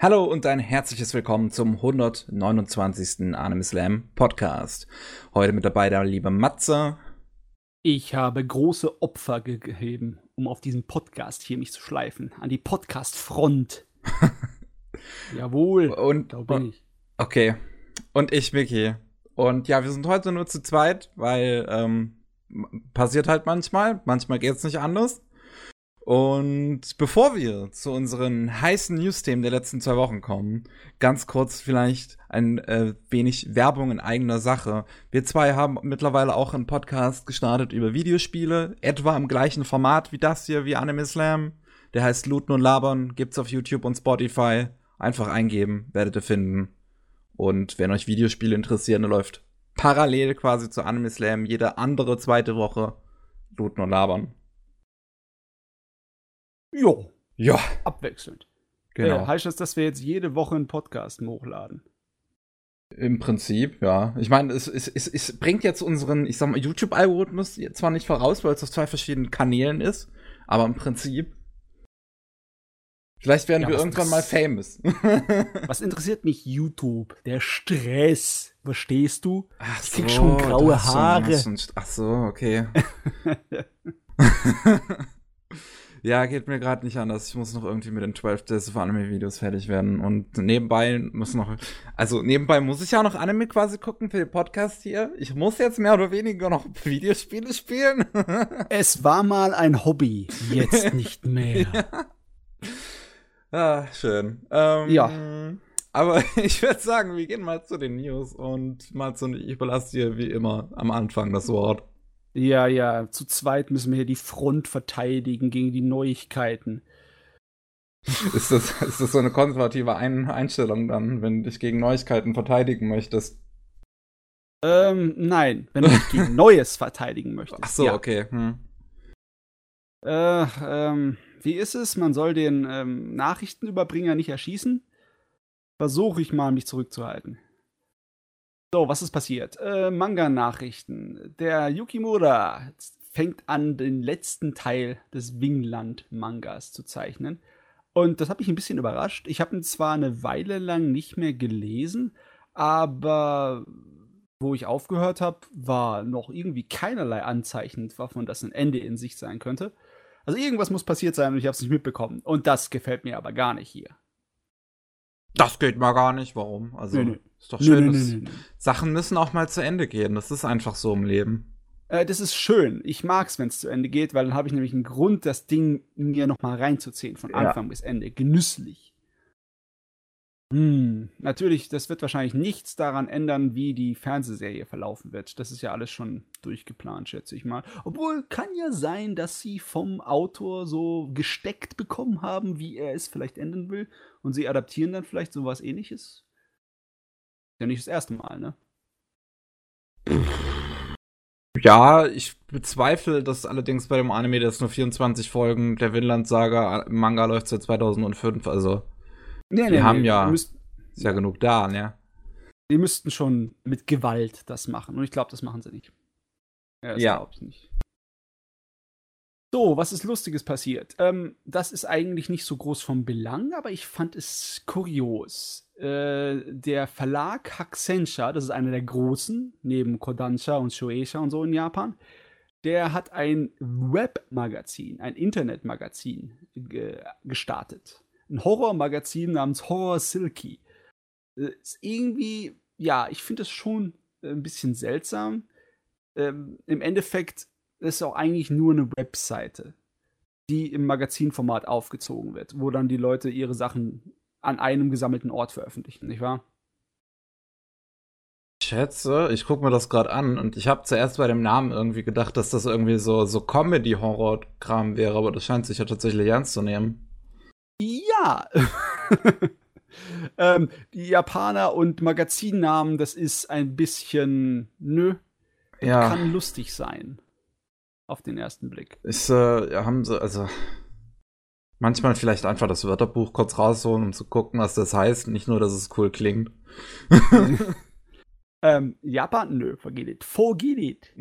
Hallo und ein herzliches Willkommen zum 129. Anime Slam Podcast. Heute mit dabei der liebe Matze. Ich habe große Opfer gegeben, um auf diesen Podcast hier mich zu schleifen. An die Podcast-Front. Jawohl. Und da bin ich. Okay. Und ich, Mickey. Und ja, wir sind heute nur zu zweit, weil ähm, passiert halt manchmal. Manchmal geht es nicht anders. Und bevor wir zu unseren heißen News-Themen der letzten zwei Wochen kommen, ganz kurz vielleicht ein äh, wenig Werbung in eigener Sache. Wir zwei haben mittlerweile auch einen Podcast gestartet über Videospiele, etwa im gleichen Format wie das hier, wie Anime Slam. Der heißt Looten und Labern, gibt's auf YouTube und Spotify. Einfach eingeben, werdet ihr finden. Und wenn euch Videospiele interessieren, läuft parallel quasi zu Anime Slam jede andere zweite Woche Looten und Labern. Jo. Ja. Abwechselnd. Genau. Äh, heißt das, dass wir jetzt jede Woche einen Podcast hochladen? Im Prinzip, ja. Ich meine, es, es, es, es bringt jetzt unseren, ich sag mal, YouTube-Algorithmus zwar nicht voraus, weil es auf zwei verschiedenen Kanälen ist, aber im Prinzip. Vielleicht werden ja, wir irgendwann mal famous. was interessiert mich YouTube? Der Stress. Verstehst du? Ach ich krieg so, schon graue Haare. So, ach so, okay. Ja, geht mir gerade nicht anders. Ich muss noch irgendwie mit den 12 Days of Anime Videos fertig werden. Und nebenbei muss noch, also nebenbei muss ich ja noch Anime quasi gucken für den Podcast hier. Ich muss jetzt mehr oder weniger noch Videospiele spielen. es war mal ein Hobby, jetzt nicht mehr. ja. Ah, schön. Ähm, ja. Aber ich würde sagen, wir gehen mal zu den News und mal zu, ich überlasse dir wie immer am Anfang das Wort. Ja, ja, zu zweit müssen wir hier die Front verteidigen gegen die Neuigkeiten. Ist das, ist das so eine konservative Ein Einstellung dann, wenn du dich gegen Neuigkeiten verteidigen möchtest? Ähm, nein, wenn du dich gegen Neues verteidigen möchtest. Ach so, ja. okay. Hm. Äh, ähm, wie ist es? Man soll den ähm, Nachrichtenüberbringer nicht erschießen? Versuche ich mal, mich zurückzuhalten. So, was ist passiert? Äh, Manga-Nachrichten. Der Yukimura fängt an, den letzten Teil des Wingland-Mangas zu zeichnen. Und das hat mich ein bisschen überrascht. Ich habe ihn zwar eine Weile lang nicht mehr gelesen, aber wo ich aufgehört habe, war noch irgendwie keinerlei Anzeichen davon, dass ein Ende in Sicht sein könnte. Also irgendwas muss passiert sein und ich habe es nicht mitbekommen. Und das gefällt mir aber gar nicht hier. Das geht mal gar nicht. Warum? Also, nee, nee. ist doch schön. Nee, Sachen müssen auch mal zu Ende gehen. Das ist einfach so im Leben. Äh, das ist schön. Ich mag's, wenn es zu Ende geht, weil dann habe ich nämlich einen Grund, das Ding mir noch mal reinzuziehen, von Anfang ja. bis Ende. Genüsslich. Hm, natürlich, das wird wahrscheinlich nichts daran ändern, wie die Fernsehserie verlaufen wird. Das ist ja alles schon durchgeplant, schätze ich mal. Obwohl, kann ja sein, dass sie vom Autor so gesteckt bekommen haben, wie er es vielleicht enden will. Und sie adaptieren dann vielleicht sowas ähnliches. Ja, nicht das erste Mal, ne? Ja, ich bezweifle das allerdings bei dem Anime, der ist nur 24 Folgen. Der Vinland-Saga Manga läuft seit 2005, also. Nee, die nee, haben nee, ja, müsst, ist ja genug da, ne? Die müssten schon mit Gewalt das machen. Und ich glaube, das machen sie nicht. Ja, das ja. glaube ich nicht. So, was ist Lustiges passiert? Ähm, das ist eigentlich nicht so groß vom Belang, aber ich fand es kurios. Äh, der Verlag Hakusensha, das ist einer der großen, neben Kodansha und Shueisha und so in Japan, der hat ein Webmagazin, ein Internetmagazin ge gestartet ein Horrormagazin namens Horror Silky. Äh, ist irgendwie, ja, ich finde es schon äh, ein bisschen seltsam. Ähm, Im Endeffekt ist es auch eigentlich nur eine Webseite, die im Magazinformat aufgezogen wird, wo dann die Leute ihre Sachen an einem gesammelten Ort veröffentlichen, nicht wahr? Ich schätze, ich gucke mir das gerade an und ich habe zuerst bei dem Namen irgendwie gedacht, dass das irgendwie so, so Comedy-Horror-Kram wäre, aber das scheint sich ja tatsächlich ernst zu nehmen. Ja. ähm, die Japaner und Magazinnamen, das ist ein bisschen, nö, ja. kann lustig sein. Auf den ersten Blick. Ist, äh, haben sie, also manchmal vielleicht einfach das Wörterbuch kurz rausholen, um zu gucken, was das heißt. Nicht nur, dass es cool klingt. ähm, Japan, nö, forget it. Forget it.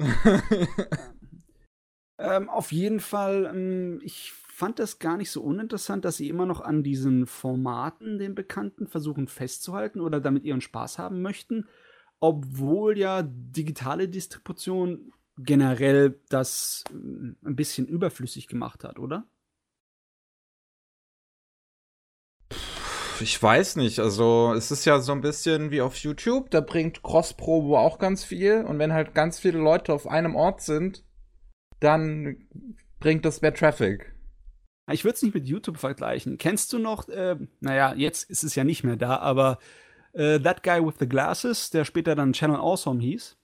ähm, auf jeden Fall, ähm, ich fand das gar nicht so uninteressant, dass sie immer noch an diesen Formaten, den Bekannten, versuchen festzuhalten oder damit ihren Spaß haben möchten, obwohl ja digitale Distribution generell das äh, ein bisschen überflüssig gemacht hat, oder? Ich weiß nicht, also es ist ja so ein bisschen wie auf YouTube, da bringt Cross-Probo auch ganz viel und wenn halt ganz viele Leute auf einem Ort sind, dann bringt das mehr Traffic. Ich würde es nicht mit YouTube vergleichen. Kennst du noch, äh, naja, jetzt ist es ja nicht mehr da, aber äh, That Guy with the Glasses, der später dann Channel Awesome hieß?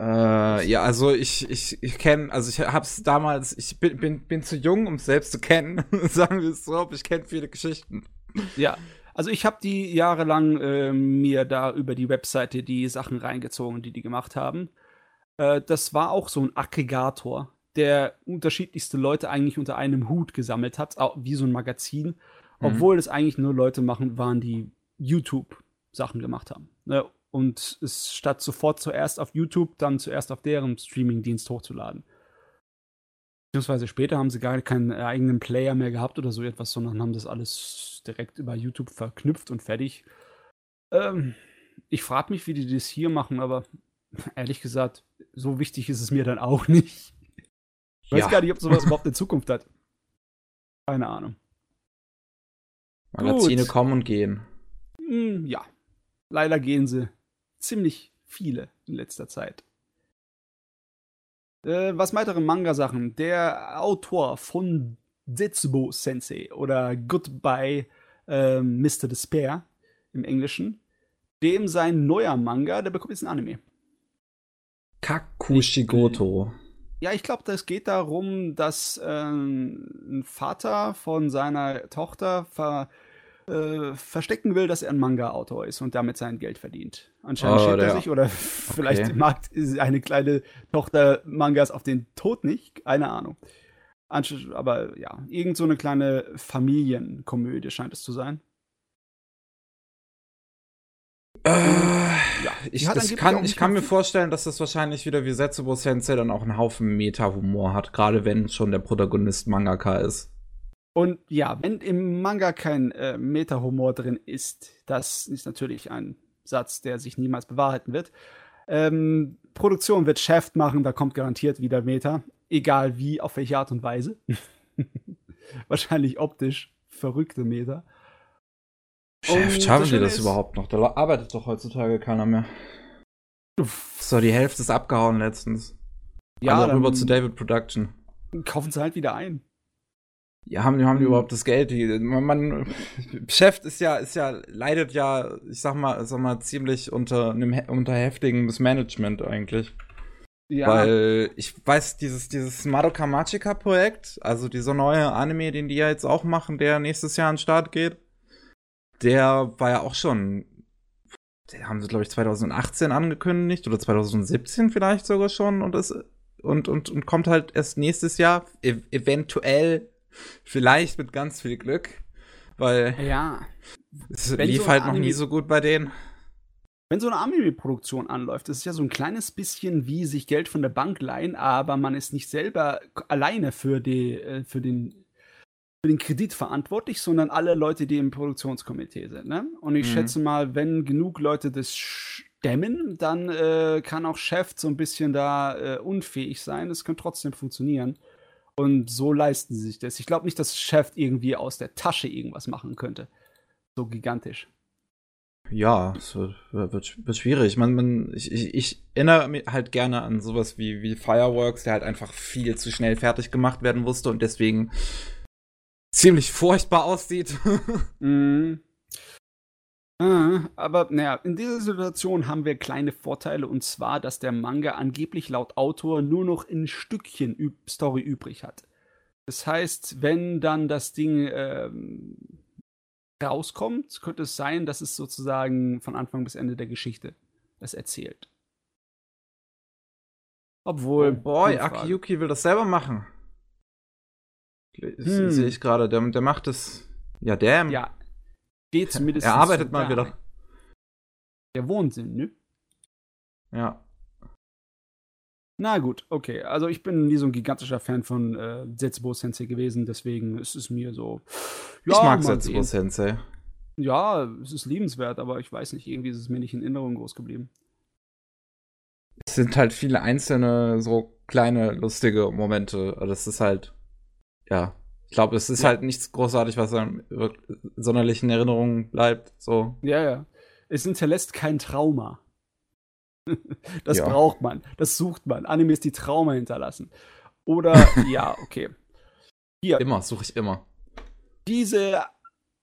Äh, ja, also ich, ich, ich kenne, also ich hab's damals, ich bin, bin, bin zu jung, um es selbst zu kennen, sagen wir es so, aber ich kenne viele Geschichten. Ja, also ich habe die jahrelang äh, mir da über die Webseite die Sachen reingezogen, die die gemacht haben. Äh, das war auch so ein Aggregator, der unterschiedlichste Leute eigentlich unter einem Hut gesammelt hat, wie so ein Magazin, mhm. obwohl es eigentlich nur Leute machen waren, die YouTube Sachen gemacht haben. Ne? Und es statt sofort zuerst auf YouTube, dann zuerst auf deren Streaming-Dienst hochzuladen. Beziehungsweise später haben sie gar keinen eigenen Player mehr gehabt oder so etwas, sondern haben das alles direkt über YouTube verknüpft und fertig. Ähm, ich frage mich, wie die das hier machen, aber ehrlich gesagt, so wichtig ist es mir dann auch nicht. Ich weiß ja. gar nicht, ob sowas überhaupt eine Zukunft hat. Keine Ahnung. Magazine Gut. kommen und gehen. Hm, ja. Leider gehen sie ziemlich viele in letzter Zeit. Äh, was weitere Manga-Sachen? Der Autor von Zetsubo Sensei oder Goodbye äh, Mr. Despair im Englischen, dem sein neuer Manga, der bekommt jetzt ein Anime. Kakushigoto. Ja, ich glaube, das geht darum, dass äh, ein Vater von seiner Tochter ver äh, verstecken will, dass er ein Manga-Autor ist und damit sein Geld verdient. Anscheinend oh, schämt er sich oder vielleicht okay. mag eine kleine Tochter Mangas auf den Tod nicht, keine Ahnung. Aber ja, irgend so eine kleine Familienkomödie scheint es zu sein. Äh, ja, ich, das kann, ich kann mir vorstellen, dass das wahrscheinlich wieder wie Setsubo Sensei dann auch einen Haufen Meta-Humor hat, gerade wenn schon der Protagonist Mangaka ist. Und ja, wenn im Manga kein äh, Meta-Humor drin ist, das ist natürlich ein Satz, der sich niemals bewahrheiten wird. Ähm, Produktion wird Shaft machen, da kommt garantiert wieder Meta. Egal wie, auf welche Art und Weise. Wahrscheinlich optisch verrückte Meter. Shaft, schaffen die das ist, überhaupt noch? Da arbeitet doch heutzutage keiner mehr. So, die Hälfte ist abgehauen letztens. Ja, Alle rüber zu David Production. Kaufen sie halt wieder ein. Ja, haben, haben die hm. überhaupt das Geld? Die, man, man, Chef ist ja, ist ja, leidet ja, ich sag mal, sag mal, ziemlich unter einem unter heftigem Missmanagement eigentlich. Ja. Weil ich weiß, dieses, dieses Madoka Magica Projekt, also dieser neue Anime, den die ja jetzt auch machen, der nächstes Jahr an den Start geht, der war ja auch schon, der haben sie, glaube ich, 2018 angekündigt oder 2017 vielleicht sogar schon und ist, und, und, und kommt halt erst nächstes Jahr, ev eventuell Vielleicht mit ganz viel Glück, weil ja. es Wenn lief so halt noch nie so gut bei denen. Wenn so eine Anime-Produktion anläuft, das ist ja so ein kleines bisschen wie sich Geld von der Bank leihen, aber man ist nicht selber alleine für, die, äh, für, den, für den Kredit verantwortlich, sondern alle Leute, die im Produktionskomitee sind. Ne? Und ich mhm. schätze mal, wenn genug Leute das stemmen, dann äh, kann auch Chef so ein bisschen da äh, unfähig sein. Es könnte trotzdem funktionieren. Und so leisten sie sich das. Ich glaube nicht, dass Chef irgendwie aus der Tasche irgendwas machen könnte. So gigantisch. Ja, es wird, wird, wird schwierig. Man, man, ich, ich, ich erinnere mich halt gerne an sowas wie, wie Fireworks, der halt einfach viel zu schnell fertig gemacht werden musste und deswegen ziemlich furchtbar aussieht. mm. Ah, aber naja, in dieser Situation haben wir kleine Vorteile und zwar, dass der Manga angeblich laut Autor nur noch ein Stückchen Ü Story übrig hat. Das heißt, wenn dann das Ding ähm, rauskommt, könnte es sein, dass es sozusagen von Anfang bis Ende der Geschichte das erzählt. Obwohl. Oh boy, Akiyuki will das selber machen. Hm. Sehe ich gerade, der, der macht es. Ja, damn. Ja, Geht zumindest. Er arbeitet mal wieder. Der Wohnsinn, ne? Ja. Na gut, okay. Also ich bin nie so ein gigantischer Fan von äh, Setsubo Sensei gewesen, deswegen ist es mir so. Ja, ich mag Setsubo Sensei. Ja, es ist liebenswert, aber ich weiß nicht, irgendwie ist es mir nicht in Erinnerung groß geblieben. Es sind halt viele einzelne, so kleine, lustige Momente. Also das ist halt, ja. Ich glaube, es ist ja. halt nichts großartig, was dann sonderlich in Erinnerung bleibt. So. Ja, ja. Es hinterlässt kein Trauma. das ja. braucht man. Das sucht man. Animes, die Trauma hinterlassen. Oder, ja, okay. Hier. Immer, suche ich immer. Diese,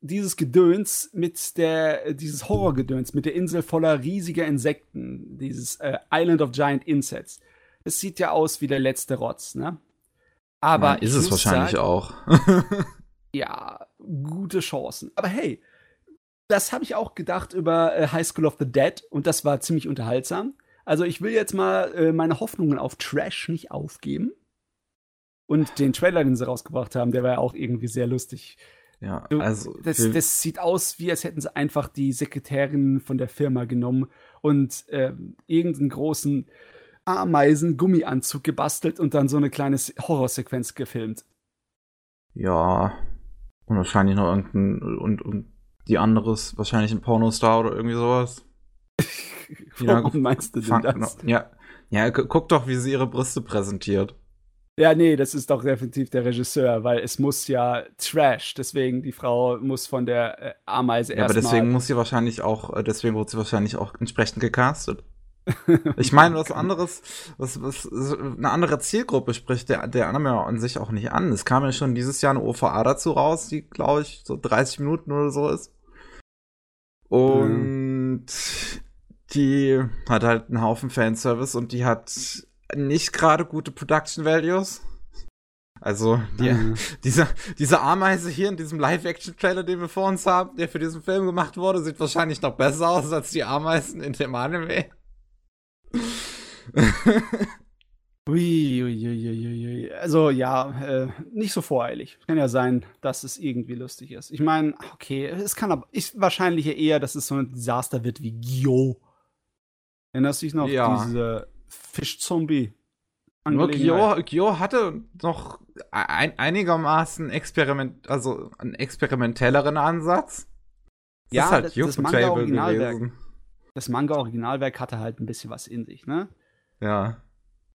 dieses Gedöns mit der, dieses Horrorgedöns mit der Insel voller riesiger Insekten, dieses äh, Island of Giant Insects. Es sieht ja aus wie der letzte Rotz, ne? Aber Man, ist es wahrscheinlich sagen, auch. ja, gute Chancen. Aber hey, das habe ich auch gedacht über äh, High School of the Dead und das war ziemlich unterhaltsam. Also ich will jetzt mal äh, meine Hoffnungen auf Trash nicht aufgeben. Und den Trailer, den sie rausgebracht haben, der war ja auch irgendwie sehr lustig. Ja, also. Das, das, sieht aus, wie als hätten sie einfach die Sekretärin von der Firma genommen und äh, irgendeinen großen Ameisen-Gummianzug gebastelt und dann so eine kleine Horrorsequenz gefilmt. Ja. Und wahrscheinlich noch irgendein. Und, und die anderes, wahrscheinlich ein Pornostar oder irgendwie sowas. Warum meinst du denn das? Ja, ja, guck doch, wie sie ihre Brüste präsentiert. Ja, nee, das ist doch definitiv der Regisseur, weil es muss ja Trash, deswegen die Frau muss von der äh, Ameise erstmal. Ja, aber deswegen muss sie wahrscheinlich auch, äh, deswegen wurde sie wahrscheinlich auch entsprechend gecastet. Ich meine, was anderes, was, was, eine andere Zielgruppe spricht der, der Anime an sich auch nicht an. Es kam ja schon dieses Jahr eine OVA dazu raus, die, glaube ich, so 30 Minuten oder so ist. Und mhm. die hat halt einen Haufen Fanservice und die hat nicht gerade gute Production Values. Also die, mhm. diese, diese Ameise hier in diesem Live-Action-Trailer, den wir vor uns haben, der für diesen Film gemacht wurde, sieht wahrscheinlich noch besser aus als die Ameisen in dem Anime. Ui, ui, ui, ui, Also ja, äh, nicht so voreilig. Kann ja sein, dass es irgendwie lustig ist. Ich meine, okay, es kann aber ich, wahrscheinlich eher, dass es so ein Desaster wird wie Gyo. Erinnerst du dich noch ja. diese Fischzombie? Nur Gyo, Gyo hatte noch ein, einigermaßen experiment, also einen experimentelleren Ansatz. Das ja, halt das, das Manga-Originalwerk. Das Manga-Originalwerk hatte halt ein bisschen was in sich, ne? Ja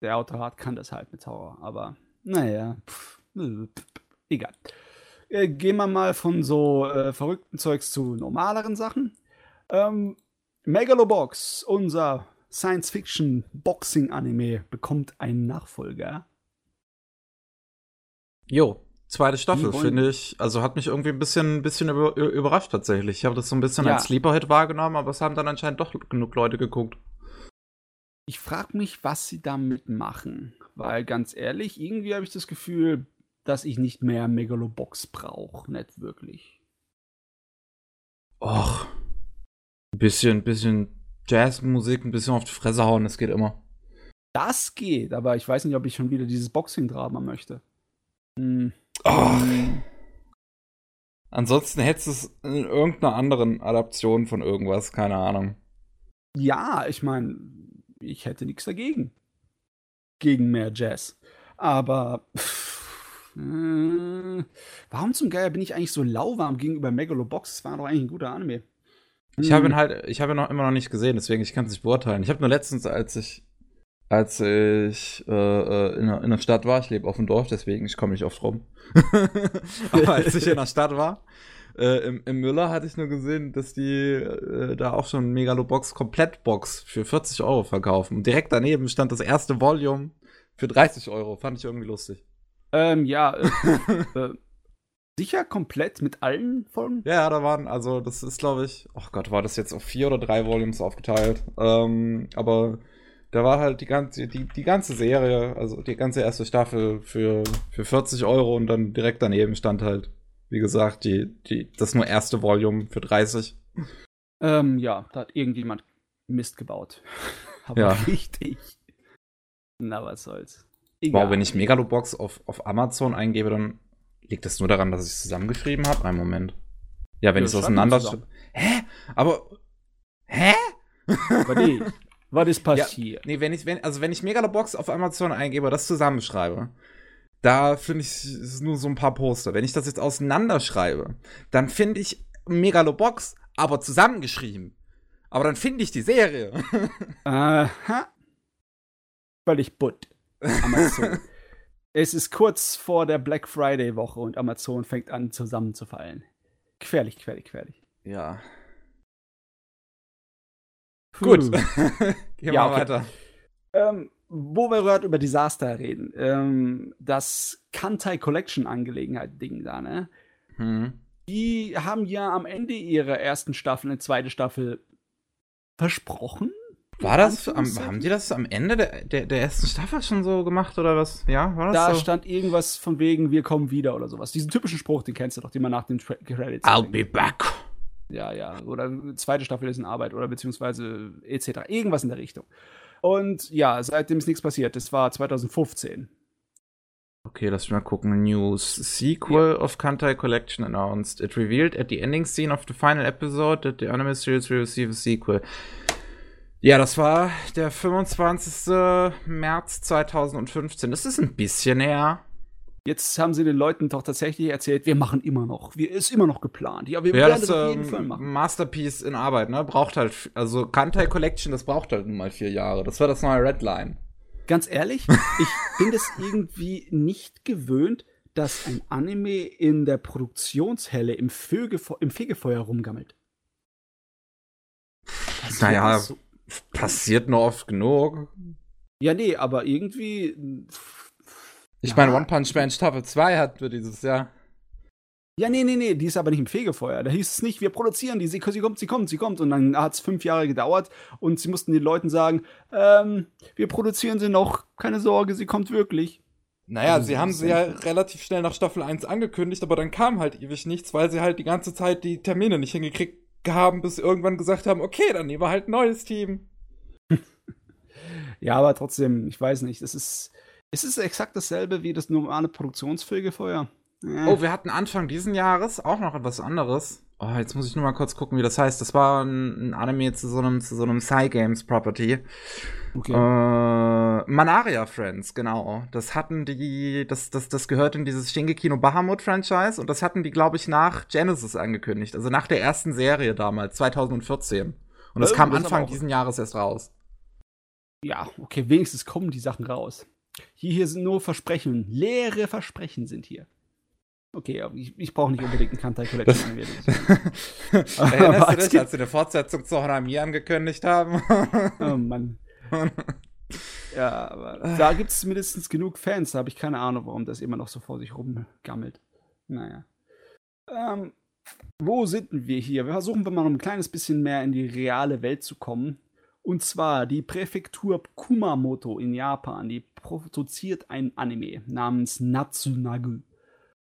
der Autor hat, kann das halt mit Horror. Aber naja, pff, pff, egal. Äh, gehen wir mal von so äh, verrückten Zeugs zu normaleren Sachen. Ähm, Megalobox, unser Science-Fiction-Boxing-Anime, bekommt einen Nachfolger. Jo, zweite Staffel, finde ich. Also hat mich irgendwie ein bisschen, bisschen über, überrascht tatsächlich. Ich habe das so ein bisschen ja. als Sleeper-Hit wahrgenommen, aber es haben dann anscheinend doch genug Leute geguckt. Ich frage mich, was sie damit machen. Weil ganz ehrlich, irgendwie habe ich das Gefühl, dass ich nicht mehr Megalobox brauche. Nicht wirklich. Och. Ein bisschen, bisschen Jazzmusik, ein bisschen auf die Fresse hauen, das geht immer. Das geht, aber ich weiß nicht, ob ich schon wieder dieses Boxing-Drama möchte. Hm. Och. Ansonsten hättest du es in irgendeiner anderen Adaption von irgendwas, keine Ahnung. Ja, ich meine, ich hätte nichts dagegen. Gegen mehr Jazz. Aber pff, äh, warum zum Geier bin ich eigentlich so lauwarm gegenüber Megalobox? Das war doch eigentlich ein guter Anime. Ich habe ihn hm. halt, ich habe ihn noch immer noch nicht gesehen, deswegen ich kann es nicht beurteilen. Ich habe nur letztens, als ich, als ich äh, äh in, in der Stadt war, ich lebe auf dem Dorf, deswegen ich komme nicht oft rum. Aber als ich in der Stadt war, äh, im, im, Müller hatte ich nur gesehen, dass die äh, da auch schon Megalobox Komplettbox für 40 Euro verkaufen. Und direkt daneben stand das erste Volume für 30 Euro. Fand ich irgendwie lustig. Ähm, ja. Äh, äh, sicher komplett mit allen Folgen? Ja, da waren, also das ist, glaube ich, oh Gott, war das jetzt auf vier oder drei Volumes aufgeteilt. Ähm, aber da war halt die ganze, die, die ganze Serie, also die ganze erste Staffel für, für 40 Euro und dann direkt daneben stand halt wie gesagt, die, die, das nur erste Volume für 30. Ähm, ja, da hat irgendjemand Mist gebaut. Aber ja. richtig. Na, was soll's. Egal. Wow, wenn ich Megalobox auf, auf Amazon eingebe, dann liegt das nur daran, dass ich es zusammengeschrieben habe? Einen Moment. Ja, wenn ja, ich es auseinander. Hä? Aber. Hä? Aber nee. Was ist passiert? Ja, nee, wenn ich, wenn, also wenn ich Megalobox auf Amazon eingebe, das zusammenschreibe, da finde ich es nur so ein paar Poster. Wenn ich das jetzt auseinanderschreibe, dann finde ich Megalobox, aber zusammengeschrieben. Aber dann finde ich die Serie. Aha. Völlig butt. Amazon. es ist kurz vor der Black Friday Woche und Amazon fängt an zusammenzufallen. Querlich, querlich, querlich. Ja. Gut. Gehen Ja, wir okay. weiter. Ähm, wo wir gerade über Desaster reden, ähm, das Kantai Collection Angelegenheit Ding da, ne? Hm. Die haben ja am Ende ihrer ersten Staffel eine zweite Staffel versprochen. War das, am, haben die das am Ende der, der, der ersten Staffel schon so gemacht oder was? Ja, war das Da so? stand irgendwas von wegen, wir kommen wieder oder sowas. Diesen typischen Spruch, den kennst du doch, den man nach den Tra Credits I'll bringt. be back. Ja, ja. Oder zweite Staffel ist in Arbeit oder beziehungsweise etc. Irgendwas in der Richtung. Und ja, seitdem ist nichts passiert. Das war 2015. Okay, lass mich mal gucken. News. Sequel of Kantai Collection announced. It revealed at the ending scene of the final episode that the anime series will receive a sequel. Ja, das war der 25. März 2015. Das ist ein bisschen her. Jetzt haben sie den Leuten doch tatsächlich erzählt, wir machen immer noch. Wir ist immer noch geplant. Ja, wir Ja, werden das das auf jeden Fall ähm, machen. Masterpiece in Arbeit, ne? Braucht halt, also Kantai Collection, das braucht halt nun mal vier Jahre. Das war das neue Redline. Ganz ehrlich, ich bin das irgendwie nicht gewöhnt, dass ein Anime in der Produktionshelle im, Fögefeu im Fegefeuer rumgammelt. Das Naja, so- Passiert nur oft genug. ja, nee, aber irgendwie. Ich Ja. meine, One Punch Man Staffel 2 hatten wir dieses Jahr. Ja, nee, nee, nee, die ist aber nicht im Fegefeuer. Da hieß es nicht, wir produzieren die, sie, sie kommt, sie kommt, sie kommt. Und dann hat es fünf Jahre gedauert und sie mussten den Leuten sagen, ähm, wir produzieren sie noch, keine Sorge, sie kommt wirklich. Naja, Also, sie haben sie ja relativ schnell nach Staffel 1 angekündigt, aber dann kam halt ewig nichts, weil sie halt die ganze Zeit die Termine nicht hingekriegt haben, bis sie irgendwann gesagt haben, okay, dann nehmen wir halt ein neues Team. Ja, aber trotzdem, ich weiß nicht, das ist, es ist exakt dasselbe wie das normale Produktionsfegefeuer. Äh, Oh, wir hatten Anfang diesen Jahres auch noch etwas anderes. Oh, jetzt muss ich nur mal kurz gucken, wie das heißt. Das war ein, ein Anime zu so einem, zu so einem Psy-Games Property. okay. Äh, Manaria Friends, genau. Das hatten die, das, das, das gehört in dieses Shingeki no Bahamut Franchise und das hatten die, glaube ich, nach Genesis angekündigt. Also nach der ersten Serie damals, 2014. Und das Äh, kam Anfang diesen Jahres erst raus. Ja, okay, wenigstens kommen die Sachen raus. Hier, hier sind nur Versprechen. Leere Versprechen sind hier. Okay, aber ich, ich brauche nicht unbedingt einen Kantai Collection. Anime. Erinnerst du dich, als sie eine Fortsetzung zu Honami angekündigt haben? oh Mann. Ja, aber da gibt es mindestens genug Fans. Da habe ich keine Ahnung, warum das immer noch so vor sich rumgammelt. Naja. Ähm, wo sind wir hier? Wir versuchen wir mal noch ein kleines bisschen mehr in die reale Welt zu kommen. Und zwar die Präfektur Kumamoto in Japan. Die produziert ein Anime namens Natsunagu.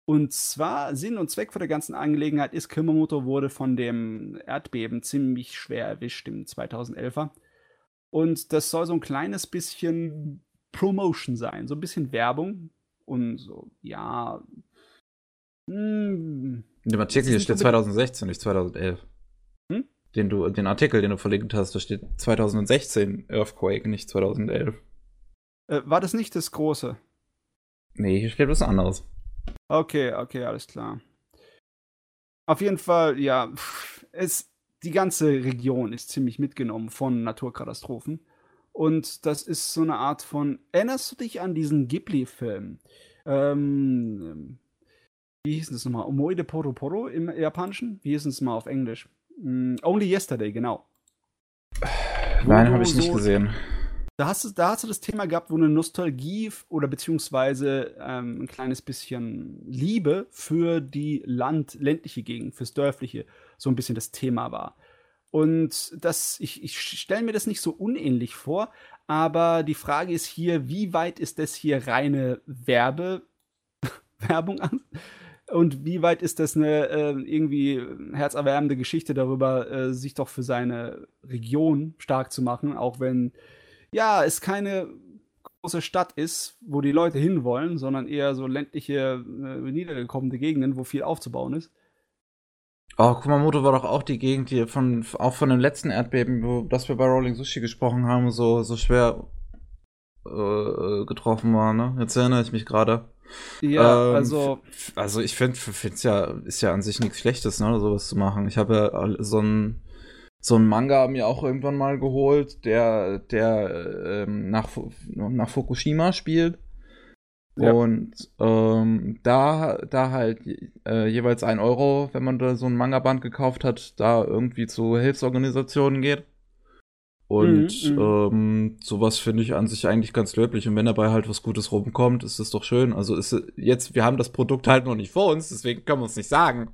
Und zwar Sinn und Zweck von der ganzen Angelegenheit ist, Kumamoto wurde von dem Erdbeben ziemlich schwer erwischt im 2011er. Und das soll so ein kleines bisschen Promotion sein, so ein bisschen Werbung und so, ja. Hm, In dem Artikel hier steht nicht 2016, nicht 2011. Den, du, den Artikel, den du verlinkt hast, da steht 2016 Earthquake, nicht 2011. äh, war das nicht das große? Nee, hier steht was anderes. Okay, okay, alles klar. Auf jeden Fall, ja, es, die ganze Region ist ziemlich mitgenommen von Naturkatastrophen. Und das ist so eine Art von. Erinnerst du dich an diesen Ghibli-Film? Ähm, ähm, wie hieß das nochmal? Omoide Poro Poro im Japanischen? Wie hieß es mal auf Englisch? Mm, Only Yesterday, genau. Nein, habe ich nicht so- gesehen. Da hast, du, da hast du das Thema gehabt, wo eine Nostalgie oder beziehungsweise ähm, ein kleines bisschen Liebe für die Land, ländliche Gegend, fürs Dörfliche, so ein bisschen das Thema war. Und das, ich, ich stelle mir das nicht so unähnlich vor, aber die Frage ist hier, wie weit ist das hier reine Werbe, Werbung an? Und wie weit ist das eine äh, irgendwie herzerwärmende Geschichte darüber, äh, sich doch für seine Region stark zu machen, auch wenn ja, es keine große Stadt ist, wo die Leute hinwollen, sondern eher so ländliche, äh, niedergekommene Gegenden, wo viel aufzubauen ist. Oh, Kumamoto war doch auch die Gegend, die von, auch von dem letzten Erdbeben, wo, das wir bei Rolling Sushi gesprochen haben, so, so schwer äh, getroffen war, ne? Jetzt erinnere ich mich gerade. Ja, ähm, also. Also ich finde, es ja, ist ja an sich nichts Schlechtes, ne, sowas zu machen. Ich habe ja so ein so ein Manga mir auch irgendwann mal geholt, der, der ähm, nach, nach Fukushima spielt. Ja. Und ähm, da, da halt äh, jeweils ein Euro, wenn man da so ein Manga-Band gekauft hat, da irgendwie zu Hilfsorganisationen geht. Und mhm, mhm. ähm, sowas finde ich an sich eigentlich ganz löblich. Und wenn dabei halt was Gutes rumkommt, ist das doch schön. Also ist jetzt, wir haben das Produkt halt noch nicht vor uns, deswegen können wir es nicht sagen.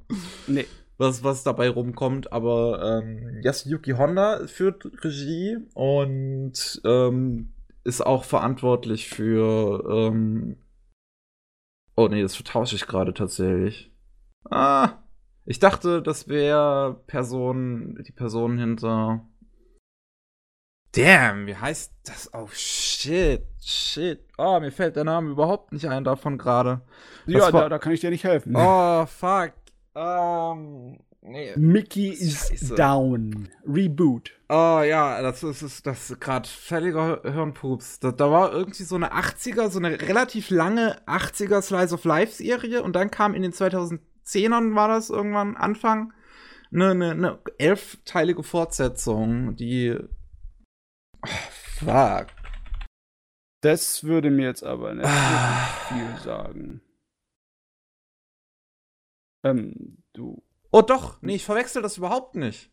Nee. Was, was dabei rumkommt, aber ähm, Yasuyuki Honda führt Regie und ähm, ist auch verantwortlich für. Ähm oh nee, das vertausche ich gerade tatsächlich. Ah, ich dachte, das wäre Person, die Person hinter Damn, wie heißt das? Oh shit, shit. Oh, mir fällt der Name überhaupt nicht ein davon gerade. Ja, da, da, kann ich dir nicht helfen. Oh, fuck. Um, nee. Mickey is down. Reboot. Oh ja, das ist, ist das ist gerade völliger Hirnpups. Da, da, war irgendwie so eine 80er, so eine relativ lange 80er Slice of Life Serie und dann kam in den 2010ern, war das irgendwann Anfang, eine, eine, eine elfteilige Fortsetzung, die Oh, fuck. Das würde mir jetzt aber nicht ah. viel sagen. Ähm, du. Oh doch, nee, ich verwechsel das überhaupt nicht.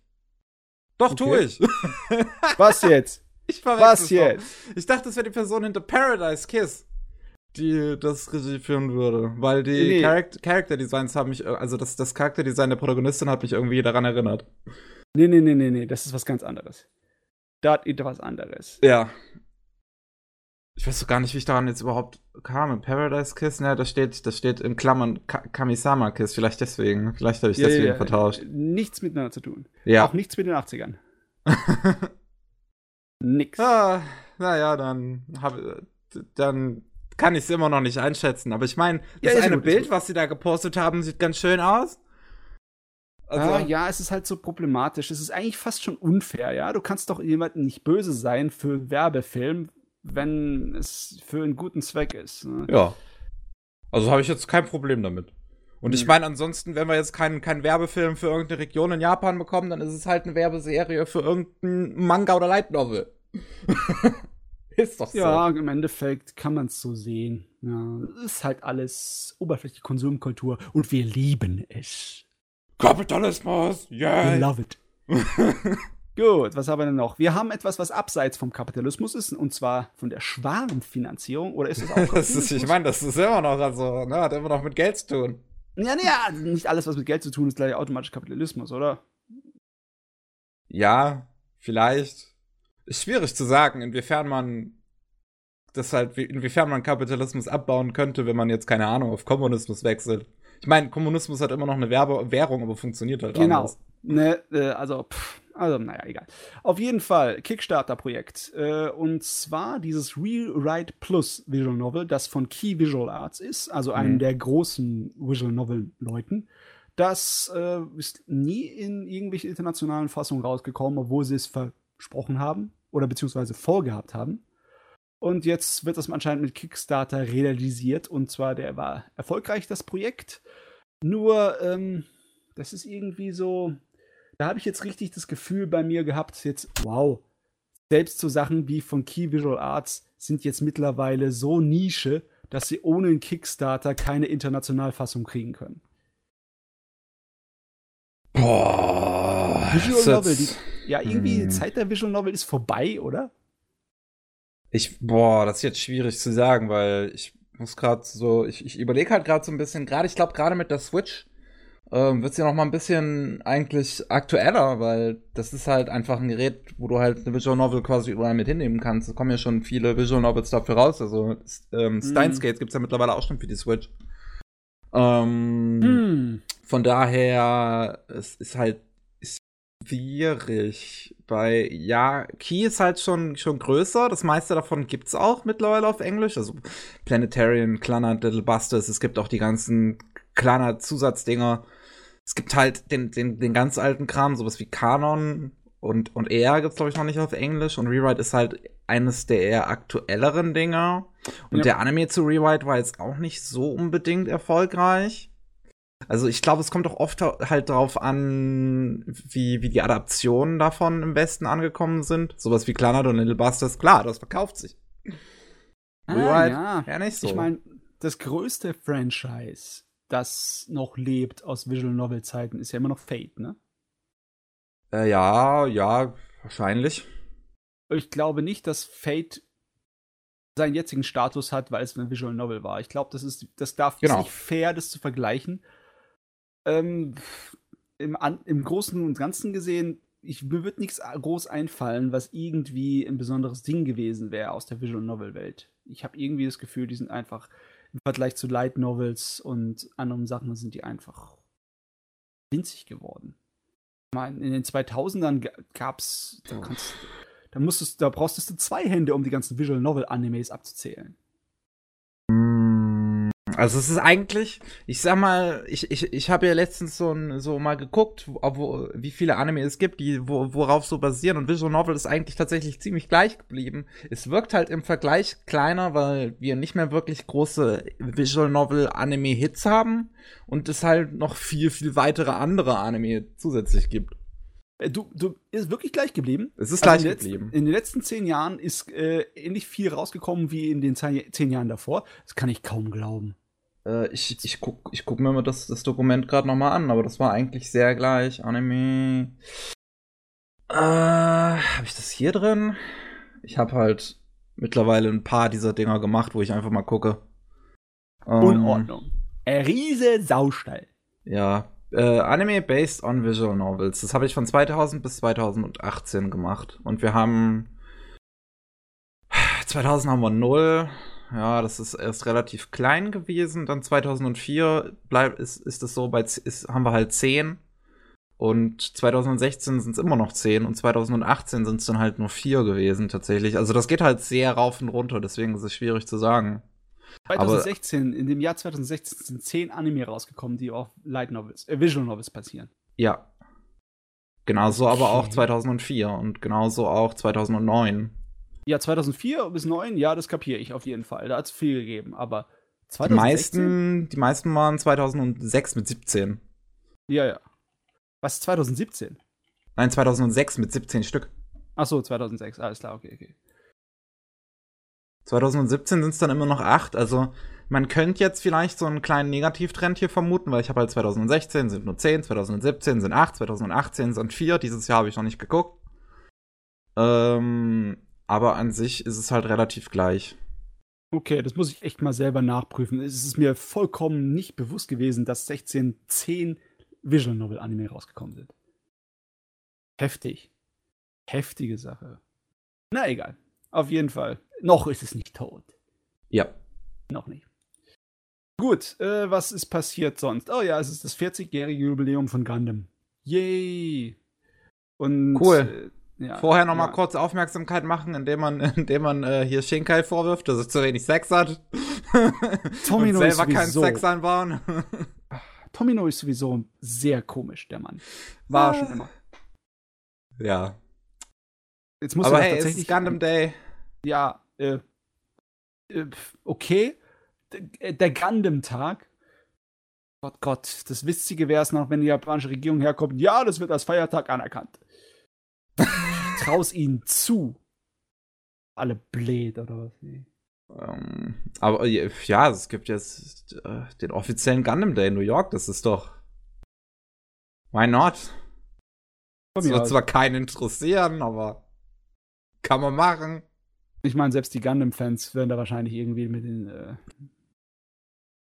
Doch, okay. tue ich. Was jetzt? Ich verwechsel Was jetzt? Doch. Ich dachte, das wäre die Person hinter Paradise Kiss, die das Regie führen würde. Weil die nee. Charact Character Designs haben mich, also das, das Charakterdesign der Protagonistin hat mich irgendwie daran erinnert. Nee, nee, nee, nee, nee, das ist was ganz anderes da hat etwas anderes. Ja. Ich weiß doch gar nicht, wie ich daran jetzt überhaupt kam. Paradise Kiss, ne, das steht, das steht in Klammern Ka Kamisama Kiss, vielleicht deswegen. Vielleicht habe ich ja, deswegen ja, vertauscht. Nichts miteinander zu tun. Ja. Auch nichts mit den 80ern. Nix. Ah, naja, dann hab, dann kann ich es immer noch nicht einschätzen. Aber ich meine, das ja, eine gut, Bild, was sie da gepostet haben, sieht ganz schön aus. Also, ah, ja, es ist halt so problematisch. Es ist eigentlich fast schon unfair, ja. Du kannst doch jemandem nicht böse sein für einen Werbefilm, wenn es für einen guten Zweck ist. Ne? Ja. Also habe ich jetzt kein Problem damit. Und ich hm. meine, ansonsten, wenn wir jetzt keinen kein Werbefilm für irgendeine Region in Japan bekommen, dann ist es halt eine Werbeserie für irgendeinen Manga oder Light Novel. ist doch so. Ja, im Endeffekt kann man es so sehen. Ja, es ist halt alles oberflächliche Konsumkultur und wir lieben es. Kapitalismus, yeah. We love it. Gut, was haben wir denn noch? Wir haben etwas, was abseits vom Kapitalismus ist, und zwar von der Schwarmfinanzierung. Oder ist das auch das ist, Ich meine, das ist immer noch, also, ne, hat immer noch mit Geld zu tun. Ja, ja, nicht alles, was mit Geld zu tun ist, gleich automatisch Kapitalismus, oder? Ja, vielleicht. Ist schwierig zu sagen, inwiefern man das halt, inwiefern man Kapitalismus abbauen könnte, wenn man jetzt, keine Ahnung, auf Kommunismus wechselt. Ich meine, Kommunismus hat immer noch eine Werbe Währung, aber funktioniert halt genau. anders. Ne, äh, also, pff, also, naja, egal. Auf jeden Fall, Kickstarter-Projekt. Äh, und zwar dieses Rewrite Plus Visual Novel, das von Key Visual Arts ist, also einem mhm. der großen Visual Novel-Leuten. Das äh, ist nie in irgendwelchen internationalen Fassungen rausgekommen, obwohl sie es versprochen haben oder beziehungsweise vorgehabt haben. Und jetzt wird das anscheinend mit Kickstarter realisiert. Und zwar, der war erfolgreich, das Projekt. Nur, ähm, das ist irgendwie so. Da habe ich jetzt richtig das Gefühl bei mir gehabt, jetzt, wow, selbst so Sachen wie von Key Visual Arts sind jetzt mittlerweile so Nische, dass sie ohne einen Kickstarter keine Internationalfassung kriegen können. Boah. Visual Novel, die, ja, irgendwie hm. Zeit der Visual Novel ist vorbei, oder? Ich, boah, das ist jetzt schwierig zu sagen, weil ich muss gerade so, ich, ich überlege halt gerade so ein bisschen, gerade, ich glaube, gerade mit der Switch ähm, wird sie noch mal ein bisschen eigentlich aktueller, weil das ist halt einfach ein Gerät, wo du halt eine Visual Novel quasi überall mit hinnehmen kannst. Es kommen ja schon viele Visual Novels dafür raus. Also ähm, mhm. Steins Gate gibt's ja mittlerweile auch schon für die Switch. Ähm, hm. Von daher, es ist halt schwierig. Bei, ja, Key ist halt schon, schon größer. Das meiste davon gibt's auch mittlerweile auf Englisch. Also Planetarian, Clannad, Little Busters. Es gibt auch die ganzen Clannad-Zusatzdinger. es gibt halt den, den, den ganz alten Kram, sowas wie Kanon und, und er gibt's, glaube ich, noch nicht auf Englisch. Und Rewrite ist halt eines der eher aktuelleren Dinger. Und ja. der Anime zu Rewrite war jetzt auch nicht so unbedingt erfolgreich. Also ich glaube, es kommt auch oft halt darauf an, wie, wie die Adaptionen davon im Westen angekommen sind. Sowas wie Clannad und Little Busters, klar, das verkauft sich. Ah, Rewrite, ja. ja nicht so. Ich meine, das größte Franchise, das noch lebt aus Visual Novel Zeiten, ist ja immer noch Fate, ne? Äh, ja, ja, wahrscheinlich. Ich glaube nicht, dass Fate seinen jetzigen Status hat, weil es eine Visual Novel war. Ich glaube, das ist, das darf genau. nicht fair, das zu vergleichen. Ähm, im, an, Im Großen und Ganzen gesehen, ich, mir wird nichts groß einfallen, was irgendwie ein besonderes Ding gewesen wäre aus der Visual Novel Welt. Ich habe irgendwie das Gefühl, die sind einfach im Vergleich zu Light Novels und anderen Sachen sind die einfach winzig geworden. Ich meine, in den 2000ern gab's, da, kannst, da musstest, da brauchst du zwei Hände, um die ganzen Visual Novel Animes abzuzählen. Also es ist eigentlich, ich sag mal, ich, ich, ich habe ja letztens so, so mal geguckt, wo, wo, wie viele Anime es gibt, die wo, worauf so basieren und Visual Novel ist eigentlich tatsächlich ziemlich gleich geblieben. Es wirkt halt im Vergleich kleiner, weil wir nicht mehr wirklich große Visual Novel Anime Hits haben und es halt noch viel, viel weitere andere Anime zusätzlich gibt. Äh, du, du ist wirklich gleich geblieben. Es ist also gleich in geblieben. Letzten, in den letzten zehn Jahren ist äh, ähnlich viel rausgekommen wie in den zehn Jahren davor. Das kann ich kaum glauben. Äh, ich, ich guck, ich guck mir mal das, das Dokument gerade nochmal an, aber das war eigentlich sehr gleich. Anime. Äh, habe ich das hier drin? Ich habe halt mittlerweile ein paar dieser Dinger gemacht, wo ich einfach mal gucke. Ähm, Unordnung. Riese Saustall. Ja. Äh, Anime based on Visual Novels. Das habe ich von 2000 bis 2018 gemacht. Und wir haben 2000 haben wir 0, ja, das ist erst relativ klein gewesen. Dann 2004 bleib, ist, ist es so, bei, ist, haben wir halt 10. Und 2016 sind es immer noch 10 und 2018 sind es dann halt nur 4 gewesen tatsächlich. Also das geht halt sehr rauf und runter, deswegen ist es schwierig zu sagen. 2016, Aber, in dem Jahr 2016 sind 10 Anime rausgekommen, die auf Light Novels, äh, Visual Novels passieren. Ja. Genauso okay. aber auch 2004 und genauso auch 2009. Ja, 2004 bis 2009, ja, das kapiere ich auf jeden Fall. Da hat es viel gegeben. Aber 2016? Die meisten, die meisten waren 2006 mit 17. Ja, ja. Was, 2017? Nein, 2006 mit 17 Stück. Ach so, 2006, alles klar, okay, okay. 2017 sind es dann immer noch 8. Also man könnte jetzt vielleicht so einen kleinen Negativtrend hier vermuten, weil ich habe halt 2016 sind nur 10, 2017 sind 8, 2018 sind 4. Dieses Jahr habe ich noch nicht geguckt. Ähm, aber an sich ist es halt relativ gleich. Okay, das muss ich echt mal selber nachprüfen. Es ist mir vollkommen nicht bewusst gewesen, dass 16 10 Visual Novel Anime rausgekommen sind. Heftig. Heftige Sache. Na egal. Auf jeden Fall. Noch ist es nicht tot. Ja. Noch nicht. Gut, äh, was ist passiert sonst? Oh ja, es ist das 40-jährige Jubiläum von Gundam. Yay! Und cool. Äh, ja, Vorher noch ja. mal kurz Aufmerksamkeit machen, indem man, indem man äh, hier Shinkai vorwirft, dass er zu wenig Sex hat. Tomino und selber keinen Sex einbauen. Tomino ist sowieso sehr komisch, der Mann. War ah. schon immer. Ja. Jetzt muss Aber hey, tatsächlich. Es ist Gundam Day. Ja, äh, äh okay. Der, Gundam-Tag. Gott, Gott, das Witzige wäre es noch, wenn die japanische Regierung herkommt. Ja, das wird als Feiertag anerkannt traus ihnen zu. Alle blöd oder was? Nee. Ähm, aber ja, es gibt jetzt äh, den offiziellen Gundam Day in New York. Das ist doch. Why not? Das wird zwar keinen interessieren, aber kann man machen. Ich meine, selbst die Gundam-Fans werden da wahrscheinlich irgendwie mit den, äh,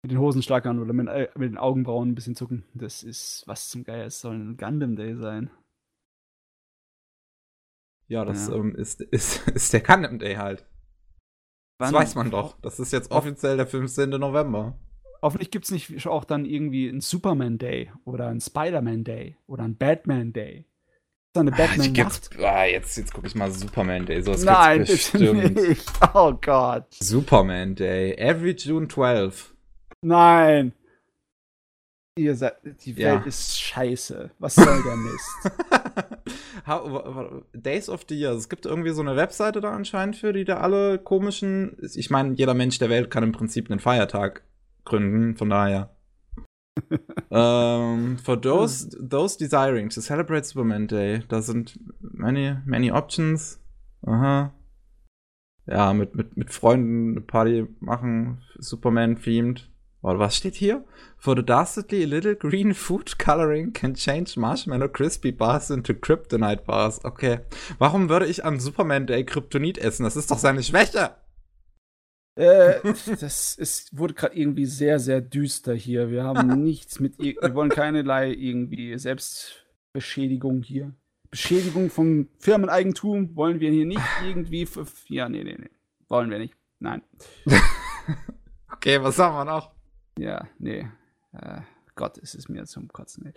mit den Hosen schlackern oder mit, äh, mit, den Augenbrauen ein bisschen zucken. Das ist, was zum Geier, es soll ein Gundam Day sein. Ja, das ja. Ähm, ist, ist, ist der Gundam Day halt. Wann? Das weiß man doch. Das ist jetzt offiziell der 15. November. Hoffentlich gibt es nicht auch dann irgendwie einen Superman Day oder einen Spider-Man Day oder einen Batman Day. Eine ah, Batman Nacht. Ah, jetzt jetzt gucke ich mal Superman Day. So, Nein, bestimmt. nicht. Oh Gott. Superman Day. Every June 12. Nein. Ihr seid, die Welt Ja. ist scheiße. Was soll der Mist? How, Days of the Year. Es gibt irgendwie so eine Webseite da anscheinend für, die da alle komischen. Ich meine, jeder Mensch der Welt kann im Prinzip einen Feiertag gründen, von daher. Um, for those, those desiring to celebrate Superman Day, da sind many, many options. Aha. Ja, mit, mit, mit Freunden eine Party machen, Superman-themed. Oder was steht hier? For the dastardly little green food coloring can change marshmallow crispy bars into kryptonite bars. Okay. Warum würde ich am Superman Day Kryptonit essen? Das ist doch seine Schwäche. Äh, das ist, wurde gerade irgendwie sehr, sehr düster hier. Wir haben nichts mit, ir- wir wollen keinerlei irgendwie Selbstbeschädigung hier. Beschädigung von Firmeneigentum wollen wir hier nicht irgendwie. Ja, nee, nee, nee. Wollen wir nicht. Nein. Okay, was haben wir noch? Ja, nee. Äh, Gott, ist es mir zum Kotzen. Nee.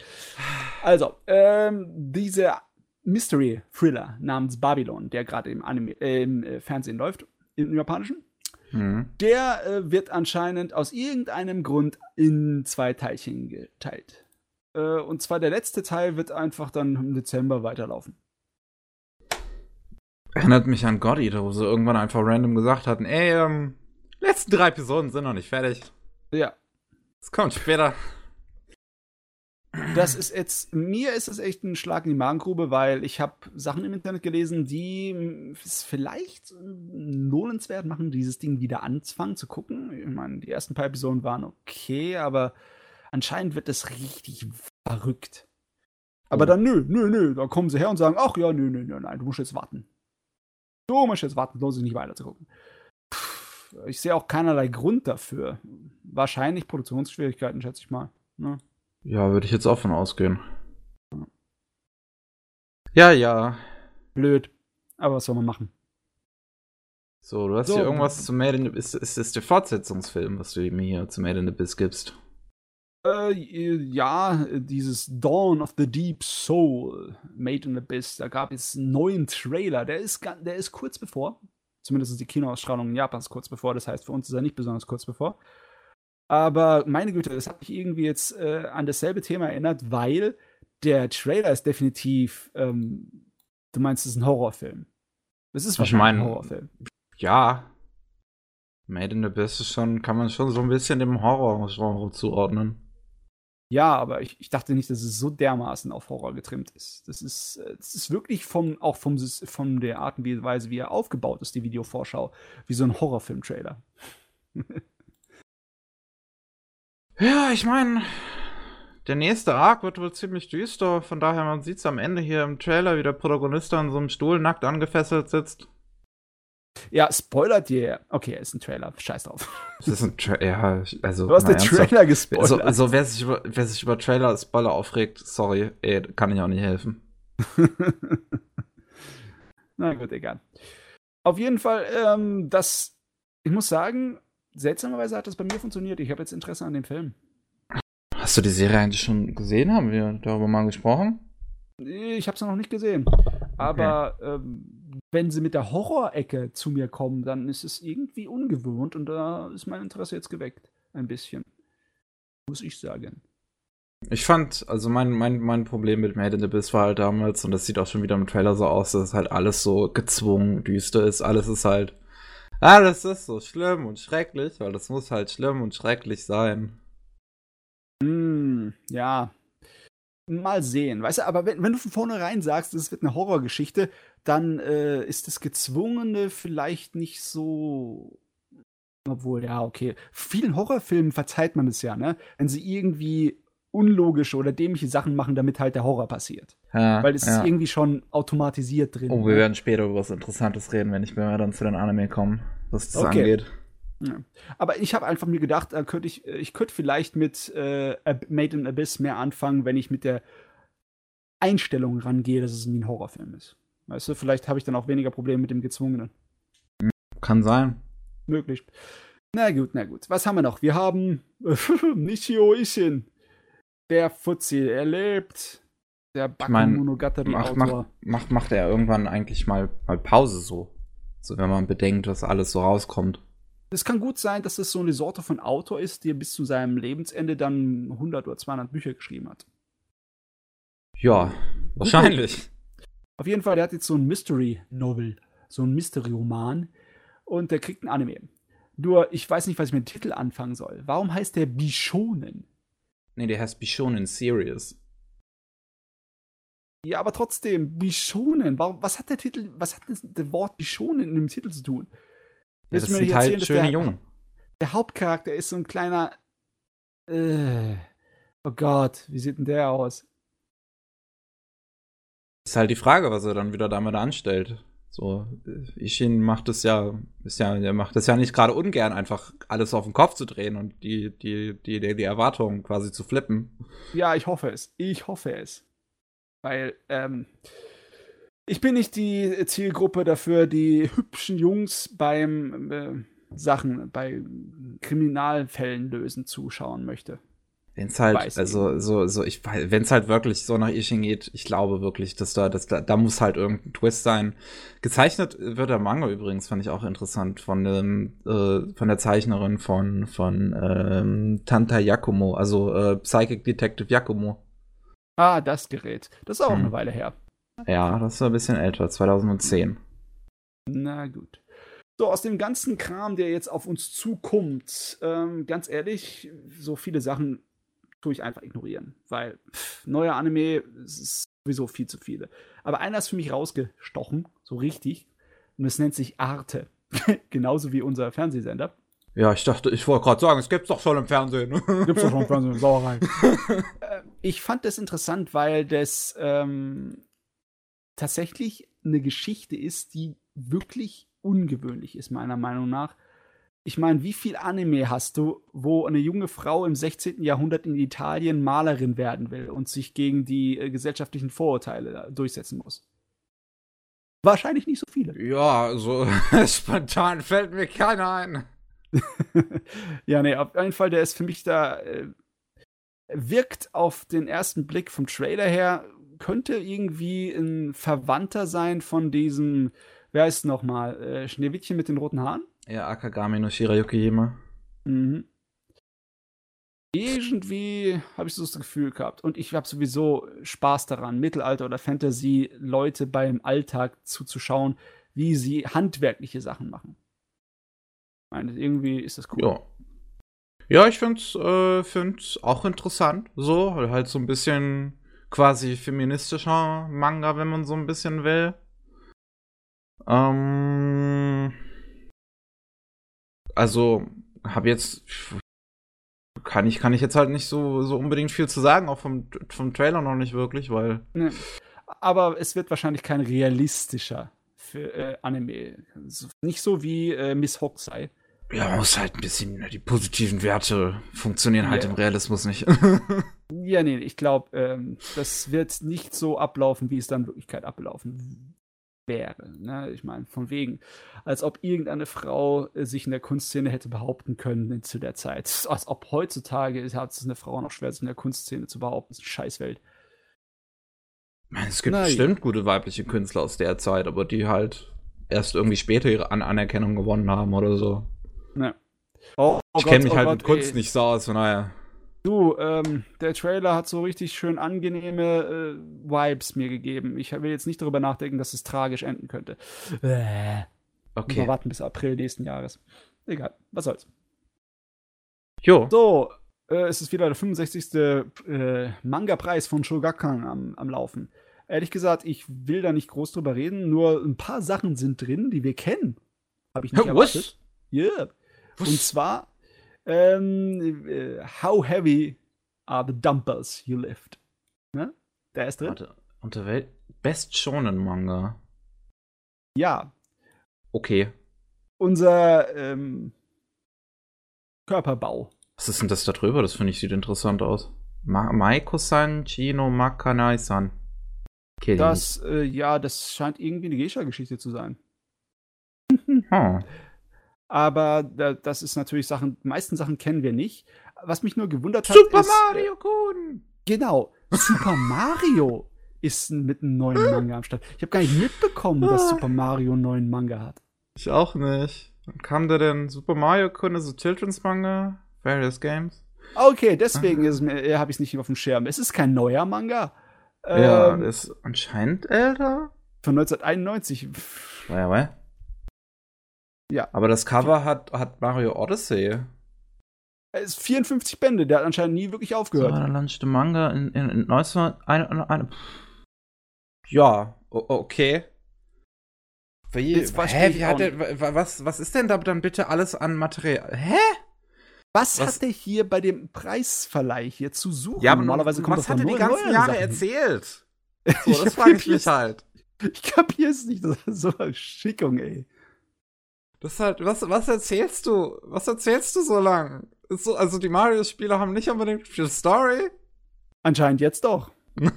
Also, ähm, dieser Mystery-Thriller namens Babylon, der gerade im, Anime, äh, im äh, Fernsehen läuft, im Japanischen, Hm. der äh, wird anscheinend aus irgendeinem Grund in zwei Teilchen geteilt. Äh, und zwar der letzte Teil wird einfach dann im Dezember weiterlaufen. Erinnert mich an God Eater, wo sie irgendwann einfach random gesagt hatten, ey, ähm, letzten drei Episoden sind noch nicht fertig. Ja, Es kommt später. Das ist jetzt, mir ist es echt ein Schlag in die Magengrube, weil ich habe Sachen im Internet gelesen, die es vielleicht lohnenswert machen, dieses Ding wieder anzufangen zu gucken. Ich meine, die ersten paar Episoden waren okay, aber anscheinend wird es richtig verrückt. Aber Oh. dann, nö, nö, nö, da kommen sie her und sagen, ach ja, nö, nö, nö, nein, du musst jetzt warten. Du musst jetzt warten, lohnt sich nicht weiter zu gucken. Pff, ich sehe auch keinerlei Grund dafür. Wahrscheinlich Produktionsschwierigkeiten, schätze ich mal. Ne? Ja, würde ich jetzt auch von ausgehen. Ja, ja. Blöd. Aber was soll man machen? So, du hast So. hier irgendwas zu Made in the Ist, ist das der Fortsetzungsfilm, was du mir hier zu Made in the Abyss gibst? Äh, ja, dieses Dawn of the Deep Soul, Made in Abyss, da gab es einen neuen Trailer. Der ist, der ist kurz bevor. Zumindest ist die Kinoausstrahlung in Japan kurz bevor. Das heißt, für uns ist er nicht besonders kurz bevor. Aber meine Güte, das hat mich irgendwie jetzt äh, an dasselbe Thema erinnert, weil der Trailer ist definitiv, ähm, du meinst, es ist ein Horrorfilm. Das ist Ich wahrscheinlich mein- ein Horrorfilm. Ja. Made in the Abyss ist schon, kann man schon so ein bisschen dem Horror-Genre zuordnen. Ja, aber ich, ich dachte nicht, dass es so dermaßen auf Horror getrimmt ist. Das ist, äh, das ist wirklich vom, auch vom, von der Art und Weise, wie er aufgebaut ist, die Videovorschau, wie so ein Horrorfilm-Trailer. Ja, ich meine, der nächste Arc wird wohl ziemlich düster. Von daher, man sieht es am Ende hier im Trailer, wie der Protagonist an so einem Stuhl nackt angefesselt sitzt. Ja, spoilert dir. Okay, ist ein Trailer. Scheiß drauf. Das ist ein Trailer, ja, also. Du hast den ernsthaft. Trailer gespoilert. So, so wer, sich über, wer sich über Trailer Spoiler aufregt, sorry, ey, kann ich auch nicht helfen. Na gut, egal. Auf jeden Fall, ähm, das, ich muss sagen, seltsamerweise hat das bei mir funktioniert. Ich habe jetzt Interesse an dem Film. Hast du die Serie eigentlich schon gesehen? Haben wir darüber mal gesprochen? Ich habe es noch nicht gesehen. Aber ähm, wenn sie mit der Horrorecke zu mir kommen, dann ist es irgendwie ungewohnt und da ist mein Interesse jetzt geweckt. Ein bisschen. Muss ich sagen. Ich fand, also mein, mein, mein Problem mit Made in the Abyss war halt damals, und das sieht auch schon wieder im Trailer so aus, dass halt alles so gezwungen düster ist. Alles ist halt, alles ist so schlimm und schrecklich, weil das muss halt schlimm und schrecklich sein. Hm, ja. Mal sehen. Weißt du, aber wenn, wenn du von vornherein sagst, es wird eine Horrorgeschichte, dann äh, ist das Gezwungene vielleicht nicht so. Obwohl, ja, okay. Vielen Horrorfilmen verzeiht man es ja, ne? Wenn sie irgendwie unlogische oder dämliche Sachen machen, damit halt der Horror passiert. Ja, Weil es ja. ist irgendwie schon automatisiert drin. Oh, wir ne? werden später über was Interessantes reden, wenn ich wenn wir dann zu den Anime kommen, was das Okay. angeht. Ja. Aber ich habe einfach mir gedacht, da könnte ich, ich könnte vielleicht mit äh, Made in Abyss mehr anfangen, wenn ich mit der Einstellung rangehe, dass es wie ein Horrorfilm ist. Weißt du, vielleicht habe ich dann auch weniger Probleme mit dem Gezwungenen. Kann sein. Möglich. Na gut, na gut. Was haben wir noch? Wir haben Nishio Ishin. Der Fuzzi, er lebt. Der mein, Bakemonogatari Macht, Autor. macht, macht, macht er irgendwann eigentlich mal, mal Pause so? So, wenn man bedenkt, was alles so rauskommt. Es kann gut sein, dass es so eine Sorte von Autor ist, der bis zu seinem Lebensende dann 100 oder 200 Bücher geschrieben hat. Ja, wahrscheinlich. Auf jeden Fall, der hat jetzt so ein Mystery-Novel, so ein Mystery-Roman und der kriegt ein Anime. Nur, ich weiß nicht, was ich mit dem Titel anfangen soll. Warum heißt der Bishonen? Nee, der heißt Bishonen Series. Ja, aber trotzdem, Bishonen. Warum, was hat der Titel, was hat das, das Wort Bishonen in dem Titel zu tun? Ja, das sind halt schöne der, Jungen. Der Hauptcharakter ist so ein kleiner. Äh, oh Gott, wie sieht denn der aus? Ist halt die Frage, was er dann wieder damit anstellt. So, Ishin macht es ja, ist ja, er macht es ja nicht gerade ungern, einfach alles auf den Kopf zu drehen und die, die, die, die, die Erwartungen quasi zu flippen. Ja, ich hoffe es. Ich hoffe es. Weil, ähm, ich bin nicht die Zielgruppe dafür, die hübschen Jungs beim äh, Sachen, bei Kriminalfällen lösen zuschauen möchte. Wenn es halt, Weiß also so, so, ich wenn es halt wirklich so nach Ishin geht, ich glaube wirklich, dass da, dass da, da muss halt irgendein Twist sein. Gezeichnet wird der Manga übrigens, fand ich auch interessant, von dem, äh, von der Zeichnerin von, von ähm, Tanta Yakumo, also äh, Psychic Detective Yakumo. Ah, das Gerät. Das ist auch hm. eine Weile her. Ja, das ist ein bisschen älter, 2010. Na gut. So, aus dem ganzen Kram, der jetzt auf uns zukommt, ähm, ganz ehrlich, so viele Sachen tue ich einfach ignorieren, weil pff, neuer Anime ist sowieso viel zu viele. Aber einer ist für mich rausgestochen, so richtig, und es nennt sich Arte. Genauso wie unser Fernsehsender. Ja, ich dachte, ich wollte gerade sagen, es gibt's doch schon im Fernsehen. gibt's doch schon im Fernsehen, Sauerei. Äh, ich fand das interessant, weil das ähm, tatsächlich eine Geschichte ist, die wirklich ungewöhnlich ist, meiner Meinung nach ich meine, wie viel Anime hast du, wo eine junge Frau im 16. Jahrhundert in Italien Malerin werden will und sich gegen die äh, gesellschaftlichen Vorurteile durchsetzen muss? Wahrscheinlich nicht so viele. Ja, so spontan fällt mir keiner ein. ja, nee, auf jeden Fall, der ist für mich da. Äh, wirkt auf den ersten Blick vom Trailer her, könnte irgendwie ein Verwandter sein von diesem, wer ist nochmal, äh, Schneewittchen mit den roten Haaren? Ja, Akagami no Shirayukijima. Mhm. Irgendwie habe ich so das Gefühl gehabt. Und ich habe sowieso Spaß daran, Mittelalter oder Fantasy Leute beim Alltag zuzuschauen, wie sie handwerkliche Sachen machen. Ich meine, irgendwie ist das cool. Ja. Ja, ich finde es äh, find's auch interessant. So, halt so ein bisschen quasi feministischer Manga, wenn man so ein bisschen will. Ähm also habe jetzt kann ich kann ich jetzt halt nicht so so unbedingt viel zu sagen, auch vom vom Trailer noch nicht wirklich, weil nee. aber es wird wahrscheinlich kein realistischer für äh, Anime, nicht so wie äh, Miss Hokusai. Ja, man muss halt ein bisschen die positiven Werte funktionieren yeah. halt im Realismus nicht. ja, nee, ich glaube, ähm, das wird nicht so ablaufen, wie es dann in Wirklichkeit ablaufen wäre. Ne? Ich meine, von wegen, als ob irgendeine Frau äh, sich in der Kunstszene hätte behaupten können zu der Zeit. Als ob heutzutage hat es eine Frau noch schwer, sich in der Kunstszene zu behaupten. Das ist eine Scheißwelt. Es gibt Na, bestimmt ja. gute weibliche Künstler aus der Zeit, aber die halt erst irgendwie später ihre An Anerkennung gewonnen haben oder so. Ne. Oh, oh ich kenne mich oh halt Gott, mit Kunst ey. nicht so aus, von daher. Du, ähm, der Trailer hat so richtig schön angenehme äh, Vibes mir gegeben. Ich will jetzt nicht darüber nachdenken, dass es tragisch enden könnte. Äh, okay. Mal warten bis April nächsten Jahres. Egal, was soll's. Jo. So, äh, es ist wieder der 65. Äh, Manga-Preis von Shogakukan am, am Laufen. Ehrlich gesagt, ich will da nicht groß drüber reden, nur ein paar Sachen sind drin, die wir kennen. Habe ich nicht erwartet. Ja. Yeah. Und zwar ähm, äh, how heavy are the dumpers you lift? Ne? Der ist drin. Warte, unter Welt Best Shonen Manga. Ja. Okay. Unser ähm, Körperbau. Was ist denn das da drüber? Das finde ich sieht interessant aus. Ma Maiko-san, Chino Makanai-san. Das, äh, ja, das scheint irgendwie eine Geisha-Geschichte zu sein. Hm. Aber das ist natürlich Sachen, die meisten Sachen kennen wir nicht. Was mich nur gewundert hat. Super ist, Mario Kun! Genau. Super Mario ist mit einem neuen Manga am Start. Ich habe gar nicht mitbekommen, dass Super Mario einen neuen Manga hat. Ich auch nicht. kam da denn Super Mario Kunde, so Children's Manga, Various Games? Okay, deswegen ist mir, äh, habe ich es nicht auf dem Schirm. Es ist kein neuer Manga. Ja, Ähm, ist anscheinend älter. von 1991. Ja, ja. Ja. Aber das Cover hat, hat Mario Odyssey. Es ist 54 Bände, der hat anscheinend nie wirklich aufgehört. dann launchte Manga in, in, in 1901. Ja, okay. Wie, hä, wie hat der, wa- was, was ist denn da dann bitte alles an Material? Hä? Was, Was- hat der hier bei dem Preisverleih hier zu suchen? Ja, aber Normalerweise kommt was doch hat er die ganzen Jahre Sachen. erzählt? So, Ich das frage ich mich halt. Ich kapier's nicht, das ist so eine Schickung, ey. Das ist halt, was, was erzählst du? Was erzählst du so lang? Ist so, also die Mario-Spiele haben nicht unbedingt viel Story. Anscheinend jetzt doch.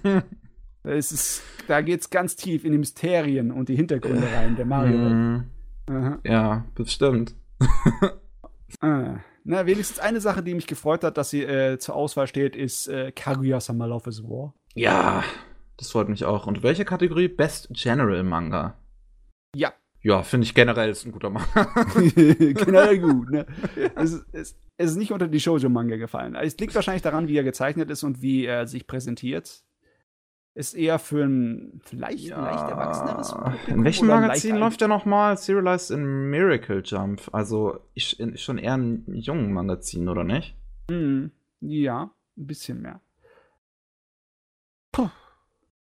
Es ist, da geht's ganz tief in die Mysterien und die Hintergründe rein, der Mario. Hm, Aha. ja, bestimmt. Ah. Na, wenigstens eine Sache, die mich gefreut hat, dass sie äh, zur Auswahl steht, ist äh, Kaguya-sama Love is War. Ja, das freut mich auch. Und welche Kategorie? Best General Manga. Ja. Ja, finde ich generell ist ein guter Manga. Generell gut, ne? Es, ist- es, es ist nicht unter die Shoujo-Manga gefallen. Es liegt wahrscheinlich daran, wie er gezeichnet ist und wie er sich präsentiert. Ist eher für ein vielleicht ein leicht erwachseneres Publikum In welchem Magazin läuft der nochmal? Serialized in Miracle Jump. Also ich, in, schon eher ein jungen Magazin, oder nicht? Mhm. Ja, ein bisschen mehr.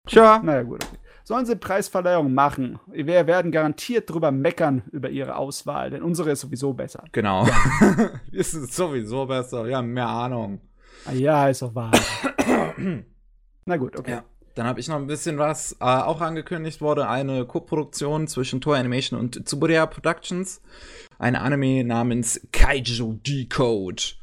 Tja. Naja, gut. Okay. Sollen sie Preisverleihung machen? Wir werden garantiert drüber meckern über ihre Auswahl, denn unsere ist sowieso besser. Genau. ist es sowieso besser. Wir haben mehr Ahnung. Ah, ja, ist doch wahr. Na gut, okay. Ja. Dann habe ich noch ein bisschen was, äh, auch angekündigt wurde, eine Co-Produktion zwischen Toei Animation und Tsuburaya Productions. Ein Anime namens Kaiju Decode.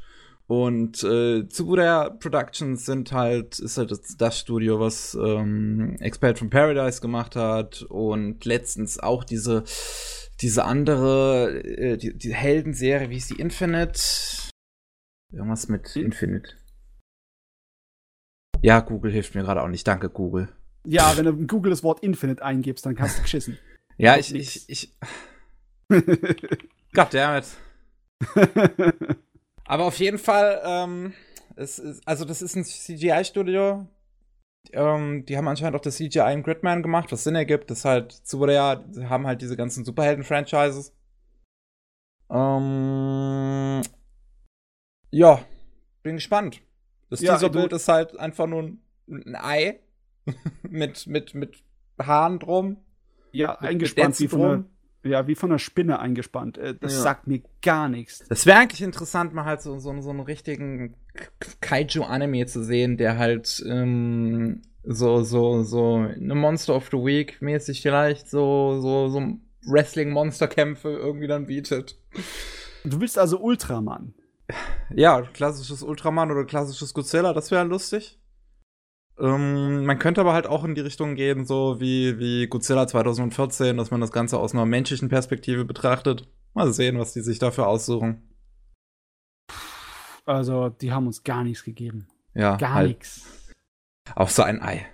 Und äh, Tsuburaya Productions sind halt, ist halt das, das Studio, was ähm, Expert from Paradise gemacht hat und letztens auch diese, diese andere, äh, die, die Heldenserie, wie hieß die, Infinite? Irgendwas mit In- Infinite. Ja, Google hilft mir gerade auch nicht. Danke, Google. Ja, wenn du in Google das Wort Infinite eingibst, dann kannst du geschissen. Ja, ich, nix. ich, ich. Goddammit. Aber auf jeden Fall, ähm, es ist, also das ist ein CGI-Studio. Ähm, die haben anscheinend auch das CGI in Gridman gemacht, was Sinn ergibt. Das ist halt, Tsuburaya haben halt diese ganzen Superhelden-Franchises. Ähm, ja, bin gespannt. Das Ja, Teaserbild ist halt einfach nur ein, ein Ei mit, mit, mit Haaren drum. ja, Mit- eingespannt mit wie von, einer, ja, wie von einer Spinne eingespannt. Äh, Das Ja. sagt mir gar nichts. Es wäre eigentlich interessant, mal halt so, so, so einen richtigen Kaiju-Anime zu sehen, der halt ähm, so, so, so eine Monster of the Week mäßig vielleicht so, so, so Wrestling-Monsterkämpfe irgendwie dann bietet. Du willst also Ultraman. Ja, klassisches Ultraman oder klassisches Godzilla, das wäre lustig. Ähm, man könnte aber halt auch in die Richtung gehen, so wie, wie Godzilla 2014, dass man das Ganze aus einer menschlichen Perspektive betrachtet. Mal sehen, was die sich dafür aussuchen. Also, die haben uns gar nichts gegeben. Ja, Gar halt nichts. Auch so ein Ei.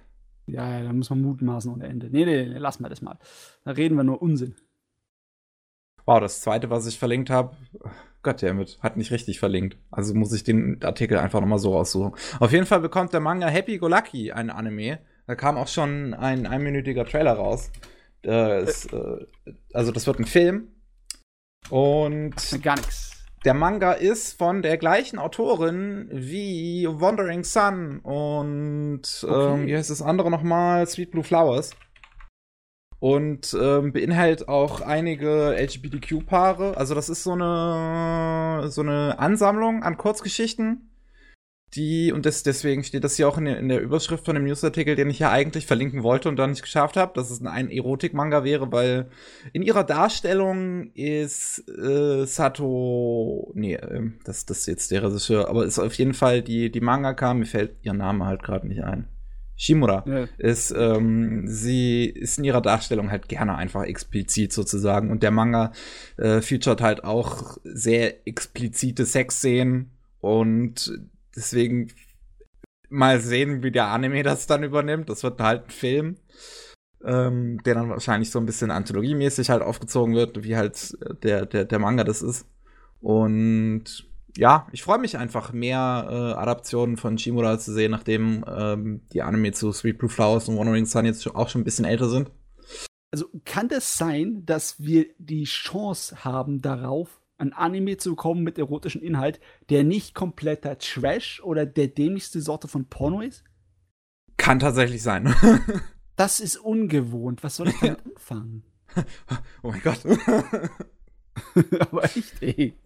Ja, ja, da muss man mutmaßen ohne Ende. Nee, nee, nee, lass mal das mal. Da reden wir nur Unsinn. Wow, das zweite, was ich verlinkt habe, Goddammit, hat nicht richtig verlinkt. Also muss ich den Artikel einfach nochmal so raussuchen. Auf jeden Fall bekommt der Manga Happy Go Lucky ein Anime. Da kam auch schon ein einminütiger Trailer raus. Ist, äh, also das wird ein Film. Und Gar nichts. der Manga ist von der gleichen Autorin wie Wandering Sun und Okay. ähm, wie heißt das andere nochmal? Sweet Blue Flowers. Und ähm, beinhaltet auch einige LGBTQ-Paare. Also das ist so eine so eine Ansammlung an Kurzgeschichten, die und das, deswegen steht das hier auch in der, in der Überschrift von dem Newsartikel, den ich ja eigentlich verlinken wollte und dann nicht geschafft habe, dass es ein Erotik-Manga wäre, weil in ihrer Darstellung ist äh, Sato, nee, ähm, das, das ist jetzt der Regisseur, aber ist auf jeden Fall die, die Mangaka, mir fällt ihr Name halt gerade nicht ein. Shimura Ja. ist, ähm, sie ist in ihrer Darstellung halt gerne einfach explizit sozusagen. Und der Manga äh, featuret halt auch sehr explizite Sexszenen und deswegen mal sehen, wie der Anime das dann übernimmt. Das wird halt ein Film. ähm, der dann wahrscheinlich so ein bisschen anthologiemäßig halt aufgezogen wird, wie halt der, der, der Manga das ist. Und ja, ich freue mich einfach, mehr äh, Adaptionen von Shimura zu sehen, nachdem ähm, die Anime zu Sweet Blue Flowers und Wandering Sun jetzt auch schon ein bisschen älter sind. Also kann das sein, dass wir die Chance haben darauf, ein Anime zu bekommen mit erotischem Inhalt, der nicht kompletter Trash oder der dämlichste Sorte von Porno ist? Kann tatsächlich sein. das ist ungewohnt. Was soll ich damit anfangen? oh mein Gott. Aber echt, ey.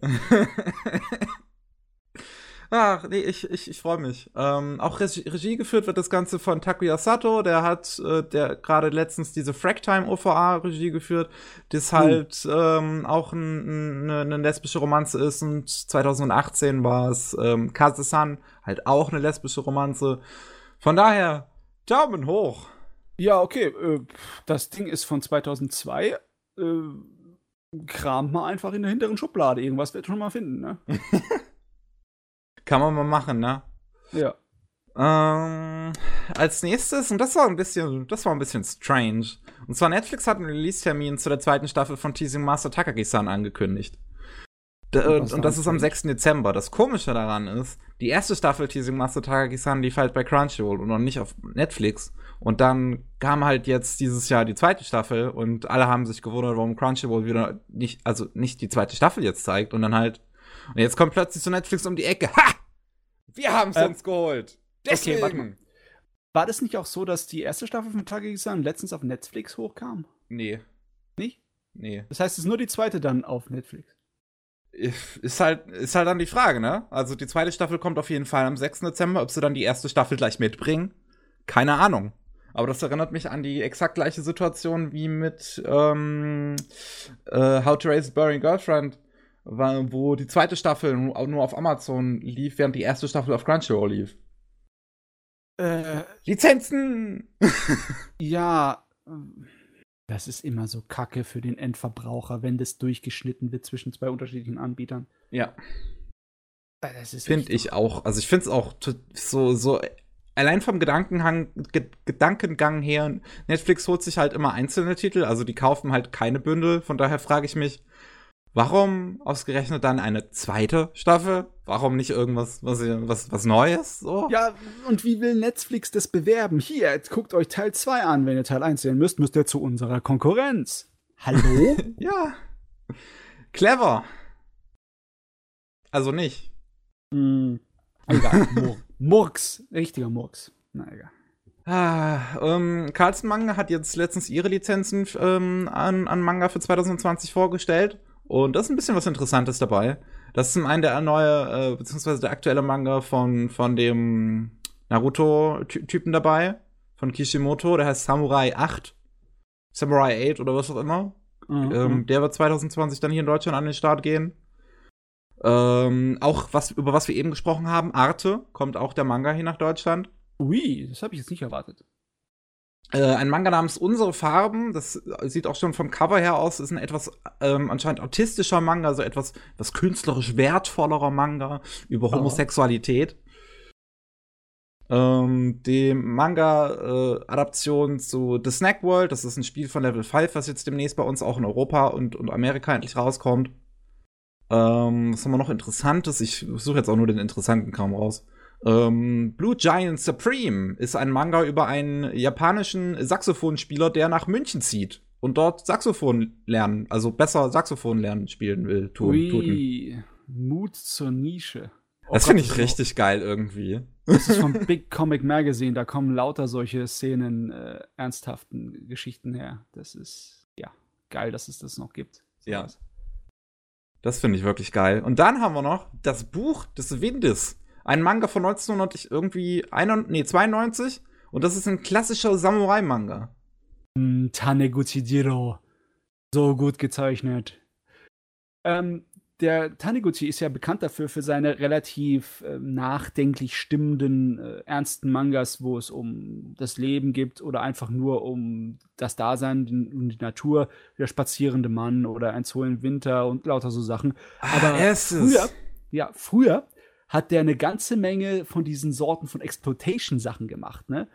Ach, nee, ich, ich, ich freue mich. Ähm, auch Regie, Regie, geführt wird das Ganze von Takuya Sato, der hat, äh, der gerade letztens diese Fracktime OVA Regie geführt, das halt mhm. ähm, auch ein, ein, eine lesbische Romanze ist und 2018 war es ähm, Kaze-san, halt auch eine lesbische Romanze. Von daher, Daumen hoch. Ja, okay, äh, das Ding ist von 2002. Äh, kramt mal einfach in der hinteren Schublade. Irgendwas wird schon mal finden, ne? Kann man mal machen, ne? Ja. Ähm, als nächstes, und das war ein bisschen, das war ein bisschen strange. Und zwar Netflix hat einen Release-Termin zu der zweiten Staffel von Teasing Master Takagi-san angekündigt. D und, und das ist am 6. Dezember. Das Komische daran ist, die erste Staffel Teasing Master Takagi-san lief halt bei Crunchyroll und noch nicht auf Netflix. Und dann kam halt jetzt dieses Jahr die zweite Staffel und alle haben sich gewundert, warum Crunchyroll wieder nicht, also nicht die zweite Staffel jetzt zeigt und dann halt und jetzt kommt plötzlich so Netflix um die Ecke. Ha! Wir haben es äh, uns geholt. Deswegen. Okay, warte mal. War das nicht auch so, dass die erste Staffel von Takagi-san letztens auf Netflix hochkam? Nee. Nicht? Nee. Das heißt, es ist nur die zweite dann auf Netflix. Ist halt, ist halt dann die Frage, ne? Also die zweite Staffel kommt auf jeden Fall am 6. Dezember. Ob sie dann die erste Staffel gleich mitbringen? Keine Ahnung. Aber das erinnert mich an die exakt gleiche Situation wie mit ähm, äh, How to Raise a Burning Girlfriend wo die zweite Staffel nur auf Amazon lief, während die erste Staffel auf Crunchyroll lief. Äh, Lizenzen! ja, das ist immer so kacke für den Endverbraucher, wenn das durchgeschnitten wird zwischen zwei unterschiedlichen Anbietern. Ja. Finde ich auch. Also ich finde es auch so, so allein vom Gedankengang, Gedankengang her, Netflix holt sich halt immer einzelne Titel, also die kaufen halt keine Bündel. Von daher frage ich mich, Warum ausgerechnet dann eine zweite Staffel? Warum nicht irgendwas, was, was, was Neues? So? Ja, und wie will Netflix das bewerben? Hier, jetzt guckt euch Teil 2 an. Wenn ihr Teil 1 sehen müsst, müsst ihr zu unserer Konkurrenz. Hallo? ja. Clever. Also nicht. Mm, egal. Mur Murks. Richtiger Murks. Na egal. Ah, ähm, Carlsen Manga hat jetzt letztens ihre Lizenzen ähm, an, an Manga für 2020 vorgestellt. Und da ist ein bisschen was Interessantes dabei. Das ist zum einen der neue, äh, beziehungsweise der aktuelle Manga von, von dem Naruto-Typen dabei, von Kishimoto, der heißt Samurai 8. Samurai 8 oder was auch immer. Mhm. Ähm, der wird 2020 dann hier in Deutschland an den Start gehen. Ähm, auch was, über was wir eben gesprochen haben, Arte, kommt auch der Manga hier nach Deutschland. Ui, das habe ich jetzt nicht erwartet. Äh, ein Manga namens Unsere Farben, das sieht auch schon vom Cover her aus, ist ein etwas ähm, anscheinend autistischer Manga, also etwas, etwas künstlerisch wertvollerer Manga über oh. Homosexualität. Ähm, die Manga-Adaption äh, zu The Snack World, das ist ein Spiel von Level 5, was jetzt demnächst bei uns auch in Europa und, und Amerika endlich rauskommt. Ähm, was haben wir noch Interessantes? Ich suche jetzt auch nur den interessanten Kram raus. Ähm, Blue Giant Supreme ist ein Manga über einen japanischen Saxophonspieler, der nach München zieht und dort Saxophon lernen, also besser Saxophon lernen spielen will. Tun, Ui, Mut zur Nische. Oh das finde ich richtig geil irgendwie. Das ist vom Big Comic Magazine, da kommen lauter solche Szenen, äh, ernsthaften Geschichten her. Das ist, ja, geil, dass es das noch gibt. So ja. Was. Das finde ich wirklich geil. Und dann haben wir noch das Buch des Windes. Ein Manga von 1900 irgendwie 91, nee, 92 und das ist ein klassischer Samurai-Manga. Mm, Taneguchi Jiro. So gut gezeichnet. Ähm, der Taniguchi ist ja bekannt dafür für seine relativ äh, nachdenklich stimmenden, äh, ernsten Mangas, wo es um das Leben geht oder einfach nur um das Dasein, um die Natur, der spazierende Mann oder ein Zoo im Winter und lauter so Sachen. Ah, Aber ah, früher, ja, früher hat der eine ganze Menge von diesen Sorten von Exploitation-Sachen gemacht, ne?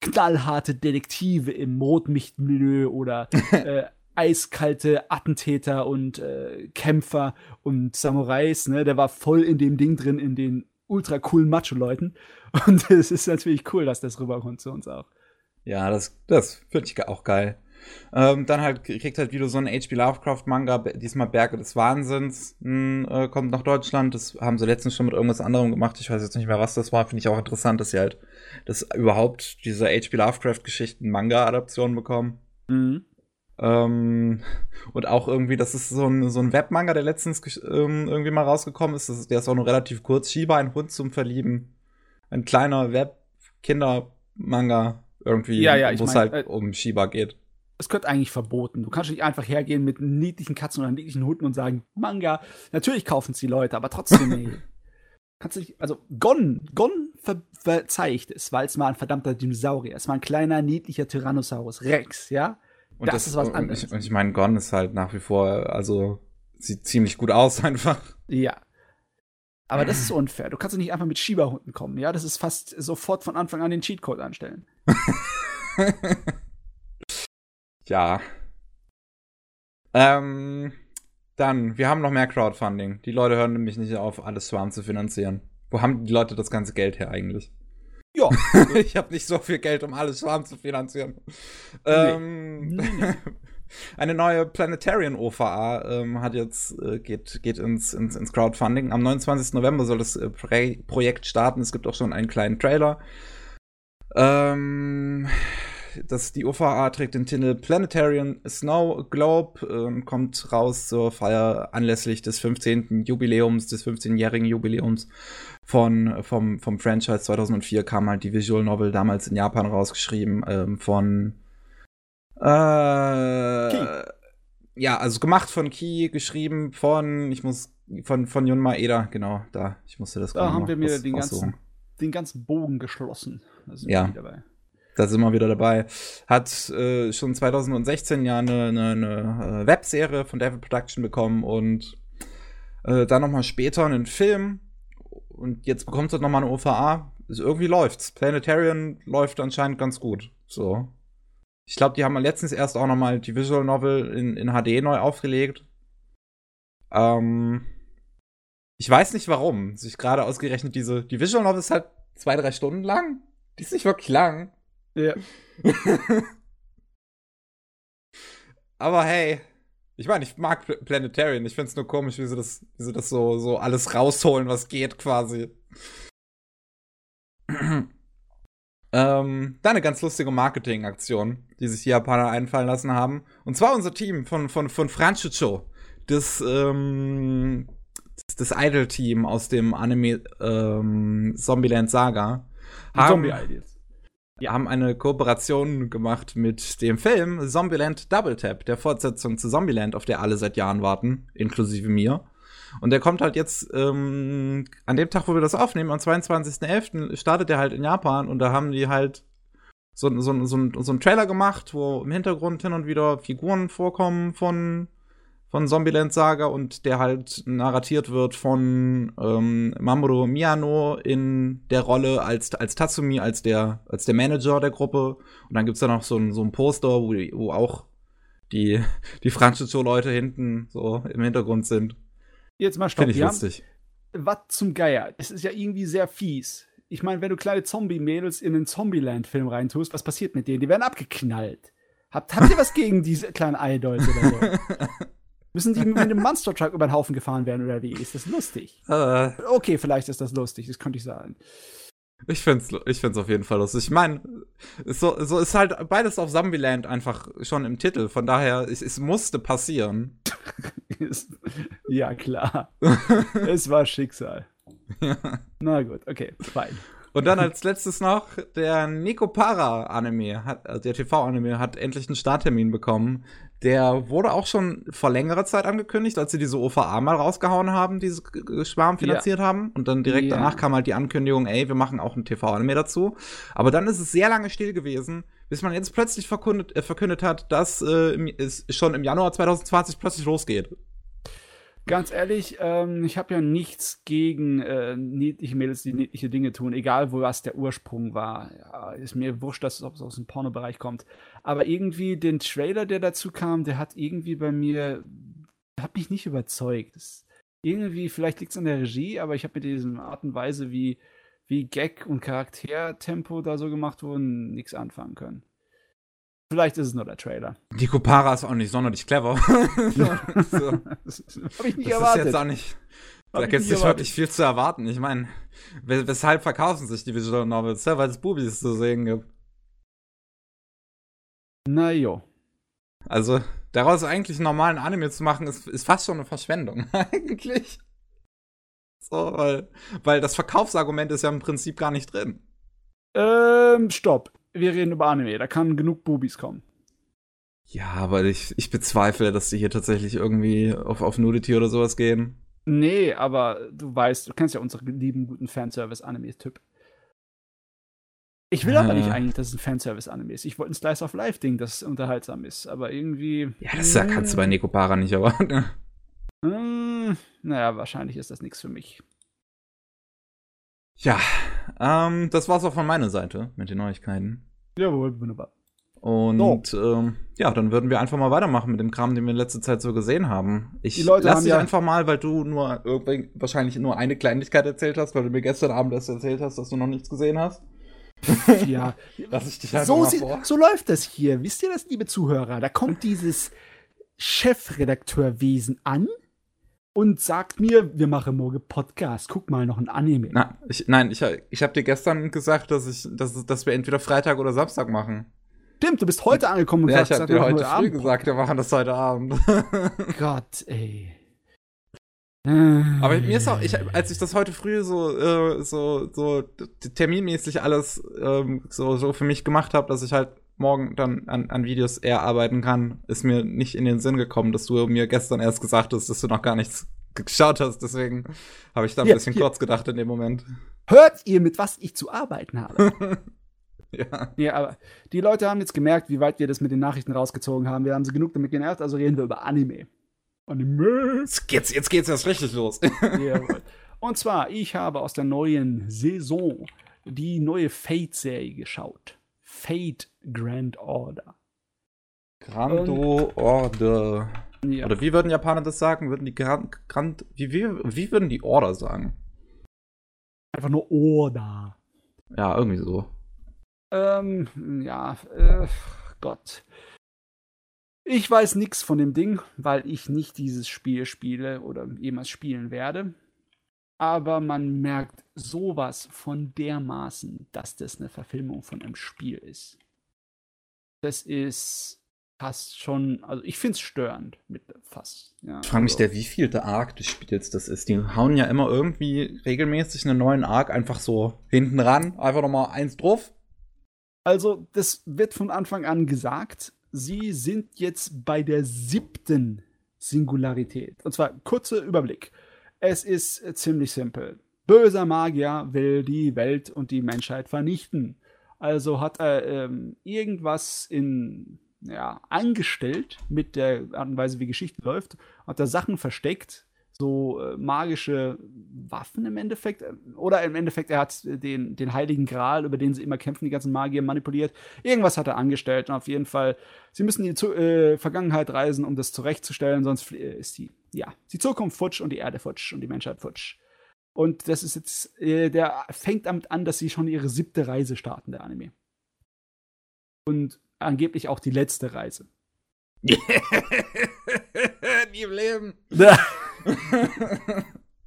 knallharte Detektive im Rotmicht-Milieu oder äh, eiskalte Attentäter und äh, Kämpfer und Samurais, ne? Der war voll in dem Ding drin, in den ultra coolen Macho-Leuten. Und es ist natürlich cool, dass das rüberkommt zu uns auch. Ja, das, das finde ich auch geil. Ähm, dann halt kriegt halt wieder so ein H.P. Lovecraft-Manga, diesmal Berge des Wahnsinns, mh, hm, äh, kommt nach Deutschland. Das haben sie letztens schon mit irgendwas anderem gemacht. Ich weiß jetzt nicht mehr, was das war. Finde ich auch interessant, dass sie halt dass überhaupt diese H.P. Lovecraft-Geschichten Manga-Adaptionen bekommen. Mhm. Ähm, und auch irgendwie, das ist so ein, so ein Webmanga, der letztens ähm, irgendwie mal rausgekommen ist. ist. Der ist auch nur relativ kurz. Shiba, ein Hund zum Verlieben. Ein kleiner Web-Kinder-Manga irgendwie, ja, ja, wo es halt äh, um Shiba geht. Es könnte eigentlich verboten. Du kannst nicht einfach hergehen mit niedlichen Katzen oder niedlichen Hunden und sagen, Manga. Natürlich kaufen es die Leute, aber trotzdem, ey. Kannst du nicht, also Gon, Gon ver verzeicht es, weil es mal ein verdammter Dinosaurier ist, mal ein kleiner, niedlicher Tyrannosaurus Rex, ja? Und das, das ist was anderes. Und ich, ich meine, Gon ist halt nach wie vor, also sieht ziemlich gut aus einfach. Ja. Aber das ist unfair. Du kannst nicht einfach mit Schieberhunden kommen, ja? Das ist fast sofort von Anfang an den Cheatcode anstellen. ja. Ähm, dann, wir haben noch mehr Crowdfunding. Die Leute hören nämlich nicht auf, alles Swarm zu finanzieren. Wo haben die Leute das ganze Geld her eigentlich? Ja. ich habe nicht so viel Geld, um alles Schwarm zu finanzieren. Nee. Ähm, nee, nee. Eine neue Planetarian OVA ähm, hat jetzt, äh, geht, geht ins, ins, ins Crowdfunding. Am 29. November soll das äh, Projekt starten. Es gibt auch schon einen kleinen Trailer. Ähm, das, die OVA trägt den Titel Planetarian Snow Globe und kommt raus zur Feier anlässlich des 15. Jubiläums, des 15-jährigen Jubiläums von, vom, vom Franchise 2004 kam halt die Visual Novel damals in Japan rausgeschrieben ähm, von äh, Key. ja, also gemacht von Key, geschrieben von, ich muss, von, von Jun Maeda, genau, da, ich musste das Da haben wir mir den ganzen, den ganzen Bogen geschlossen. ja. Da sind wir wieder dabei. Hat äh, schon 2016 ja eine, eine, eine äh, Webserie von Devil Production bekommen und äh, dann nochmal später einen Film. Und jetzt bekommt es nochmal eine OVA. Also irgendwie läuft's. Planetarian läuft anscheinend ganz gut. So. Ich glaube, die haben letztens erst auch nochmal die Visual Novel in, in HD neu aufgelegt. Ähm, ich weiß nicht warum. Sich gerade ausgerechnet diese. Die Visual Novel ist halt zwei, drei Stunden lang. Die ist nicht wirklich lang. Ja. Aber hey, ich meine, ich mag Planetarian. Ich finde es nur komisch, wie sie das, wie sie das so, so alles rausholen, was geht, quasi. ähm, dann eine ganz lustige Marketingaktion, die sich die Japaner einfallen lassen haben. Und zwar unser Team von, von, von Franchicho. Das, ähm, das Idol-Team aus dem Anime ähm, Zombieland Saga. Zombie-Ideals ja. haben eine Kooperation gemacht mit dem Film Zombieland Double Tap, der Fortsetzung zu Zombieland, auf der alle seit Jahren warten, inklusive mir. Und der kommt halt jetzt ähm, an dem Tag, wo wir das aufnehmen, am 22.11. startet er halt in Japan und da haben die halt so, so, so, so einen Trailer gemacht, wo im Hintergrund hin und wieder Figuren vorkommen von von Zombieland Saga und der halt narratiert wird von ähm, Mamoru Miyano in der Rolle als, als Tatsumi, als der, als der Manager der Gruppe. Und dann gibt's da noch so ein, so ein Poster, wo, wo auch die, die Franchise-Leute hinten so im Hintergrund sind. Jetzt mal stopp. Finde ich lustig. Was zum Geier? Es ist ja irgendwie sehr fies. Ich meine, wenn du kleine Zombie-Mädels in einen Zombieland-Film reintust, was passiert mit denen? Die werden abgeknallt. Habt, habt ihr was gegen diese kleinen Idols oder so? Müssen die mit einem Monster Truck über den Haufen gefahren werden oder wie? Ist das lustig? Uh, okay, vielleicht ist das lustig, das könnte ich sagen. Ich find's, ich find's auf jeden Fall lustig. Ich meine, so, so ist halt beides auf Zombieland einfach schon im Titel. Von daher, es, es musste passieren. ja, klar. es war Schicksal. Ja. Na gut, okay, fein. Und dann als letztes noch, der Nekopara Anime, hat, also der TV-Anime, hat endlich einen Starttermin bekommen. Der wurde auch schon vor längerer Zeit angekündigt, als sie diese OVA mal rausgehauen haben, diese Schwarm finanziert ja. haben. Und dann direkt ja. danach kam halt die Ankündigung, ey, wir machen auch ein TV-Anime dazu. Aber dann ist es sehr lange still gewesen, bis man jetzt plötzlich verkündet, äh, verkündet hat, dass äh, es schon im Januar 2020 plötzlich losgeht. Ganz ehrlich, ähm, ich habe ja nichts gegen äh, niedliche Mädels, die niedliche Dinge tun, egal wo was der Ursprung war. Ja, ist mir wurscht, dass es aus dem Pornobereich kommt. Aber irgendwie den Trailer, der dazu kam, der hat irgendwie bei mir, hat mich nicht überzeugt. Das, irgendwie, vielleicht liegt es an der Regie, aber ich habe mit dieser Art und Weise, wie, wie Gag und Charaktertempo da so gemacht wurden, nichts anfangen können. Vielleicht ist es nur der Trailer. Die Kupara ist auch nicht sonderlich clever. so. Habe ich nicht das erwartet. ist jetzt auch nicht. Hab Da gibt es nicht erwartet. wirklich viel zu erwarten. Ich meine, we- weshalb verkaufen sich die Visual Novels? Ja, weil es Bubis zu sehen gibt. Na jo. Also, daraus eigentlich einen normalen Anime zu machen, ist, ist fast schon eine Verschwendung, eigentlich. So, weil, weil das Verkaufsargument ist ja im Prinzip gar nicht drin. Ähm, stopp. Wir reden über Anime. Da kann genug Bubis kommen. Ja, aber ich, ich bezweifle, dass die hier tatsächlich irgendwie auf, auf Nudity oder sowas gehen. Nee, aber du weißt, du kennst ja unsere lieben guten Fanservice-Anime-Typ. Ich will aber Äh. nicht eigentlich, dass es ein Fanservice-Anime ist. Ich wollte ein Slice-of-Life-Ding, das unterhaltsam ist. Aber irgendwie. Ja, das ja, kannst du bei Nekopara nicht erwarten. Hm, naja, wahrscheinlich ist das nichts für mich. Ja, ähm, das war's auch von meiner Seite mit den Neuigkeiten. Jawohl, wunderbar. Und ähm, ja, dann würden wir einfach mal weitermachen mit dem Kram, den wir in letzter Zeit so gesehen haben. Ich lass dich ja- einfach mal, weil du nur wahrscheinlich nur eine Kleinigkeit erzählt hast, weil du mir gestern Abend erst erzählt hast, dass du noch nichts gesehen hast. Ja, Lass ich dich einfach so, mal sie- vor. so läuft das hier. Wisst ihr das, liebe Zuhörer? Da kommt dieses Chefredakteurwesen an und sagt mir, wir machen morgen Podcast. Guck mal, noch ein Anime. Na, ich, nein, ich, ich habe dir gestern gesagt, dass ich, dass, dass wir entweder Freitag oder Samstag machen. Stimmt, du bist heute angekommen und Ja, ich habe dir machen heute früh Abend gesagt, wir machen das heute Abend. Gott, ey. Aber mir ist auch, ich, als ich das heute früh so, äh, so, so terminmäßig alles ähm, so, so für mich gemacht habe, dass ich halt morgen dann an, an Videos eher arbeiten kann, ist mir nicht in den Sinn gekommen, dass du mir gestern erst gesagt hast, dass du noch gar nichts geschaut hast. Deswegen habe ich da ein Hier, bisschen hier. kurz gedacht in dem Moment. Hört ihr, mit was ich zu arbeiten habe? Ja. ja, aber die Leute haben jetzt gemerkt, wie weit wir das mit den Nachrichten rausgezogen haben. Wir haben sie genug damit genervt, also reden wir über Anime. Anime. Jetzt geht's, jetzt geht's erst richtig los. Jawohl. Und zwar, ich habe aus der neuen Saison die neue Fate-Serie geschaut. Fate Grand Order. Grando Order. Ja. Oder wie würden Japaner das sagen? Würden die Grand, Grand wie, wie, wie würden die Order sagen? Einfach nur Order. Ja, irgendwie so. Ähm, ja, äh, Gott. Ich weiß nichts von dem Ding, weil ich nicht dieses Spiel spiele oder jemals spielen werde. Aber man merkt sowas von dermaßen, dass das eine Verfilmung von einem Spiel ist. Das ist fast schon, also ich finde es störend mit fast. Ja, Ich frage mich, also- der wievielte Arc des Spiels das ist. Die hauen ja immer irgendwie regelmäßig einen neuen Arc einfach so hinten ran. Einfach nochmal eins drauf. Also, das wird von Anfang an gesagt. Sie sind jetzt bei der siebten Singularität. Und zwar kurzer Überblick. Es ist ziemlich simpel. Böser Magier will die Welt und die Menschheit vernichten. Also hat er ähm, irgendwas in ja, angestellt mit der Art und Weise, wie Geschichte läuft, hat er Sachen versteckt, so äh, magische Waffen im Endeffekt. Oder im Endeffekt, er hat den, den Heiligen Gral, über den sie immer kämpfen, die ganzen Magier manipuliert. Irgendwas hat er angestellt. Und auf jeden Fall, sie müssen in die Zu äh, Vergangenheit reisen, um das zurechtzustellen, sonst ist die, ja, die Zukunft futsch und die Erde futsch und die Menschheit futsch. Und das ist jetzt, äh, der fängt damit an, dass sie schon ihre siebte Reise starten, der Anime. Und angeblich auch die letzte Reise. Nie im Leben.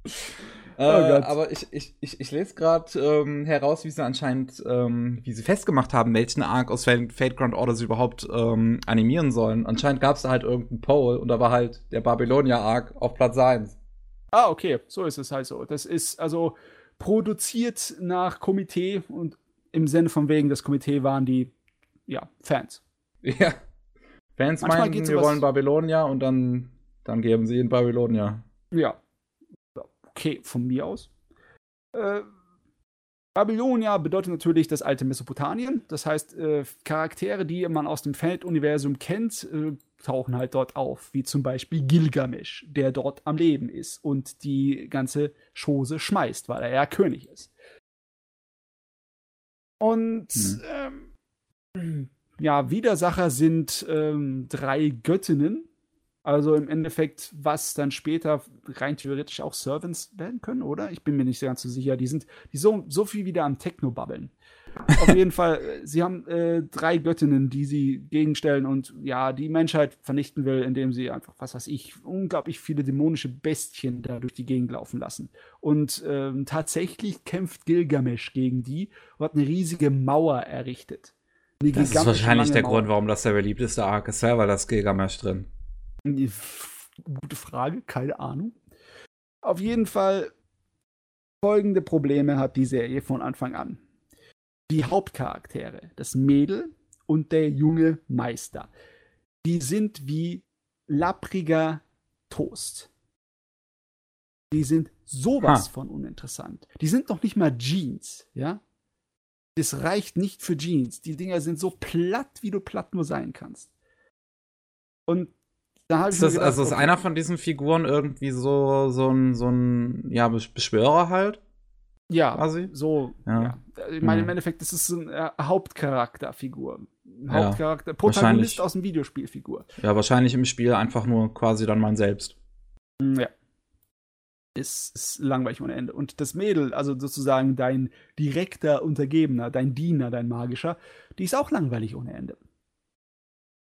Oh äh, Gott. aber ich, ich, ich, ich lese gerade ähm, heraus, wie sie anscheinend, ähm, wie sie festgemacht haben, welchen Arc aus Fate Fate Grand Order sie überhaupt ähm, animieren sollen. Anscheinend gab es da halt irgendeinen Poll und da war halt der Babylonia Arc auf Platz 1. Ah, okay, so ist es halt so. Das ist also produziert nach Komitee und im Sinne von wegen, das Komitee waren die, ja, Fans. Ja. Fans Manchmal meinten, geht wir wollen Babylonia und dann, dann geben sie in Babylonia. Ja. Okay, von mir aus. Äh, Babylonia bedeutet natürlich das alte Mesopotamien. Das heißt, äh, Charaktere, die man aus dem Felduniversum kennt, äh, tauchen halt dort auf. Wie zum Beispiel Gilgamesh, der dort am Leben ist und die ganze Chose schmeißt, weil er ja König ist. Und hm. ähm, ja, Widersacher sind ähm, drei Göttinnen, also im Endeffekt, was dann später rein theoretisch auch Servants werden können, oder? Ich bin mir nicht ganz so sicher. Die sind die so, so viel wieder am Techno-Babbeln. Auf jeden Fall, äh, sie haben äh, drei Göttinnen, die sie gegenstellen und ja, die Menschheit vernichten will, indem sie einfach, was weiß ich, unglaublich viele dämonische Bestien da durch die Gegend laufen lassen. Und ähm, tatsächlich kämpft Gilgamesh gegen die und hat eine riesige Mauer errichtet. Eine das ist wahrscheinlich der Mauer. Grund, warum das der beliebteste Arc ist, weil das Gilgamesh drin. Gute Frage, keine Ahnung. Auf jeden Fall folgende Probleme hat die Serie von Anfang an. Die Hauptcharaktere, das Mädel und der junge Meister, die sind wie lappriger Toast. Die sind sowas ha. von uninteressant. Die sind noch nicht mal Jeans, ja? Das reicht nicht für Jeans. Die Dinger sind so platt, wie du platt nur sein kannst. Und da ist das, gedacht, also ist okay. einer von diesen Figuren irgendwie so, so ein, so ein ja, Beschwörer halt? Ja, quasi? so. Ja. ja. Ich meine, im Endeffekt ist es eine Hauptcharakterfigur. Hauptcharakter, ja, Protagonist aus dem Videospielfigur. Ja, wahrscheinlich im Spiel einfach nur quasi dann mein Selbst. Mm, ja. Ist, ist langweilig ohne Ende. Und das Mädel, also sozusagen dein direkter Untergebener, dein Diener, dein magischer, die ist auch langweilig ohne Ende.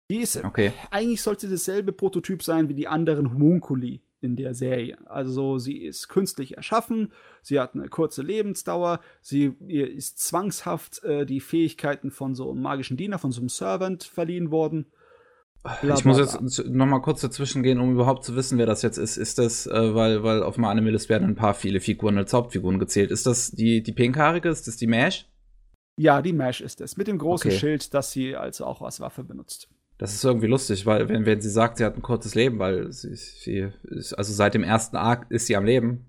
Die ist, okay. eigentlich sollte dasselbe Prototyp sein wie die anderen Homunculi in der Serie. Also sie ist künstlich erschaffen, sie hat eine kurze Lebensdauer, sie ihr ist zwangshaft äh, die Fähigkeiten von so einem magischen Diener, von so einem Servant verliehen worden. Bla, ich muss jetzt noch mal kurz dazwischen gehen, um überhaupt zu wissen, wer das jetzt ist. Ist das, äh, weil, weil auf dem Animalist werden ein paar viele Figuren als Hauptfiguren gezählt. Ist das die, die pinkhaarige? Ist das die Mash? Ja, die Mash ist es. Mit dem großen okay. Schild, das sie also auch als Waffe benutzt. Das ist irgendwie lustig, weil wenn, wenn sie sagt, sie hat ein kurzes Leben, weil sie, sie ist, also seit dem ersten Arc ist sie am Leben.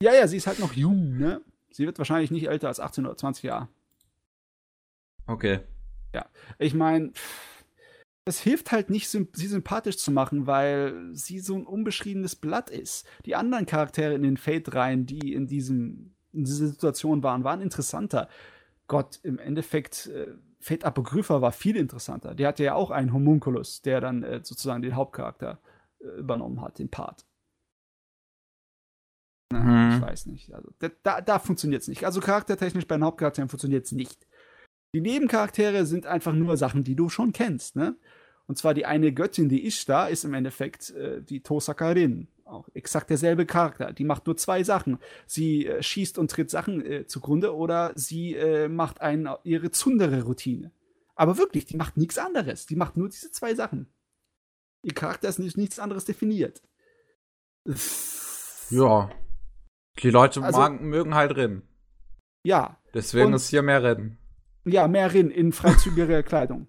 ja, ja, sie ist halt noch jung, ne? Sie wird wahrscheinlich nicht älter als 18 oder 20 Jahre. Okay. Ja, ich meine, es hilft halt nicht, sie sympathisch zu machen, weil sie so ein unbeschriebenes Blatt ist. Die anderen Charaktere in den Fate-Reihen, die in, diesem, in dieser Situation waren, waren interessanter. Gott, im Endeffekt, äh, Fate Apocrypha war viel interessanter. Der hatte ja auch einen Homunculus, der dann äh, sozusagen den Hauptcharakter äh, übernommen hat, den Part. Na, hm. Ich weiß nicht. Also, da, da funktioniert es nicht. Also charaktertechnisch bei den Hauptcharakteren funktioniert es nicht. Die Nebencharaktere sind einfach nur Sachen, die du schon kennst. Ne? Und zwar die eine Göttin, die Ishtar, ist im Endeffekt äh, die Tosakarin auch exakt derselbe Charakter. Die macht nur zwei Sachen. Sie äh, schießt und tritt Sachen äh, zugrunde oder sie äh, macht ein, ihre Zundere-Routine. Aber wirklich, die macht nichts anderes. Die macht nur diese zwei Sachen. Ihr Charakter ist nicht, nichts anderes definiert. Ja. Die Leute also, magen, mögen halt Rennen. Ja. Deswegen und, ist hier mehr Rennen. Ja, mehr Rennen in freizügiger Kleidung.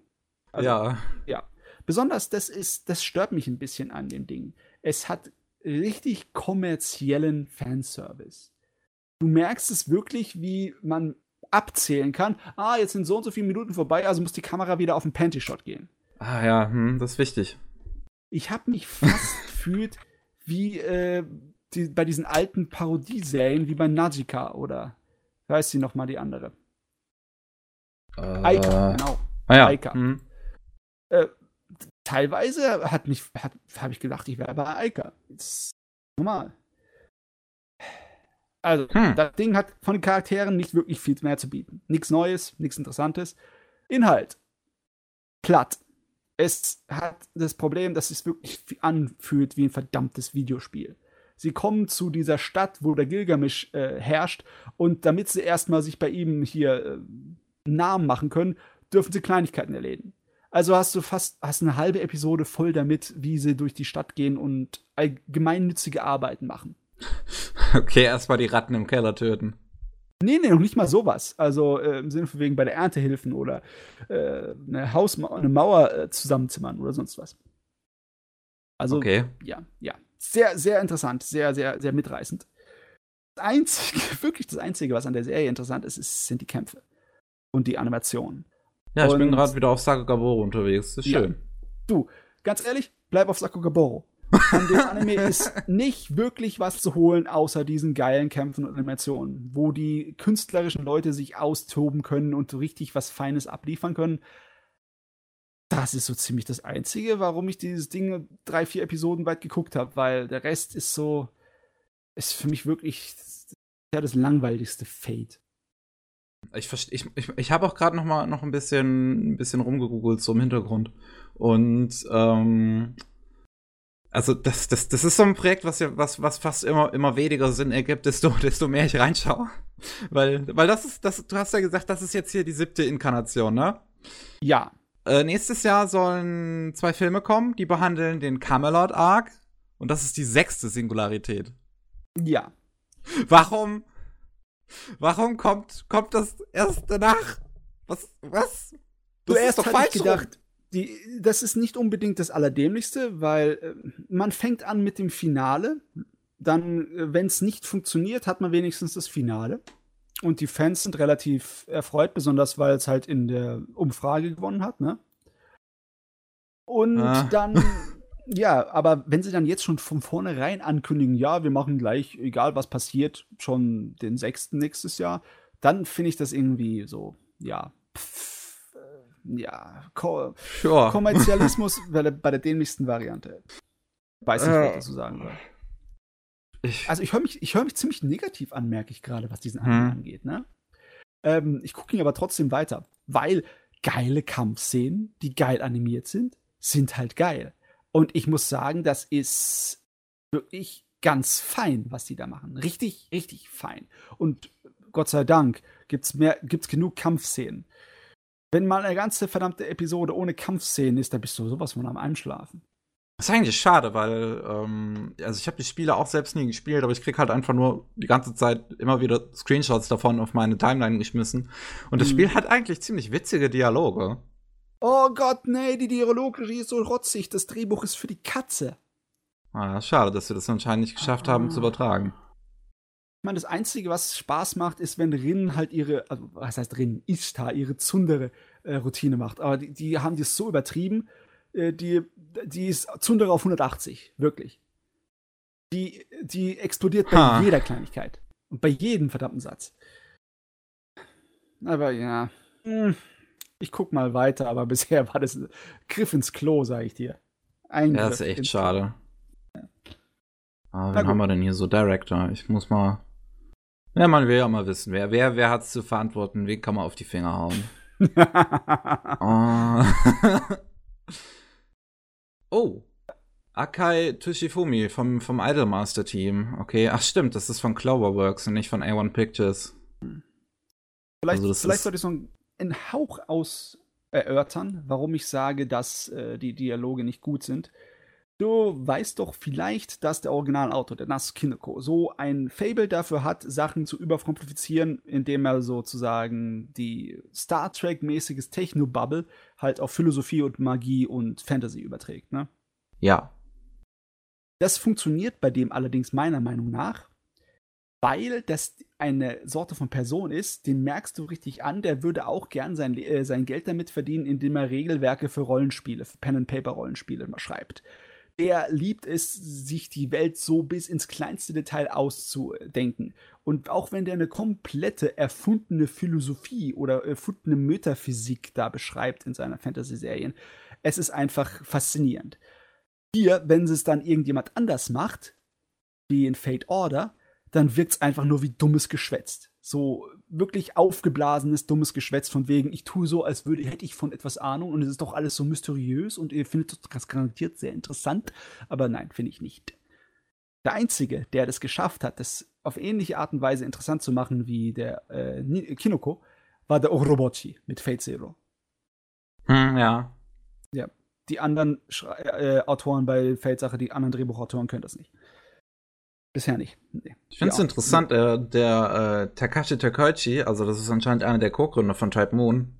Also, ja. Ja. Besonders das ist, das stört mich ein bisschen an dem Ding. Es hat richtig kommerziellen Fanservice. Du merkst es wirklich, wie man abzählen kann. Ah, jetzt sind so und so viele Minuten vorbei, also muss die Kamera wieder auf den Panty-Shot gehen. Ah ja, hm, das ist wichtig. Ich habe mich fast gefühlt wie äh, die, bei diesen alten Parodieserien wie bei Najika oder heißt sie noch mal die andere? Äh, Aika, genau. Ah, ja. Aika. Mhm. Äh, teilweise hat mich, habe ich gedacht, ich wäre bei Eika. Ist normal. Also, hm. das Ding hat von den Charakteren nicht wirklich viel mehr zu bieten. Nichts Neues, nichts Interessantes. Inhalt. Platt. Es hat das Problem, dass es wirklich anfühlt wie ein verdammtes Videospiel. Sie kommen zu dieser Stadt, wo der Gilgamesh äh, herrscht, und damit sie erstmal sich bei ihm hier äh, Namen machen können, dürfen sie Kleinigkeiten erledigen. Also hast du fast hast eine halbe Episode voll damit, wie sie durch die Stadt gehen und gemeinnützige Arbeiten machen. Okay, erstmal die Ratten im Keller töten. Nee, nee, noch nicht mal sowas. Also äh, im Sinne von wegen bei der Erntehilfen oder äh, eine Hausmauer, eine Mauer äh, zusammenzimmern oder sonst was. Also, okay. ja, ja. Sehr, sehr interessant, sehr, sehr, sehr mitreißend. einzige, wirklich das Einzige, was an der Serie interessant ist, ist sind die Kämpfe und die Animationen. Ja, ich Und- bin gerade wieder auf Sakugaboro unterwegs. Das ist Ja. schön. Du, ganz ehrlich, bleib auf Sakugaboro. An dem Anime ist nicht wirklich was zu holen, außer diesen geilen Kämpfen und Animationen, wo die künstlerischen Leute sich austoben können und richtig was Feines abliefern können. Das ist so ziemlich das Einzige, warum ich dieses Ding drei, vier Episoden weit geguckt habe, weil der Rest ist so, ist für mich wirklich ja, das langweiligste Fate. Ich, ich, ich, ich habe auch gerade noch mal noch ein bisschen, ein bisschen rumgegoogelt, so im Hintergrund. Und ähm, also das, das, das ist so ein Projekt, was ja, was, was fast immer, immer weniger Sinn ergibt, desto, desto mehr ich reinschaue. Weil, weil das ist, das, du hast ja gesagt, das ist jetzt hier die siebte Inkarnation, ne? Ja, Äh, nächstes Jahr sollen zwei Filme kommen, die behandeln den Camelot Arc. Und das ist die sechste Singularität. ja. Warum? Warum kommt, kommt das erst danach? Was? Was? Du Das ist erst doch falsch rum. gedacht, die, das ist nicht unbedingt das Allerdämlichste, weil äh, man fängt an mit dem Finale. Dann, wenn es nicht funktioniert, hat man wenigstens das Finale. Und die Fans sind relativ erfreut, besonders weil es halt in der Umfrage gewonnen hat, ne? Und Ah. dann, ja, aber wenn sie dann jetzt schon von vornherein ankündigen, ja, wir machen gleich, egal was passiert, schon den sechsten nächstes Jahr, dann finde ich das irgendwie so, ja, pff, äh, ja, ko Ja. Kommerzialismus bei der, bei der dämlichsten Variante. Weiß nicht, was ich dazu sagen soll. Ich, Also ich höre mich, ich hör mich ziemlich negativ an, merke ich gerade, was diesen Anime Hm. angeht. Ne? Ähm, ich gucke ihn aber trotzdem weiter, weil geile Kampfszenen, die geil animiert sind, sind halt geil. Und ich muss sagen, das ist wirklich ganz fein, was die da machen. Richtig, richtig fein. Und Gott sei Dank gibt's mehr, gibt's genug Kampfszenen. Wenn mal eine ganze verdammte Episode ohne Kampfszenen ist, dann bist du sowas von am Einschlafen. das ist eigentlich schade, weil, ähm, also ich habe die Spiele auch selbst nie gespielt, aber ich krieg halt einfach nur die ganze Zeit immer wieder Screenshots davon auf meine Timeline geschmissen. Und das Mhm. Spiel hat eigentlich ziemlich witzige Dialoge. Oh Gott, nee, die Dialogregie ist so rotzig. Das Drehbuch ist für die Katze. Ah, schade, dass wir das anscheinend nicht geschafft haben zu übertragen. Ich meine, das Einzige, was Spaß macht, ist, wenn Rin halt ihre, also was heißt Rin, Ishtar, ihre Zundere-Routine macht. Aber die, die haben das so übertrieben, äh, die, die ist Zundere auf 180, wirklich. Die, die explodiert bei Ha. jeder Kleinigkeit. Und bei jedem verdammten Satz. Aber ja, hm, ich guck mal weiter, aber bisher war das ein Griff ins Klo, sag ich dir. Ein Ja, das ist echt schade. Ah, Na wen haben wir denn hier so Director? Ich muss mal. Ja, man will ja mal wissen, wer, wer, wer hat's zu verantworten, wen kann man auf die Finger hauen. Oh. oh. Akai Tushifumi vom, vom Idolmaster Team. Okay, ach stimmt, das ist von Cloverworks und nicht von A1 Pictures. Vielleicht, Also vielleicht sollte ich so einen, einen Hauch aus erörtern, warum ich sage, dass äh, die Dialoge nicht gut sind. Du weißt doch vielleicht, dass der Originalautor, der Nas Kineko, so ein Fable dafür hat, Sachen zu überkomplizieren, indem er sozusagen die Star Trek-mäßiges Techno-Bubble halt auf Philosophie und Magie und Fantasy überträgt, ne? Ja. Das funktioniert bei dem allerdings meiner Meinung nach, weil das eine Sorte von Person ist, den merkst du richtig an, der würde auch gern sein, äh, sein Geld damit verdienen, indem er Regelwerke für Rollenspiele, für Pen-and-Paper-Rollenspiele schreibt. Der liebt es, sich die Welt so bis ins kleinste Detail auszudenken. Und auch wenn der eine komplette erfundene Philosophie oder erfundene Metaphysik da beschreibt in seiner Fantasy-Serien, es ist einfach faszinierend. Hier, wenn es dann irgendjemand anders macht, wie in Fate Order, dann wirkt es einfach nur wie dummes Geschwätz. So wirklich aufgeblasenes, dummes Geschwätz von wegen, ich tue so, als würde, hätte ich von etwas Ahnung und es ist doch alles so mysteriös und ihr findet das garantiert sehr interessant. Aber nein, finde ich nicht. Der Einzige, der das geschafft hat, das auf ähnliche Art und Weise interessant zu machen wie der äh, Kinoko, war der Orobochi mit Fate Zero. Hm, ja. Die anderen Schrei äh, Autoren bei Fate-Sache, die anderen Drehbuchautoren können das nicht. Bisher nicht. Nee. Ich finde es interessant, äh, der äh, Takashi Takeuchi, also das ist anscheinend einer der Co-Gründer von Type Moon,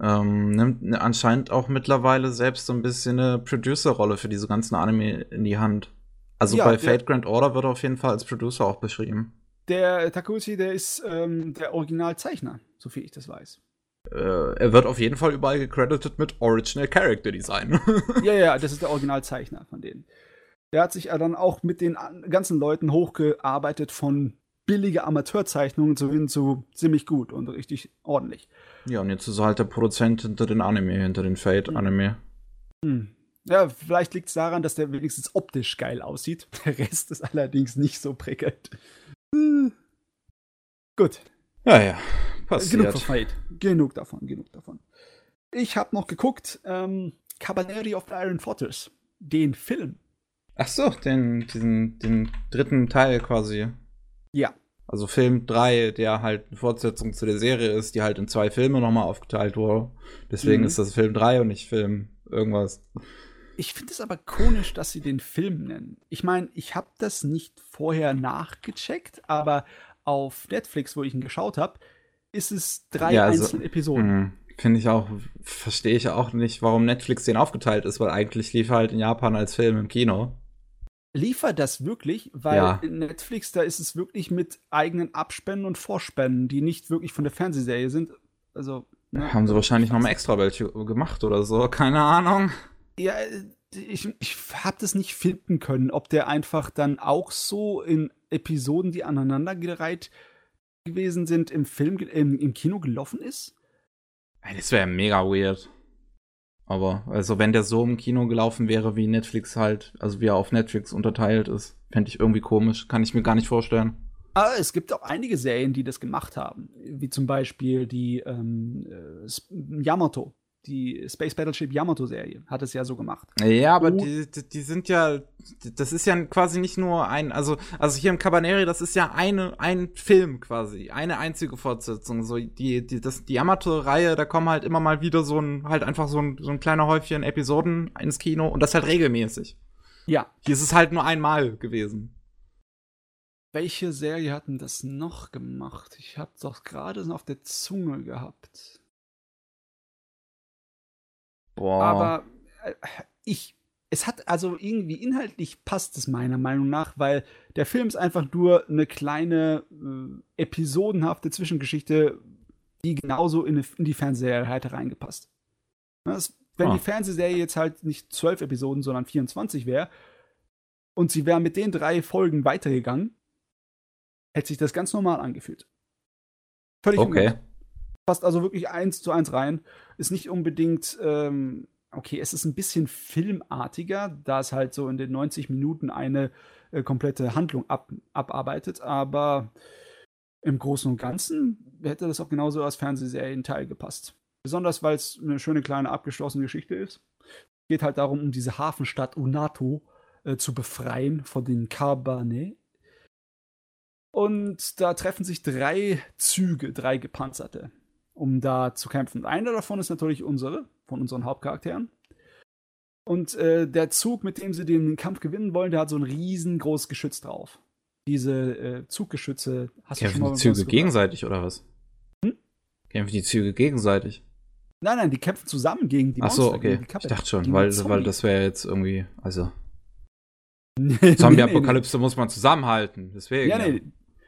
ähm, nimmt anscheinend auch mittlerweile selbst so ein bisschen eine Producer-Rolle für diese ganzen Anime in die Hand. Also Ja, bei Fate Grand Order wird er auf jeden Fall als Producer auch beschrieben. der Takeuchi, der ist ähm, der Originalzeichner, soviel ich das weiß. Äh, er wird auf jeden Fall überall gecredited mit Original Character Design. ja, ja, das ist der Originalzeichner von denen. Der hat sich dann auch mit den ganzen Leuten hochgearbeitet von billige Amateurzeichnungen zu hin zu ziemlich gut und richtig ordentlich. Ja, und jetzt ist er halt der Produzent hinter den Anime, hinter den Fate-Anime. Hm. Ja, vielleicht liegt es daran, dass der wenigstens optisch geil aussieht. Der Rest ist allerdings nicht so prickelnd. Hm. Gut. Ja, ja. Passiert. Genug von Fate. Genug davon, genug davon. Ich habe noch geguckt, ähm, Cabaneri of the Iron Fortress. Den Film. Ach so, den, diesen, den dritten Teil quasi. Ja. Also Film 3, der halt eine Fortsetzung zu der Serie ist, die halt in zwei Filme nochmal aufgeteilt wurde. Deswegen mhm. ist das Film 3 und nicht Film irgendwas. Ich finde es aber konisch, dass sie den Film nennen. Ich meine, ich habe das nicht vorher nachgecheckt, aber auf Netflix, wo ich ihn geschaut habe, ist es drei ja, also, einzelne Episoden. Hm, finde ich auch, verstehe ich auch nicht, warum Netflix den aufgeteilt ist, weil eigentlich lief er halt in Japan als Film im Kino liefert das wirklich, weil ja. in Netflix, da ist es wirklich mit eigenen Abspännen und Vorspännen, die nicht wirklich von der Fernsehserie sind. Also. Ne? Haben sie wahrscheinlich nochmal extra welche gemacht oder so, keine Ahnung. Ja, ich, ich habe das nicht finden können, ob der einfach dann auch so in Episoden, die aneinandergereiht gewesen sind, im Film, im, im Kino gelaufen ist. Das wäre mega weird. Aber also wenn der so im Kino gelaufen wäre, wie Netflix halt, also wie er auf Netflix unterteilt ist, fände ich irgendwie komisch. Kann ich mir gar nicht vorstellen. Aber es gibt auch einige Serien, die das gemacht haben. Wie zum Beispiel die ähm, äh, Yamato die Space Battleship Yamato-Serie hat es ja so gemacht. Ja, aber die, die, die, sind ja, das ist ja quasi nicht nur ein, also, also hier im Cabaneri, das ist ja eine, ein Film quasi, eine einzige Fortsetzung. So die, die, das, die Yamato-Reihe, da kommen halt immer mal wieder so ein, halt einfach so ein, so ein kleiner Häufchen Episoden ins Kino und das halt regelmäßig. Ja. Hier ist es halt nur einmal gewesen. Welche Serie hatten das noch gemacht? Ich hab's doch gerade so auf der Zunge gehabt. Boah. Aber äh, ich, es hat also irgendwie inhaltlich passt es meiner Meinung nach, weil der Film ist einfach nur eine kleine äh, episodenhafte Zwischengeschichte, die genauso in, in die Fernsehserie halt reingepasst. Das, wenn oh. die Fernsehserie jetzt halt nicht zwölf Episoden, sondern 24 wäre und sie wäre mit den drei Folgen weitergegangen, hätte sich das ganz normal angefühlt. Völlig okay. Passt also wirklich eins zu eins rein. Ist nicht unbedingt, ähm, okay, es ist ein bisschen filmartiger, da es halt so in den 90 Minuten eine äh, komplette Handlung ab, abarbeitet, aber im Großen und Ganzen hätte das auch genauso als Fernsehserienteil gepasst. Besonders, weil es eine schöne kleine abgeschlossene Geschichte ist. Geht halt darum, um diese Hafenstadt Unato äh, zu befreien von den Kabane. Und da treffen sich drei Züge, drei gepanzerte um da zu kämpfen. Einer davon ist natürlich unsere, von unseren Hauptcharakteren. Und äh, der Zug, mit dem sie den Kampf gewinnen wollen, der hat so ein riesengroßes Geschütz drauf. Diese äh, Zuggeschütze hast Kämpfen du schon mal die Züge gegenseitig oder was? Hm? Kämpfen die Züge gegenseitig? Nein, nein, die kämpfen zusammen gegen die Monster. Ach so, okay. Ich dachte schon, weil, weil das wäre jetzt irgendwie, also Zombie-Apokalypse muss man zusammenhalten, deswegen. Ja, nee,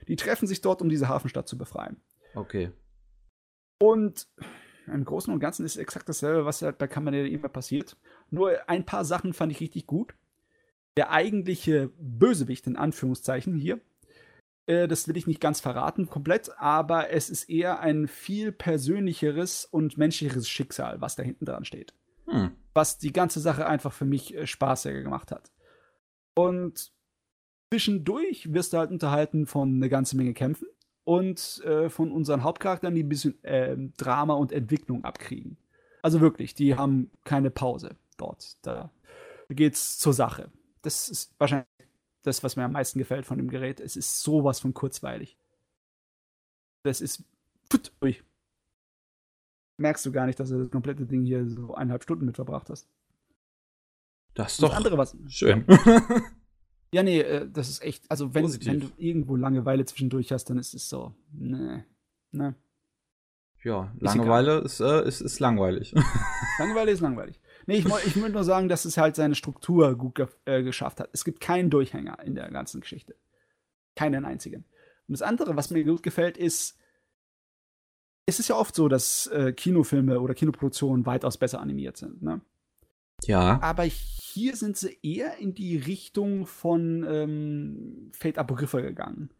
die treffen sich dort, um diese Hafenstadt zu befreien. Okay. Und im Großen und Ganzen ist exakt dasselbe, was halt bei Kamanera immer passiert. Nur ein paar Sachen fand ich richtig gut. Der eigentliche Bösewicht, in Anführungszeichen hier, äh, das will ich nicht ganz verraten komplett, aber es ist eher ein viel persönlicheres und menschlicheres Schicksal, was da hinten dran steht. Hm. Was die ganze Sache einfach für mich äh, spaßiger gemacht hat. Und zwischendurch wirst du halt unterhalten von eine ganze Menge Kämpfen und äh, von unseren Hauptcharakteren, die ein bisschen äh, Drama und Entwicklung abkriegen. Also wirklich, die haben keine Pause dort. Da geht's zur Sache. Das ist wahrscheinlich das, was mir am meisten gefällt von dem Gerät. Es ist sowas von kurzweilig. Das ist. Put, ui. Merkst du gar nicht, dass du das komplette Ding hier so eineinhalb Stunden mit verbracht hast. Das ist doch andere was. schön. Ja, nee, äh, das ist echt, also wenn, wenn, du irgendwo Langeweile zwischendurch hast, dann ist es so, ne, ne. Ja, Langeweile ist, äh, ist, ist langweilig. Langeweile ist langweilig. Nee, ich, ich möchte nur sagen, dass es halt seine Struktur gut ge äh, geschafft hat. Es gibt keinen Durchhänger in der ganzen Geschichte. Keinen einzigen. Und das andere, was mir gut gefällt, ist, es ist ja oft so, dass äh, Kinofilme oder Kinoproduktionen weitaus besser animiert sind. Ne? Ja. Aber hier sind sie eher in die Richtung von ähm, Fate Apocrypha gegangen.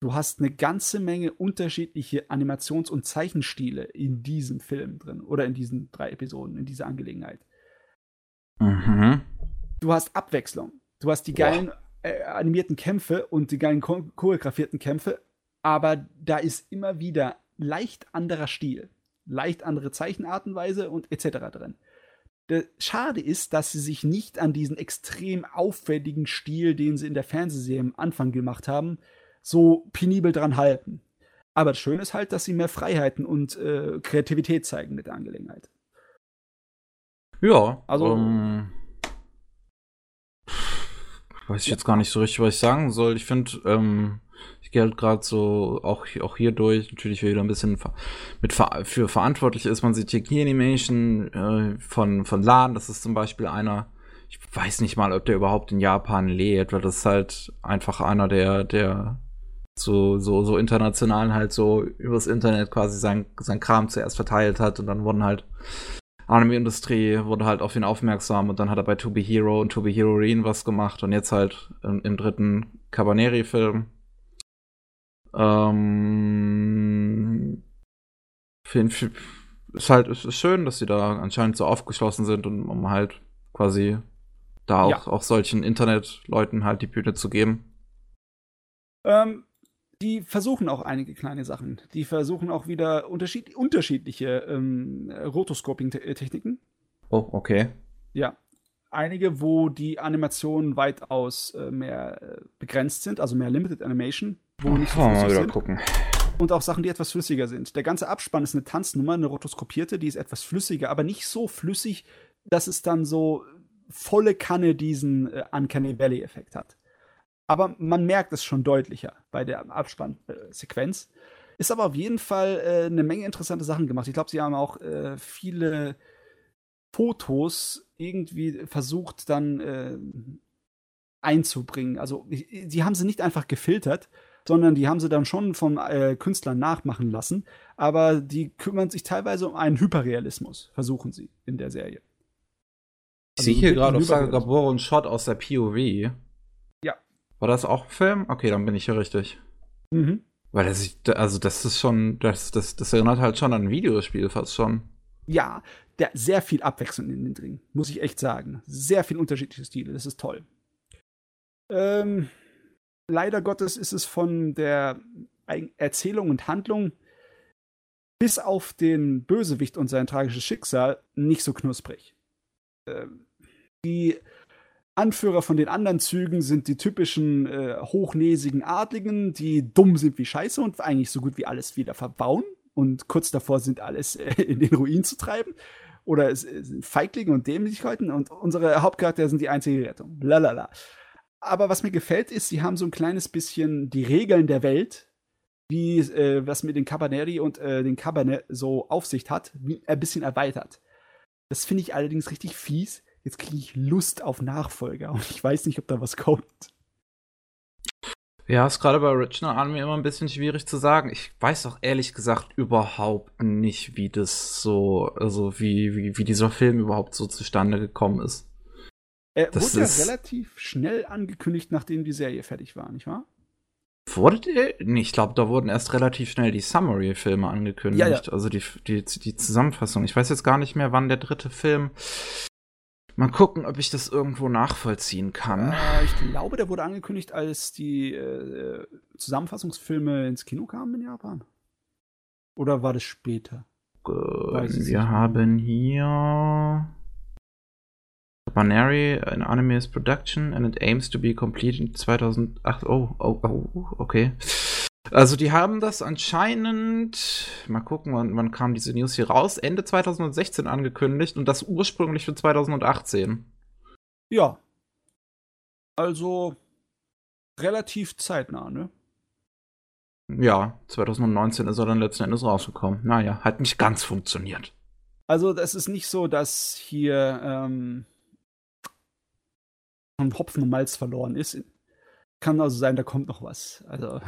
Du hast eine ganze Menge unterschiedliche Animations- und Zeichenstile in diesem Film drin oder in diesen drei Episoden, in dieser Angelegenheit. Mhm. Du hast Abwechslung. Du hast die geilen äh, animierten Kämpfe und die geilen cho choreografierten Kämpfe, aber da ist immer wieder leicht anderer Stil, leicht andere Zeichenartenweise und etc. drin. Das Schade ist, dass sie sich nicht an diesen extrem auffälligen Stil, den sie in der Fernsehserie am Anfang gemacht haben, so penibel dran halten. Aber das Schöne ist halt, dass sie mehr Freiheiten und äh, Kreativität zeigen mit der Angelegenheit. Ja, Also- ähm, weiß ich jetzt gar nicht so richtig, was ich sagen soll. Ich finde, ähm, ich gehe halt gerade so auch, auch hier durch, natürlich wieder ein bisschen mit ver für verantwortlich ist. Man sieht hier Key Animation äh, von, von LAN, das ist zum Beispiel einer, ich weiß nicht mal, ob der überhaupt in Japan lebt, weil das ist halt einfach einer, der, der so, so, so international halt so übers Internet quasi sein, sein Kram zuerst verteilt hat und dann wurden halt Anime-Industrie wurde halt auf ihn aufmerksam und dann hat er bei To Be Hero und To Be Heroine was gemacht und jetzt halt im, im dritten Cabaneri-Film. Ähm, find, find, ist halt ist, ist schön, dass sie da anscheinend so aufgeschlossen sind und um halt quasi da auch, Ja. auch solchen Internetleuten halt die Bühne zu geben. Ähm, die versuchen auch einige kleine Sachen. Die versuchen auch wieder unterschied unterschiedliche ähm, Rotoscoping-Techniken. Oh, okay. Ja. Einige, wo die Animationen weitaus äh, mehr äh, begrenzt sind, also mehr Limited Animation, wo nicht so flüssig sind. gucken. Und auch Sachen, die etwas flüssiger sind. Der ganze Abspann ist eine Tanznummer, eine rotoskopierte, die ist etwas flüssiger, aber nicht so flüssig, dass es dann so volle Kanne diesen äh, Uncanny Valley-Effekt hat. Aber man merkt es schon deutlicher bei der Abspannsequenz. Ist aber auf jeden Fall äh, eine Menge interessante Sachen gemacht. Ich glaube, sie haben auch äh, viele Fotos irgendwie versucht dann äh, einzubringen. Also ich- sie haben sie nicht einfach gefiltert, sondern die haben sie dann schon vom äh, Künstler nachmachen lassen. Aber die kümmern sich teilweise um einen Hyperrealismus, versuchen sie in der Serie. Ich Also sehe hier gerade auf. Sagaboro einen Shot aus der POV. Ja. War das auch ein Film? Okay, dann bin ich hier richtig. Mhm. Weil das, ich- also das ist schon, das, das, das erinnert halt schon an ein Videospiel fast schon. Ja, der, sehr viel Abwechslung in den drin, muss ich echt sagen. Sehr viel unterschiedliche Stile, das ist toll. Ähm, leider Gottes ist es von der Erzählung und Handlung bis auf den Bösewicht und sein tragisches Schicksal nicht so knusprig. Ähm, die Anführer von den anderen Zügen sind die typischen äh, hochnäsigen Adligen, die dumm sind wie Scheiße und eigentlich so gut wie alles wieder verbauen und kurz davor sind, alles äh, in den Ruin zu treiben. Oder es es sind Feiglinge und Dämlichkeiten und unsere Hauptcharaktere sind die einzige Rettung. Lalala. Aber was mir gefällt, ist, sie haben so ein kleines bisschen die Regeln der Welt, wie äh, was mit den Cabaneri und äh, den Cabernet so Aufsicht hat, wie, ein bisschen erweitert. Das finde ich allerdings richtig fies. Jetzt kriege ich Lust auf Nachfolger und ich weiß nicht, ob da was kommt. Ja, ist gerade bei Original Anime immer ein bisschen schwierig zu sagen. Ich weiß auch ehrlich gesagt überhaupt nicht, wie das so, also wie, wie, wie dieser Film überhaupt so zustande gekommen ist. Er Das wurde ja relativ schnell angekündigt, nachdem die Serie fertig war, nicht wahr? Wurde der? Nee, ich glaube, da wurden erst relativ schnell die Summary-Filme angekündigt. Ja, ja. Also die, die, die Zusammenfassung. Ich weiß jetzt gar nicht mehr, wann der dritte Film. Mal gucken, ob ich das irgendwo nachvollziehen kann. Äh, ich glaube, der wurde angekündigt, als die äh, Zusammenfassungsfilme ins Kino kamen in Japan. Oder war das später? es Wir haben hier. Banary, an anime is production and it aims to be complete in 2008. Oh, oh, oh, okay. Also die haben das anscheinend, mal gucken, wann, wann kam diese News hier raus, Ende 2016 angekündigt und das ursprünglich für 2018. Ja. Also relativ zeitnah, ne? Ja, 2019 ist er dann letzten Endes rausgekommen. Naja, hat nicht ganz funktioniert. Also das ist nicht so, dass hier ähm, ein Hopfen und Malz verloren ist. Kann also sein, da kommt noch was. Also,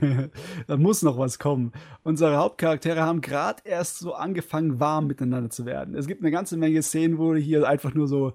da muss noch was kommen. Unsere Hauptcharaktere haben gerade erst so angefangen, warm miteinander zu werden. Es gibt eine ganze Menge Szenen, wo hier einfach nur so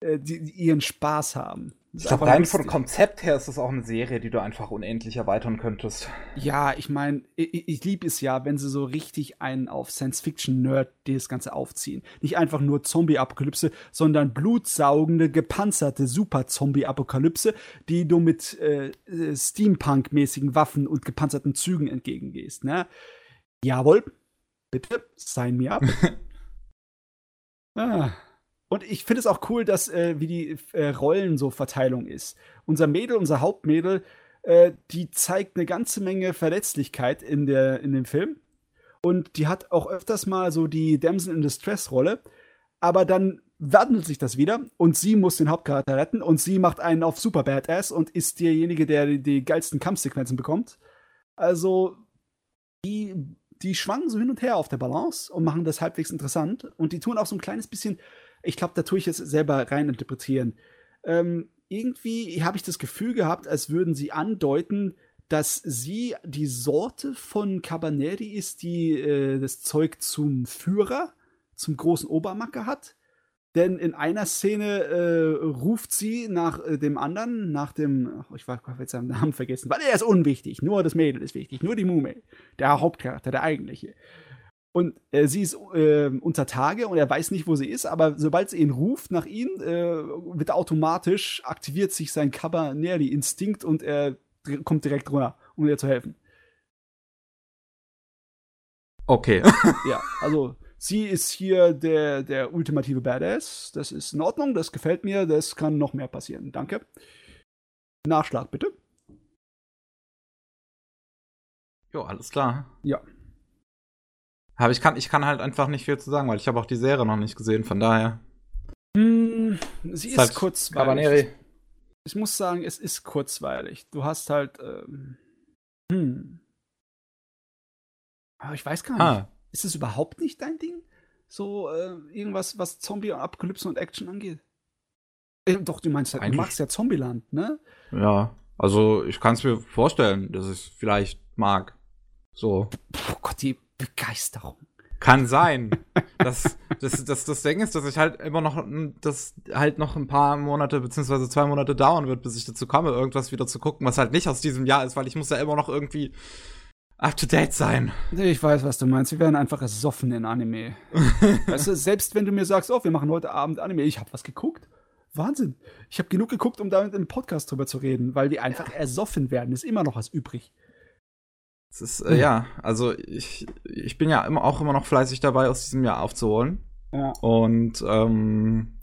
äh, die, die ihren Spaß haben. Ich glaube, rein vom Konzept her ist das auch eine Serie, die du einfach unendlich erweitern könntest. Ja, ich meine, ich, ich liebe es ja, wenn sie so richtig einen auf Science-Fiction-Nerd das Ganze aufziehen. Nicht einfach nur Zombie-Apokalypse, sondern blutsaugende, gepanzerte Super-Zombie-Apokalypse, die du mit äh, Steampunk-mäßigen Waffen und gepanzerten Zügen entgegengehst. Ne? Jawohl, bitte, sign me up. ah. Und ich finde es auch cool, dass äh, wie die äh, Rollen so Verteilung ist. Unser Mädel, unser Hauptmädel, äh, die zeigt eine ganze Menge Verletzlichkeit in, der, in dem Film. Und die hat auch öfters mal so die Damsel in Distress-Rolle. Aber dann wandelt sich das wieder und sie muss den Hauptcharakter retten und sie macht einen auf Super Badass und ist derjenige, der die, die geilsten Kampfsequenzen bekommt. Also, die, die schwanken so hin und her auf der Balance und machen das halbwegs interessant. Und die tun auch so ein kleines bisschen ich glaube, da tue ich es selber rein interpretieren. Ähm, irgendwie habe ich das Gefühl gehabt, als würden sie andeuten, dass sie die Sorte von Cabaneri ist, die äh, das Zeug zum Führer, zum großen Obermacker hat. Denn in einer Szene äh, ruft sie nach äh, dem anderen, nach dem, ich habe jetzt seinen Namen vergessen, weil er ist unwichtig, nur das Mädel ist wichtig, nur die Mume, der Hauptcharakter, der eigentliche. Und äh, sie ist äh, unter Tage und er weiß nicht, wo sie ist, aber sobald sie ihn ruft nach ihm, äh, wird automatisch, aktiviert sich sein Cabaneri-Instinkt und er kommt direkt runter, um ihr zu helfen. Okay. ja, also sie ist hier der, der ultimative Badass. Das ist in Ordnung, das gefällt mir, das kann noch mehr passieren. Danke. Nachschlag, bitte. Jo, alles klar. Ja. Aber ich kann, ich kann halt einfach nicht viel zu sagen, weil ich habe auch die Serie noch nicht gesehen, von daher. Mm, sie ist, ist halt kurzweilig. Cabaneri. Ich muss sagen, es ist kurzweilig. Du hast halt. Ähm, hm. Aber ich weiß gar nicht. Ah. Ist es überhaupt nicht dein Ding? So äh, irgendwas, was Zombie, Apokalypse und Action angeht? Äh, doch, du meinst halt, Eigentlich. du machst ja Zombieland, ne? Ja, also ich kann es mir vorstellen, dass ich es vielleicht mag. So. Oh Gott, die Begeisterung. Kann sein. das, das, das, das Ding ist, dass ich halt immer noch, das halt noch ein paar Monate beziehungsweise zwei Monate dauern wird, bis ich dazu komme, irgendwas wieder zu gucken, was halt nicht aus diesem Jahr ist, weil ich muss ja immer noch irgendwie up to date sein. Ich weiß, was du meinst. Wir werden einfach ersoffen in Anime. weißt du, selbst wenn du mir sagst, oh, wir machen heute Abend Anime, ich habe was geguckt. Wahnsinn. Ich habe genug geguckt, um damit im Podcast drüber zu reden, weil die einfach ersoffen werden. Ist immer noch was übrig. Es ist, äh, ja, also ich, ich bin ja immer, auch immer noch fleißig dabei, aus diesem Jahr aufzuholen. Ja. Und ähm,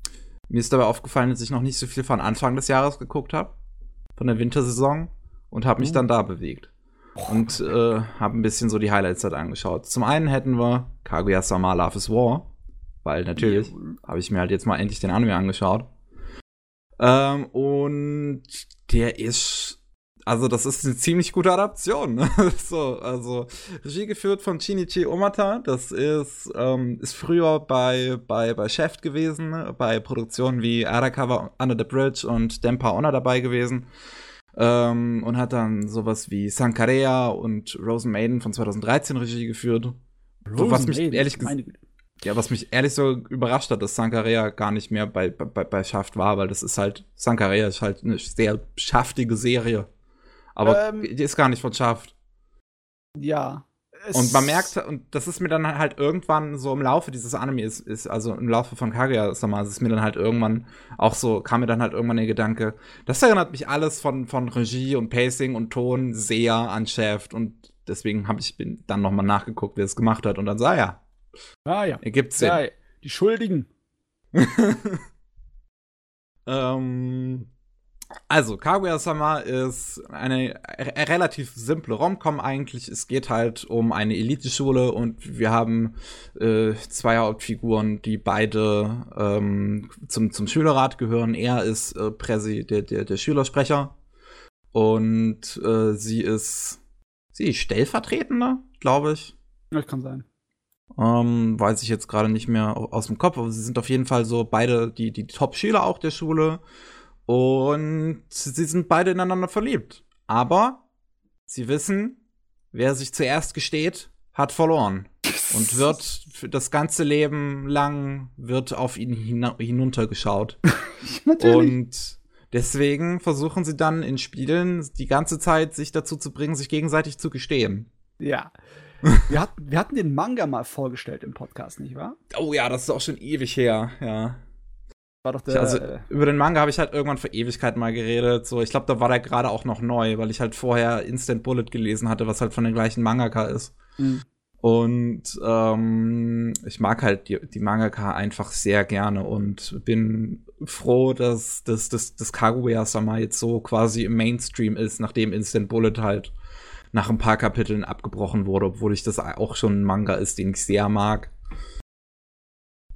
mir ist dabei aufgefallen, dass ich noch nicht so viel von Anfang des Jahres geguckt habe, von der Wintersaison, und habe mich mhm. dann da bewegt. Und äh, habe ein bisschen so die Highlights dort angeschaut. Zum einen hätten wir Kaguya-sama Love is War, weil natürlich habe ich mir halt jetzt mal endlich den Anime angeschaut. Ähm, und der ist also das ist eine ziemlich gute Adaption. Ne? so, also Regie geführt von Shinichi Omata. Das ist, ähm, ist früher bei, bei, bei Chef gewesen, ne? bei Produktionen wie Arakawa Under the Bridge und Dempa Honor dabei gewesen. Ähm, und hat dann sowas wie Sankarea und Rosen Maiden von 2013 Regie geführt. Rosen was mich Maiden, ehrlich gesagt ja, was mich ehrlich so überrascht hat, dass Sankarea gar nicht mehr bei, bei, bei Shaft war, weil das ist halt, Sankarea ist halt eine sehr schaftige Serie. Aber ähm, die ist gar nicht von Schaft. Ja. Und man merkt, und das ist mir dann halt irgendwann so im Laufe dieses Anime ist, ist also im Laufe von Kaguya, sag mal, ist mir dann halt irgendwann auch so, kam mir dann halt irgendwann der Gedanke, das erinnert mich alles von, von Regie und Pacing und Ton sehr an Shaft und deswegen habe ich dann nochmal nachgeguckt, wer es gemacht hat und dann sah ja. Ah ja. Ergibt Sinn. Ja, die Schuldigen. ähm, also, Kaguya-sama ist eine relativ simple Romcom eigentlich. Es geht halt um eine Eliteschule und wir haben äh, zwei Hauptfiguren, die beide ähm, zum, zum Schülerrat gehören. Er ist äh, Präsi, der, der, der Schülersprecher und äh, sie ist sie ist Stellvertretende, glaube ich. Das kann sein. Ähm, weiß ich jetzt gerade nicht mehr aus dem Kopf, aber sie sind auf jeden Fall so beide die, die Top-Schüler auch der Schule. Und sie sind beide ineinander verliebt. Aber sie wissen, wer sich zuerst gesteht, hat verloren. Und wird für das ganze Leben lang wird auf ihn hin hinuntergeschaut. Und deswegen versuchen sie dann in Spielen die ganze Zeit sich dazu zu bringen, sich gegenseitig zu gestehen. Ja. Wir, hat, wir hatten den Manga mal vorgestellt im Podcast, nicht wahr? Oh ja, das ist auch schon ewig her, ja. War doch der. also, über den Manga habe ich halt irgendwann vor Ewigkeiten mal geredet. So, ich glaube, da war der gerade auch noch neu, weil ich halt vorher Instant Bullet gelesen hatte, was halt von den gleichen Mangaka ist. Mhm. Und ähm, ich mag halt die, die Mangaka einfach sehr gerne und bin froh, dass das dass, dass Kaguya-sama jetzt so quasi im Mainstream ist, nachdem Instant Bullet halt nach ein paar Kapiteln abgebrochen wurde, obwohl ich das auch schon ein Manga ist, den ich sehr mag.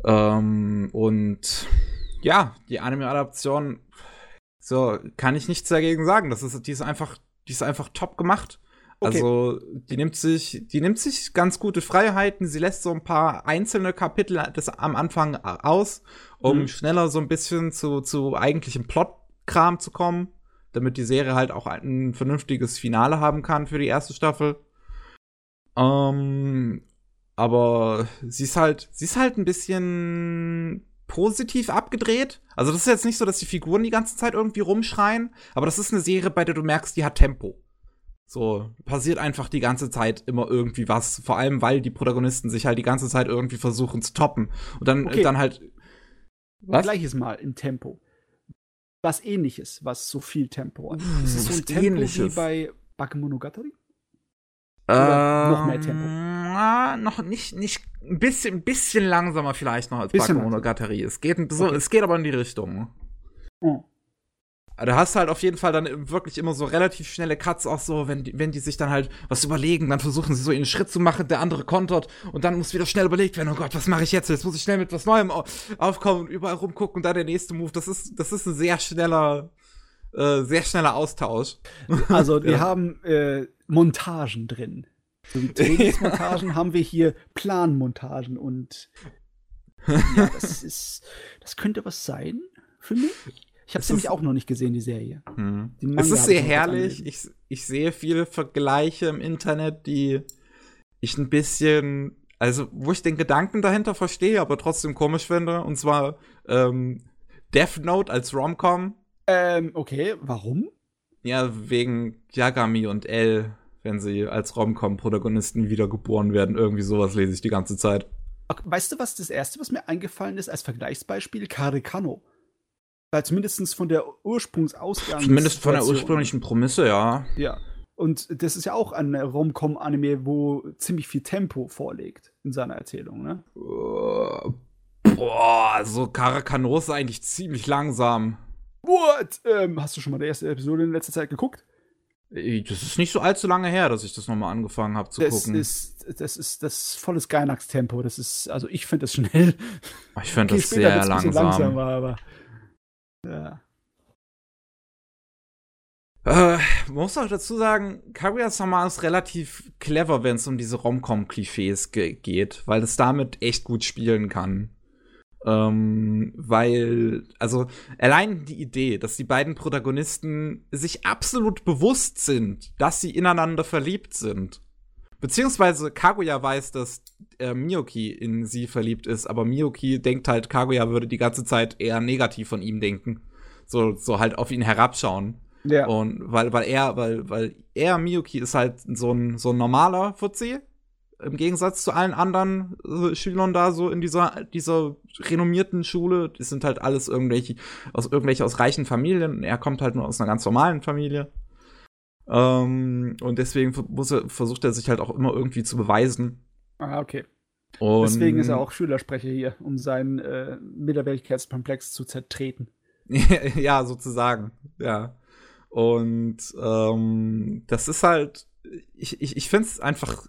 Ähm, und ja, die Anime-Adaption, so kann ich nichts dagegen sagen. Das ist, die ist einfach, die ist einfach top gemacht. Okay. Also, die nimmt sich, die nimmt sich ganz gute Freiheiten. Sie lässt so ein paar einzelne Kapitel des, am Anfang aus, um mhm. schneller so ein bisschen zu, zu eigentlichem Plotkram zu kommen, damit die Serie halt auch ein vernünftiges Finale haben kann für die erste Staffel. Ähm, aber sie ist halt, sie ist halt ein bisschen positiv abgedreht. Also das ist jetzt nicht so, dass die Figuren die ganze Zeit irgendwie rumschreien, aber das ist eine Serie, bei der du merkst, die hat Tempo. So, passiert einfach die ganze Zeit immer irgendwie was. Vor allem, weil die Protagonisten sich halt die ganze Zeit irgendwie versuchen zu toppen. Und dann, okay. dann halt. Was? Gleiches Mal im Tempo. Was ähnliches, was so viel Tempo hat. Uh, ist es so ein Tempo ähnliches. wie bei Bakemonogatari? Oder äh, noch mehr Tempo? Na, noch nicht, nicht ein bisschen, ein bisschen langsamer vielleicht noch als Bakemonogatari. Es geht, so, okay. es geht aber in die Richtung. Oh. Du hast halt auf jeden Fall dann wirklich immer so relativ schnelle Cuts, auch so, wenn die, wenn die sich dann halt was überlegen, dann versuchen sie so einen Schritt zu machen, der andere kontert und dann muss wieder schnell überlegt werden, oh Gott, was mache ich jetzt? Jetzt muss ich schnell mit was Neuem aufkommen und überall rumgucken und dann der nächste Move. Das ist, das ist ein sehr schneller, äh, sehr schneller Austausch. Also, wir ja. haben äh, Montagen drin. So wie Trainingsmontagen haben wir hier Planmontagen und ja, das ist, das könnte was sein für mich. Ich habe nämlich auch noch nicht gesehen, die Serie. Hm. es ist sehr herrlich. Ich, ich sehe viele Vergleiche im Internet, die ich ein bisschen, also wo ich den Gedanken dahinter verstehe, aber trotzdem komisch finde. Und zwar ähm, Death Note als Romcom. Ähm, okay, warum? Ja, wegen Yagami und L, wenn sie als Romcom-Protagonisten wiedergeboren werden. Irgendwie sowas lese ich die ganze Zeit. Weißt du, was das erste, was mir eingefallen ist als Vergleichsbeispiel? Karikano. Weil zumindest von der Ursprungsausgangsposition. Zumindest von der ursprünglichen Prämisse, ja. Ja. Und das ist ja auch ein Rom-Com-Anime, wo ziemlich viel Tempo vorlegt in seiner Erzählung, ne? Uh, boah, so Karakano ist eigentlich ziemlich langsam. What? Ähm, hast du schon mal die erste Episode in letzter Zeit geguckt? Das ist nicht so allzu lange her, dass ich das nochmal angefangen habe zu das gucken. Ist, das ist das volles Gainax-Tempo. Das ist, also ich finde das schnell. Ich finde okay, das sehr langsam. langsam war, aber ja. Äh, man muss auch dazu sagen, Kaguya-sama ist relativ clever, wenn es um diese Rom-Com-Klischees ge geht, weil es damit echt gut spielen kann. Ähm, weil, also, allein die Idee, dass die beiden Protagonisten sich absolut bewusst sind, dass sie ineinander verliebt sind. Beziehungsweise Kaguya weiß, dass äh, Miyoki in sie verliebt ist, aber Miyoki denkt halt, Kaguya würde die ganze Zeit eher negativ von ihm denken. So, so halt auf ihn herabschauen. Ja. Und weil, weil er, weil, weil er, Miyoki, ist halt so ein, so ein normaler Fuzzi. Im Gegensatz zu allen anderen äh, Schülern da so in dieser, dieser renommierten Schule. Die sind halt alles irgendwelche, aus irgendwelche aus reichen Familien. Er kommt halt nur aus einer ganz normalen Familie. Ähm, und deswegen muss er, versucht er sich halt auch immer irgendwie zu beweisen. Ah, okay. Und Deswegen ist er auch Schülersprecher hier, um seinen äh, Minderwertigkeitskomplex zu zertreten. ja, sozusagen, ja. Und ähm, das ist halt, ich, ich, ich finde es einfach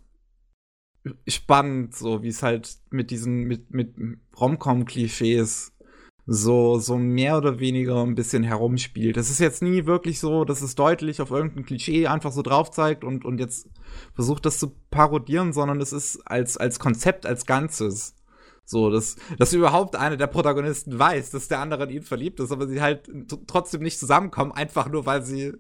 spannend, so wie es halt mit diesen, mit, mit Romcom-Klischees so, so mehr oder weniger ein bisschen herumspielt. Das ist jetzt nie wirklich so, dass es deutlich auf irgendein Klischee einfach so drauf zeigt und, und jetzt versucht das zu parodieren, sondern es ist als, als Konzept, als Ganzes So, dass, dass überhaupt einer der Protagonisten weiß, dass der andere in ihn verliebt ist, aber sie halt trotzdem nicht zusammenkommen, einfach nur weil sie,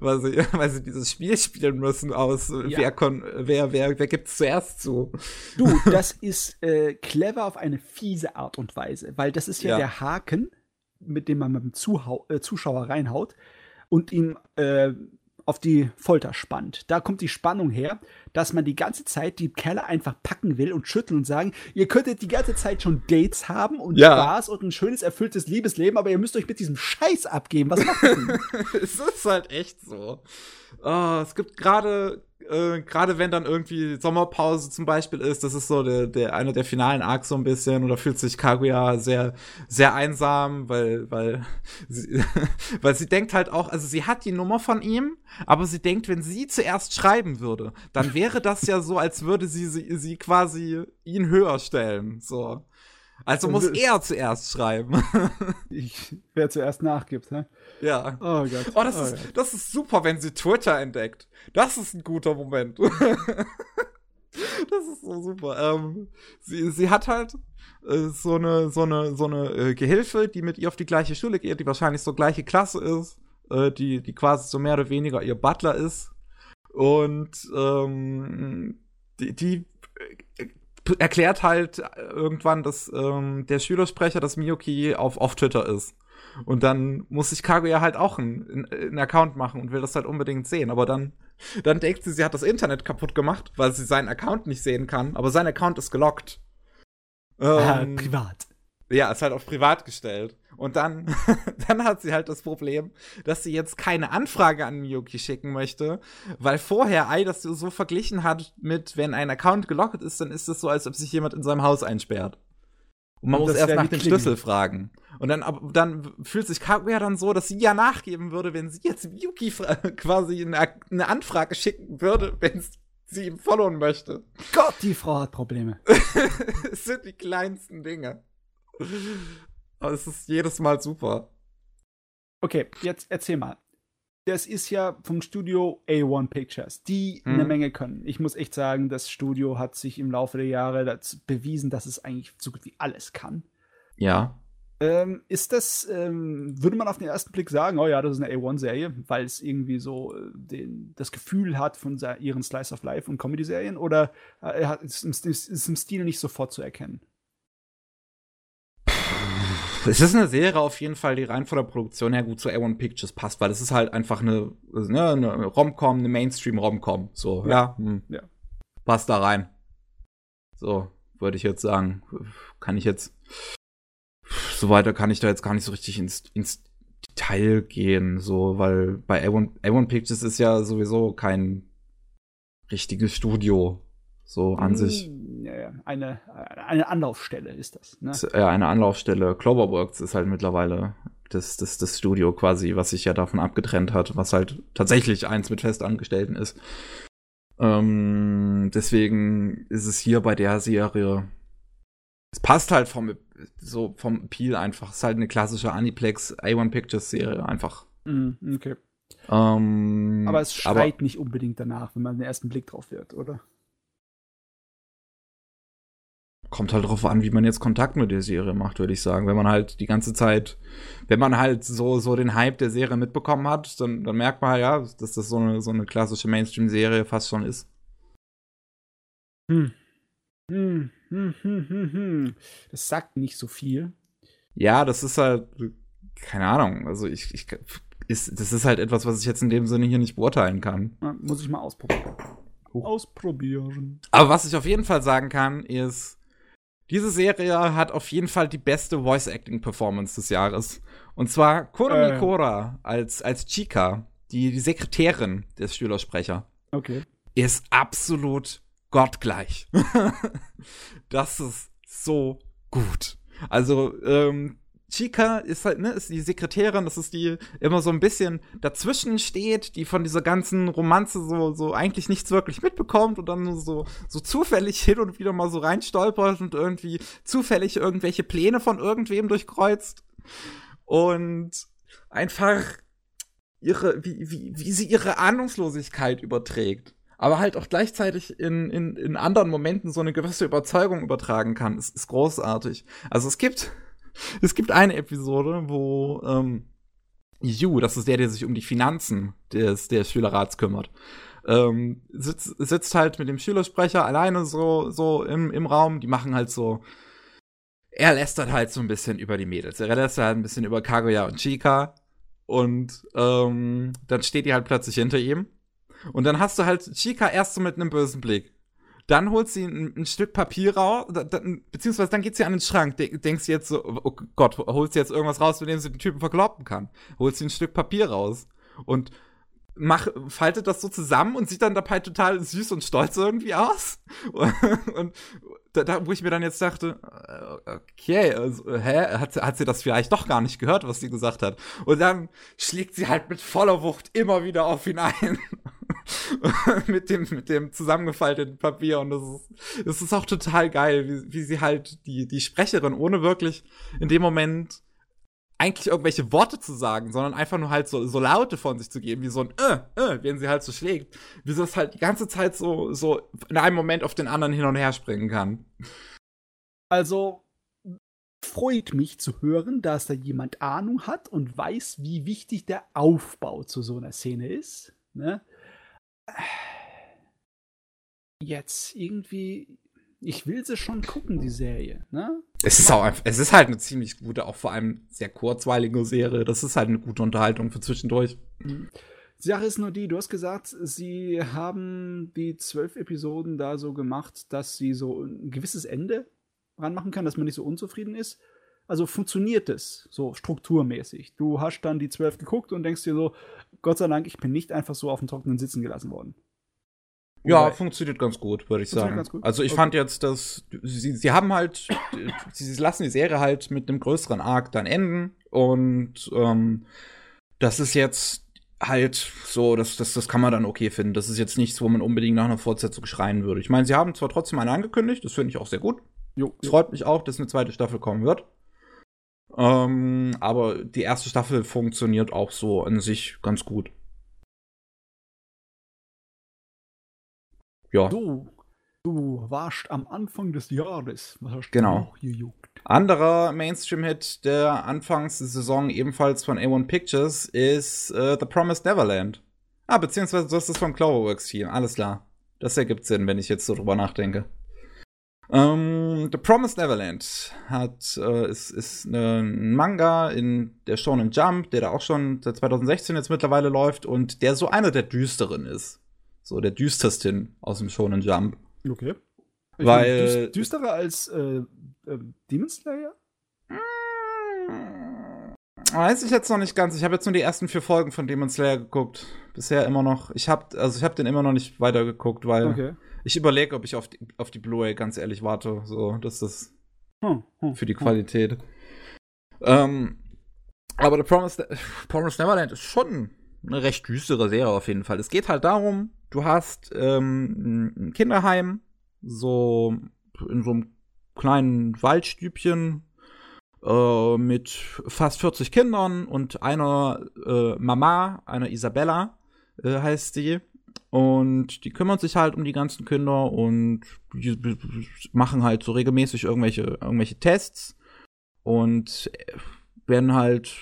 weil sie, weil sie dieses Spiel spielen müssen aus ja. wer, kon, wer, wer, wer gibt's zuerst zu. Du, das ist äh, clever auf eine fiese Art und Weise, weil das ist ja, ja. der Haken, mit dem man mit dem Zuhau äh, Zuschauer reinhaut und ihm äh, auf die Folter spannt. Da kommt die Spannung her, dass man die ganze Zeit die Kerle einfach packen will und schütteln und sagen, ihr könntet die ganze Zeit schon Dates haben und ja. Spaß und ein schönes, erfülltes Liebesleben, aber ihr müsst euch mit diesem Scheiß abgeben. Was macht ihr es ist halt echt so. Oh, es gibt gerade äh, gerade wenn dann irgendwie Sommerpause zum Beispiel ist, das ist so der, der einer der finalen Arcs so ein bisschen, oder fühlt sich Kaguya sehr, sehr einsam, weil, weil, sie, weil sie denkt halt auch, also sie hat die Nummer von ihm, aber sie denkt, wenn sie zuerst schreiben würde, dann wäre das ja so, als würde sie, sie, sie quasi ihn höher stellen, so. Also muss er zuerst schreiben. ich, wer zuerst nachgibt, ne? Ja. Oh Gott. Oh, das, oh ist, Gott. das ist super, wenn sie Twitter entdeckt. Das ist ein guter Moment. das ist so super. Ähm, sie, sie hat halt äh, so eine, so eine, so eine äh, Gehilfe, die mit ihr auf die gleiche Schule geht, die wahrscheinlich so gleiche Klasse ist, äh, die, die quasi so mehr oder weniger ihr Butler ist. Und ähm, die, die erklärt halt irgendwann, dass ähm, der Schülersprecher, das Miyuki, auf, auf Twitter ist. Und dann muss sich Kaguya halt auch einen, einen Account machen und will das halt unbedingt sehen. Aber dann, dann denkt sie, sie hat das Internet kaputt gemacht, weil sie seinen Account nicht sehen kann. Aber sein Account ist gelockt. Ähm, privat. Ja, ist halt auf privat gestellt. Und dann, dann hat sie halt das Problem, dass sie jetzt keine Anfrage an Miyuki schicken möchte, weil vorher Ai das so verglichen hat mit, wenn ein Account gelockt ist, dann ist es so, als ob sich jemand in seinem Haus einsperrt. Und man und muss erst nach dem Schlüssel fragen. Und dann, dann fühlt sich Kaguya dann so, dass sie ja nachgeben würde, wenn sie jetzt Miyuki quasi eine, eine Anfrage schicken würde, wenn sie ihm followen möchte. Gott, die Frau hat Probleme. es sind die kleinsten Dinge. Aber es ist jedes Mal super. Okay, jetzt erzähl mal. Das ist ja vom Studio A1 Pictures, die hm. eine Menge können. Ich muss echt sagen, das Studio hat sich im Laufe der Jahre bewiesen, dass es eigentlich so gut wie alles kann. Ja. Ähm, ist das, ähm, würde man auf den ersten Blick sagen, oh ja, das ist eine A1-Serie, weil es irgendwie so äh, den, das Gefühl hat von ihren Slice of Life und Comedy-Serien oder äh, ist, ist im Stil nicht sofort zu erkennen? Es ist eine Serie auf jeden Fall, die rein von der Produktion her gut zu A1 Pictures passt, weil es ist halt einfach eine, ne, eine Rom-Com, eine Mainstream-Rom-Com. So, ja, ja, hm. ja. Passt da rein. So, würde ich jetzt sagen. Kann ich jetzt. So weiter kann ich da jetzt gar nicht so richtig ins, ins Detail gehen, so, weil bei A1, A1 Pictures ist ja sowieso kein richtiges Studio. So an mm, sich. Ja. Eine, eine Anlaufstelle ist das. Ne? Ja, eine Anlaufstelle. Cloverworks ist halt mittlerweile das, das, das Studio quasi, was sich ja davon abgetrennt hat, was halt tatsächlich eins mit Festangestellten ist. Ähm, deswegen ist es hier bei der Serie. Es passt halt vom, so vom Appeal einfach. Es ist halt eine klassische Aniplex A1 Pictures Serie einfach. Mm, okay. Ähm, aber es schreit aber, nicht unbedingt danach, wenn man den ersten Blick drauf wird, oder? Kommt halt drauf an, wie man jetzt Kontakt mit der Serie macht, würde ich sagen. Wenn man halt die ganze Zeit, wenn man halt so, so den Hype der Serie mitbekommen hat, dann, dann merkt man halt, ja, dass das so eine, so eine klassische Mainstream-Serie fast schon ist. Hm. Hm, hm, hm, hm, hm. Das sagt nicht so viel. Ja, das ist halt, keine Ahnung, also ich, ich ist, das ist halt etwas, was ich jetzt in dem Sinne hier nicht beurteilen kann. Muss ich mal ausprobieren. Huch. Ausprobieren. Aber was ich auf jeden Fall sagen kann, ist, diese Serie hat auf jeden Fall die beste Voice-Acting-Performance des Jahres. Und zwar Kurumi äh. Kora als, als Chika, die, die Sekretärin des Schülersprecher. Okay. Ist absolut gottgleich. das ist so gut. Also, ähm, Chica ist halt, ne, ist die Sekretärin, das ist die immer so ein bisschen dazwischen steht, die von dieser ganzen Romanze so, so eigentlich nichts wirklich mitbekommt und dann so, so zufällig hin und wieder mal so reinstolpert und irgendwie zufällig irgendwelche Pläne von irgendwem durchkreuzt. Und einfach ihre, wie, wie, wie sie ihre Ahnungslosigkeit überträgt aber halt auch gleichzeitig in, in, in anderen Momenten so eine gewisse Überzeugung übertragen kann, ist, ist großartig. Also es gibt, es gibt eine Episode, wo ähm, Yu, das ist der, der sich um die Finanzen des, des Schülerrats kümmert, ähm, sitzt, sitzt halt mit dem Schülersprecher alleine so, so im, im Raum. Die machen halt so. Er lästert halt so ein bisschen über die Mädels. Er lästert halt ein bisschen über Kaguya und Chika. Und ähm, dann steht die halt plötzlich hinter ihm. Und dann hast du halt Chika erst so mit einem bösen Blick. Dann holt sie ein, ein Stück Papier raus, beziehungsweise dann geht sie an den Schrank, denkst jetzt so, oh Gott, holt sie jetzt irgendwas raus, mit dem sie den Typen verkloppen kann. Holt sie ein Stück Papier raus. Und mach, faltet das so zusammen und sieht dann dabei total süß und stolz irgendwie aus. und da, da, wo ich mir dann jetzt dachte, äh, okay, also, hä, hat, hat sie das vielleicht doch gar nicht gehört, was sie gesagt hat? Und dann schlägt sie halt mit voller Wucht immer wieder auf ihn ein. mit dem, mit dem zusammengefalteten Papier. Und das ist, ist auch total geil, wie, wie sie halt die, die Sprecherin ohne wirklich in dem Moment eigentlich irgendwelche Worte zu sagen, sondern einfach nur halt so, so Laute von sich zu geben, wie so ein äh, äh, wenn sie halt so schlägt. Wie sie das halt die ganze Zeit so, so in einem Moment auf den anderen hin und her springen kann. Also freut mich zu hören, dass da jemand Ahnung hat und weiß, wie wichtig der Aufbau zu so einer Szene ist. Ne? Jetzt irgendwie ich will sie schon gucken, die Serie. Ne? Es ist auch einfach, es ist halt eine ziemlich gute, auch vor allem sehr kurzweilige Serie. Das ist halt eine gute Unterhaltung für zwischendurch. Mhm. Die Sache ist nur die, du hast gesagt, sie haben die zwölf Episoden da so gemacht, dass sie so ein gewisses Ende ranmachen kann, dass man nicht so unzufrieden ist. Also funktioniert es so strukturmäßig. Du hast dann die zwölf geguckt und denkst dir so, Gott sei Dank, ich bin nicht einfach so auf dem Trockenen sitzen gelassen worden. Ja, Wobei, funktioniert ganz gut, würde ich sagen. Also ich okay. fand jetzt, dass sie, sie haben halt, sie lassen die Serie halt mit einem größeren Arc dann enden und ähm, das ist jetzt halt so, das, das, das kann man dann okay finden. Das ist jetzt nichts, wo man unbedingt nach einer Fortsetzung schreien würde. Ich meine, sie haben zwar trotzdem eine angekündigt, das finde ich auch sehr gut. Jo, es freut mich auch, dass eine zweite Staffel kommen wird. Ähm, aber die erste Staffel funktioniert auch so an sich ganz gut. ja. Du, du warst am Anfang des Jahres. Was hast genau. Anderer Mainstream-Hit der Anfangssaison, ebenfalls von A1 Pictures, ist uh, The Promised Neverland. Ah, beziehungsweise das ist vom Cloverworks-Team. Alles klar. Das ergibt Sinn, wenn ich jetzt so drüber nachdenke. Ähm, The Promised Neverland hat, äh, ist, ist ne, ein Manga in der Shonen Jump, der da auch schon seit 2016 jetzt mittlerweile läuft und der so einer der düsteren ist. So der düstersten aus dem Shonen Jump. Okay. Ich Weil. Meine, düsterer als äh, äh, Demon Slayer? Hm, weiß ich jetzt noch nicht ganz. Ich habe jetzt nur die ersten vier Folgen von Demon Slayer geguckt. Bisher immer noch. Ich habe also ich habe den immer noch nicht weitergeguckt, weil okay. Ich überlege, ob ich auf die, auf die Blu-ray ganz ehrlich warte. So, das ist hm, hm, für die hm. Qualität. Ähm, aber The Promised, Promised Neverland ist schon eine recht düstere Serie auf jeden Fall. Es geht halt darum, du hast ähm, ein Kinderheim, so in so einem kleinen Waldstübchen äh, mit fast 40 Kindern und einer äh, Mama, einer Isabella äh, heißt die. Und die kümmern sich halt um die ganzen Kinder und machen halt so regelmäßig irgendwelche, irgendwelche Tests und werden halt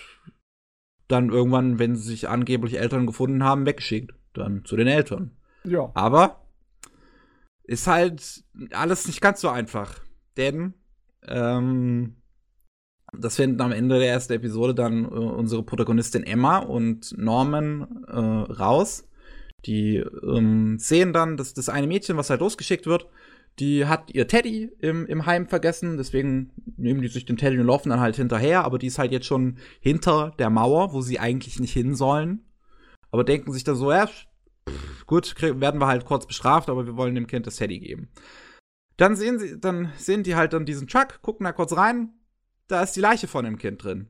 dann irgendwann, wenn sie sich angeblich Eltern gefunden haben, weggeschickt. Dann zu den Eltern. Ja. Aber ist halt alles nicht ganz so einfach. Denn ähm, das finden am Ende der ersten Episode dann äh, unsere Protagonistin Emma und Norman äh, raus. Die ähm, sehen dann, dass das eine Mädchen, was halt losgeschickt wird, die hat ihr Teddy im, im Heim vergessen, deswegen nehmen die sich den Teddy und laufen dann halt hinterher, aber die ist halt jetzt schon hinter der Mauer, wo sie eigentlich nicht hin sollen. Aber denken sich dann so, ja, pff, gut, werden wir halt kurz bestraft, aber wir wollen dem Kind das Teddy geben. Dann sehen sie, dann sehen die halt dann diesen Truck, gucken da kurz rein, da ist die Leiche von dem Kind drin.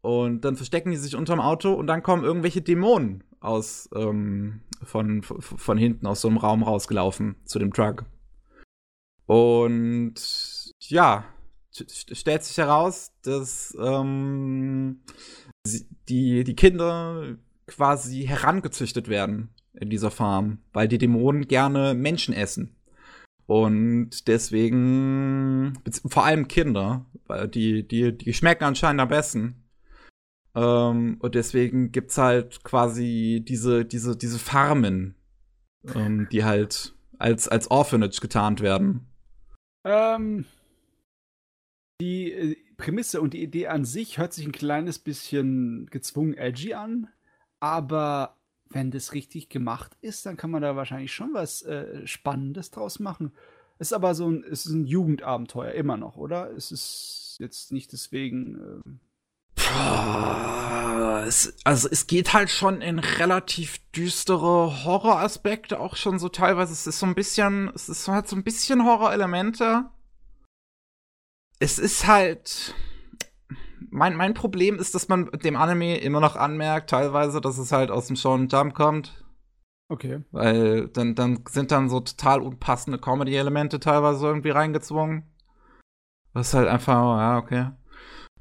Und dann verstecken die sich unterm Auto und dann kommen irgendwelche Dämonen aus, ähm, von, von hinten aus so einem Raum rausgelaufen zu dem Truck. Und ja, stellt sich heraus, dass ähm, die, die Kinder quasi herangezüchtet werden in dieser Farm, weil die Dämonen gerne Menschen essen. Und deswegen, vor allem Kinder, die, die, die schmecken anscheinend am besten. Ähm, und deswegen gibt's halt quasi diese, diese, diese Farmen, ähm, die halt als, als Orphanage getarnt werden. Ähm, die äh, Prämisse und die Idee an sich hört sich ein kleines bisschen gezwungen edgy an, aber wenn das richtig gemacht ist, dann kann man da wahrscheinlich schon was äh, Spannendes draus machen. Ist aber so ein, ist ein Jugendabenteuer immer noch, oder? Es ist jetzt nicht deswegen. Äh es, also es geht halt schon in relativ düstere Horroraspekte auch schon so teilweise. Es ist so ein bisschen, es ist halt so ein bisschen Horrorelemente. Es ist halt. Mein, mein Problem ist, dass man dem Anime immer noch anmerkt, teilweise, dass es halt aus dem Shonen Jump kommt. Okay. Weil dann, dann sind dann so total unpassende Comedy-Elemente teilweise irgendwie reingezwungen. Ist halt einfach, ja, okay.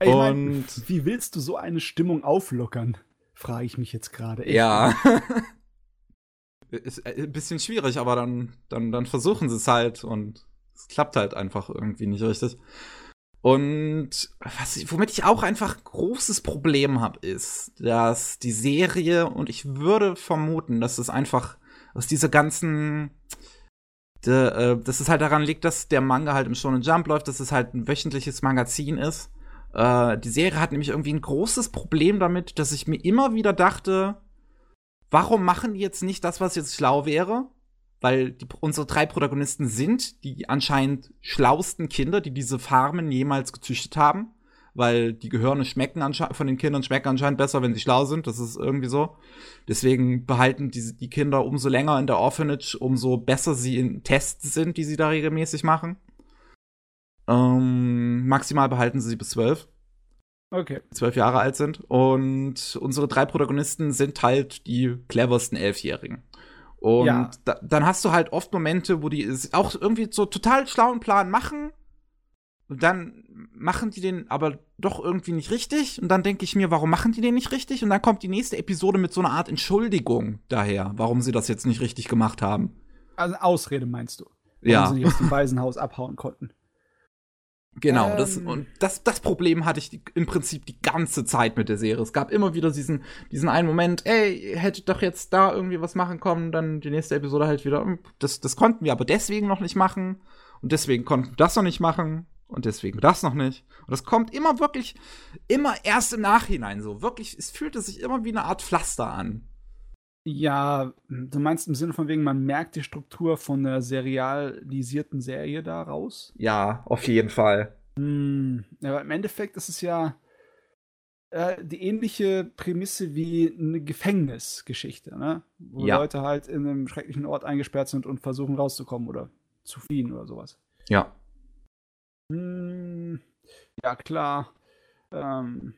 Ich mein, wie willst du so eine Stimmung auflockern? Frage ich mich jetzt gerade. Ja. ist ein bisschen schwierig, aber dann, dann, dann versuchen sie es halt und es klappt halt einfach irgendwie nicht richtig. Und was, womit ich auch einfach großes Problem habe, ist, dass die Serie, und ich würde vermuten, dass es einfach aus dieser ganzen, de, äh, dass es halt daran liegt, dass der Manga halt im Shonen Jump läuft, dass es halt ein wöchentliches Magazin ist äh, die Serie hat nämlich irgendwie ein großes Problem damit, dass ich mir immer wieder dachte, warum machen die jetzt nicht das, was jetzt schlau wäre? Weil die, unsere drei Protagonisten sind die anscheinend schlausten Kinder, die diese Farmen jemals gezüchtet haben. Weil die Gehirne schmecken von den Kindern schmecken anscheinend besser, wenn sie schlau sind. Das ist irgendwie so. Deswegen behalten die, die Kinder umso länger in der Orphanage, umso besser sie in Tests sind, die sie da regelmäßig machen. Ähm, maximal behalten sie sie bis zwölf. Okay. Zwölf Jahre alt sind. Und unsere drei Protagonisten sind halt die cleversten Elfjährigen. Und ja. da, dann hast du halt oft Momente, wo die auch irgendwie so total schlauen Plan machen. Und dann machen die den aber doch irgendwie nicht richtig. Und dann denke ich mir, warum machen die den nicht richtig? Und dann kommt die nächste Episode mit so einer Art Entschuldigung daher, warum sie das jetzt nicht richtig gemacht haben. Also Ausrede meinst du? Warum ja. sie nicht aus dem Waisenhaus abhauen konnten. Genau, ähm. das, und das, das Problem hatte ich die, im Prinzip die ganze Zeit mit der Serie. Es gab immer wieder diesen, diesen einen Moment, ey, hätte doch jetzt da irgendwie was machen kommen, dann die nächste Episode halt wieder, das, das konnten wir aber deswegen noch nicht machen und deswegen konnten wir das noch nicht machen und deswegen das noch nicht. Und das kommt immer wirklich, immer erst im Nachhinein so. Wirklich, es fühlte sich immer wie eine Art Pflaster an. Ja, du meinst im Sinne von wegen, man merkt die Struktur von einer serialisierten Serie da raus? Ja, auf jeden Fall. Hm, aber im Endeffekt ist es ja äh, die ähnliche Prämisse wie eine Gefängnisgeschichte, ne? Wo ja. Leute halt in einem schrecklichen Ort eingesperrt sind und versuchen rauszukommen oder zu fliehen oder sowas. Ja. Hm, ja, klar. Ähm,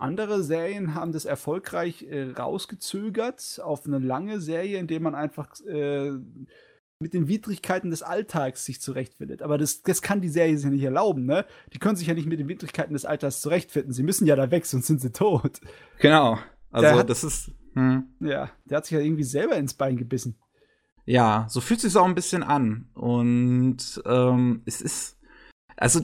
andere Serien haben das erfolgreich äh, rausgezögert auf eine lange Serie, indem man einfach äh, mit den Widrigkeiten des Alltags sich zurechtfindet. Aber das, das kann die Serie sich ja nicht erlauben, ne? Die können sich ja nicht mit den Widrigkeiten des Alltags zurechtfinden. Sie müssen ja da weg, sonst sind sie tot. Genau. Also, hat, das ist. Hm. Ja, der hat sich ja irgendwie selber ins Bein gebissen. Ja, so fühlt sich auch ein bisschen an. Und ähm, es ist also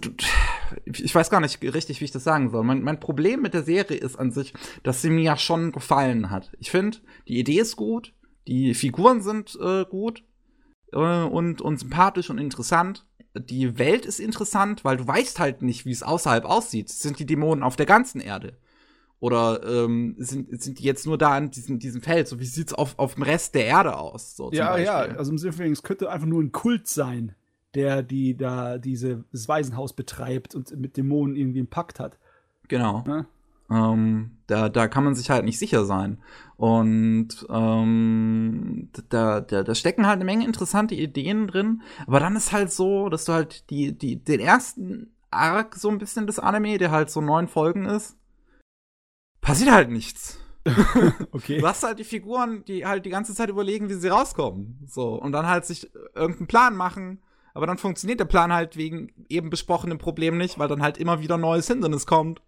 ich weiß gar nicht richtig, wie ich das sagen soll. Mein, mein Problem mit der Serie ist an sich, dass sie mir ja schon gefallen hat. Ich finde, die Idee ist gut, die Figuren sind äh, gut äh, und, und sympathisch und interessant. Die Welt ist interessant, weil du weißt halt nicht, wie es außerhalb aussieht. Sind die Dämonen auf der ganzen Erde? Oder ähm, sind, sind die jetzt nur da in diesem, diesem Feld? So wie sieht's auf, auf dem Rest der Erde aus? So, ja, ja, also im Sinne von, es könnte einfach nur ein Kult sein der die da dieses Waisenhaus betreibt und mit Dämonen irgendwie einen Pakt hat. Genau. Ne? Ähm, da, da kann man sich halt nicht sicher sein. Und ähm, da, da, da stecken halt eine Menge interessante Ideen drin. Aber dann ist halt so, dass du halt die, die, den ersten Arc so ein bisschen des Anime, der halt so neun Folgen ist, passiert halt nichts. okay. Du hast halt die Figuren, die halt die ganze Zeit überlegen, wie sie rauskommen. So. Und dann halt sich irgendeinen Plan machen aber dann funktioniert der Plan halt wegen eben besprochenem Problem nicht, weil dann halt immer wieder neues Hindernis kommt.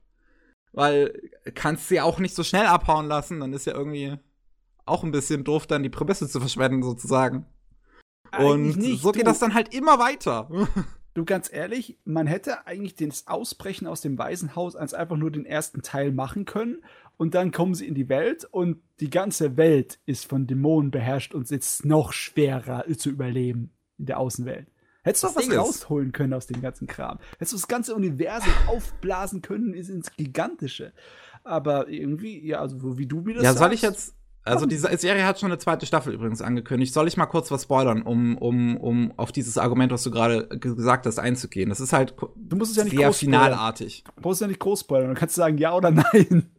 Weil kannst du ja auch nicht so schnell abhauen lassen, dann ist ja irgendwie auch ein bisschen doof, dann die Prämisse zu verschwenden, sozusagen. Eigentlich Und nicht, so geht du. das dann halt immer weiter. Du, ganz ehrlich, man hätte eigentlich das Ausbrechen aus dem Waisenhaus als einfach nur den ersten Teil machen können und dann kommen sie in die Welt und die ganze Welt ist von Dämonen beherrscht und es ist noch schwerer zu überleben in der Außenwelt. Hättest du was Ding rausholen können aus dem ganzen Kram. Hättest du das ganze Universum aufblasen können ist ins Gigantische. Aber irgendwie, ja, also so wie du mir das Ja, sagst. soll ich jetzt. Also, die Serie hat schon eine zweite Staffel übrigens angekündigt. Soll ich mal kurz was spoilern, um, um, um auf dieses Argument, was du gerade ge- gesagt hast, einzugehen? Das ist halt Du musst es ja nicht sehr groß spoilern. finalartig. Du brauchst ja nicht groß spoilern. Du kannst sagen ja oder nein.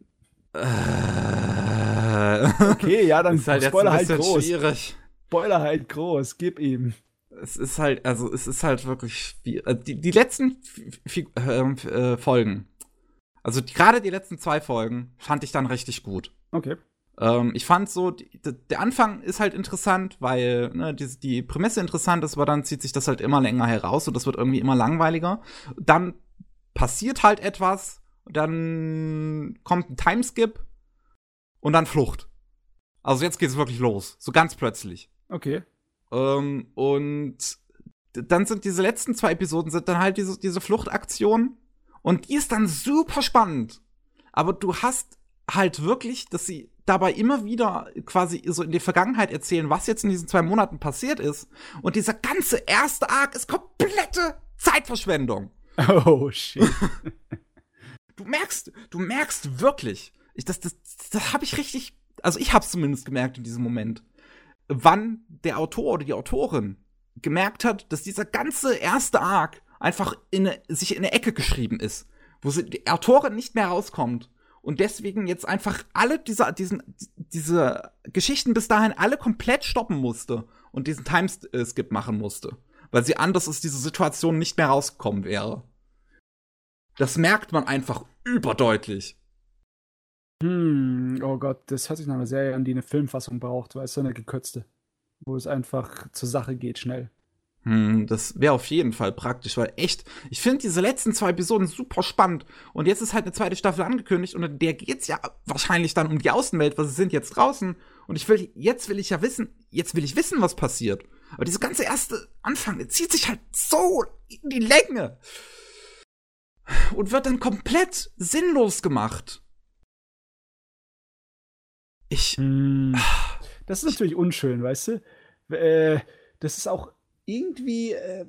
Äh, Okay, ja, dann ist halt jetzt Spoiler ein halt groß. schwierig. Spoiler halt groß. Gib ihm. Es ist halt, also es ist halt wirklich wie, äh, die, die letzten ähm, äh, Folgen, also gerade die letzten zwei Folgen fand ich dann richtig gut. Okay. Ähm, ich fand so, die, der Anfang ist halt interessant, weil ne, die, die Prämisse interessant ist, aber dann zieht sich das halt immer länger heraus und das wird irgendwie immer langweiliger. Dann passiert halt etwas, dann kommt ein Timeskip und dann Flucht. Also jetzt geht's wirklich los, so ganz plötzlich. Okay. Ähm, und dann sind diese letzten zwei Episoden sind dann halt diese, diese Fluchtaktion und die ist dann super spannend. Aber du hast halt wirklich, dass sie dabei immer wieder quasi so in die Vergangenheit erzählen, was jetzt in diesen zwei Monaten passiert ist. Und dieser ganze erste Arc ist komplette Zeitverschwendung. Oh, shit. Du merkst, du merkst wirklich, ich, das, das, das habe ich richtig, also ich habe es zumindest gemerkt in diesem Moment, wann der Autor oder die Autorin gemerkt hat, dass dieser ganze erste Arc einfach in sich in eine Ecke geschrieben ist, wo sie, die Autorin nicht mehr rauskommt und deswegen jetzt einfach alle diese, diesen, diese Geschichten bis dahin alle komplett stoppen musste und diesen Timeskip machen musste, weil sie anders aus dieser Situation nicht mehr rausgekommen wäre. Das merkt man einfach überdeutlich. Hm, oh Gott, das hört sich nach einer Serie an, die eine Filmfassung braucht, weißt du, eine gekürzte. Wo es einfach zur Sache geht, schnell. Hm, das wäre auf jeden Fall praktisch, weil echt, ich finde diese letzten zwei Episoden super spannend. Und jetzt ist halt eine zweite Staffel angekündigt und in der geht's ja wahrscheinlich dann um die Außenwelt, weil sie sind jetzt draußen. Und ich will, jetzt will ich ja wissen, jetzt will ich wissen, was passiert. Aber diese ganze erste Anfang, der zieht sich halt so in die Länge. Und wird dann komplett sinnlos gemacht. Ich, Hm. Das ist natürlich unschön, weißt du? Äh, das ist auch irgendwie äh,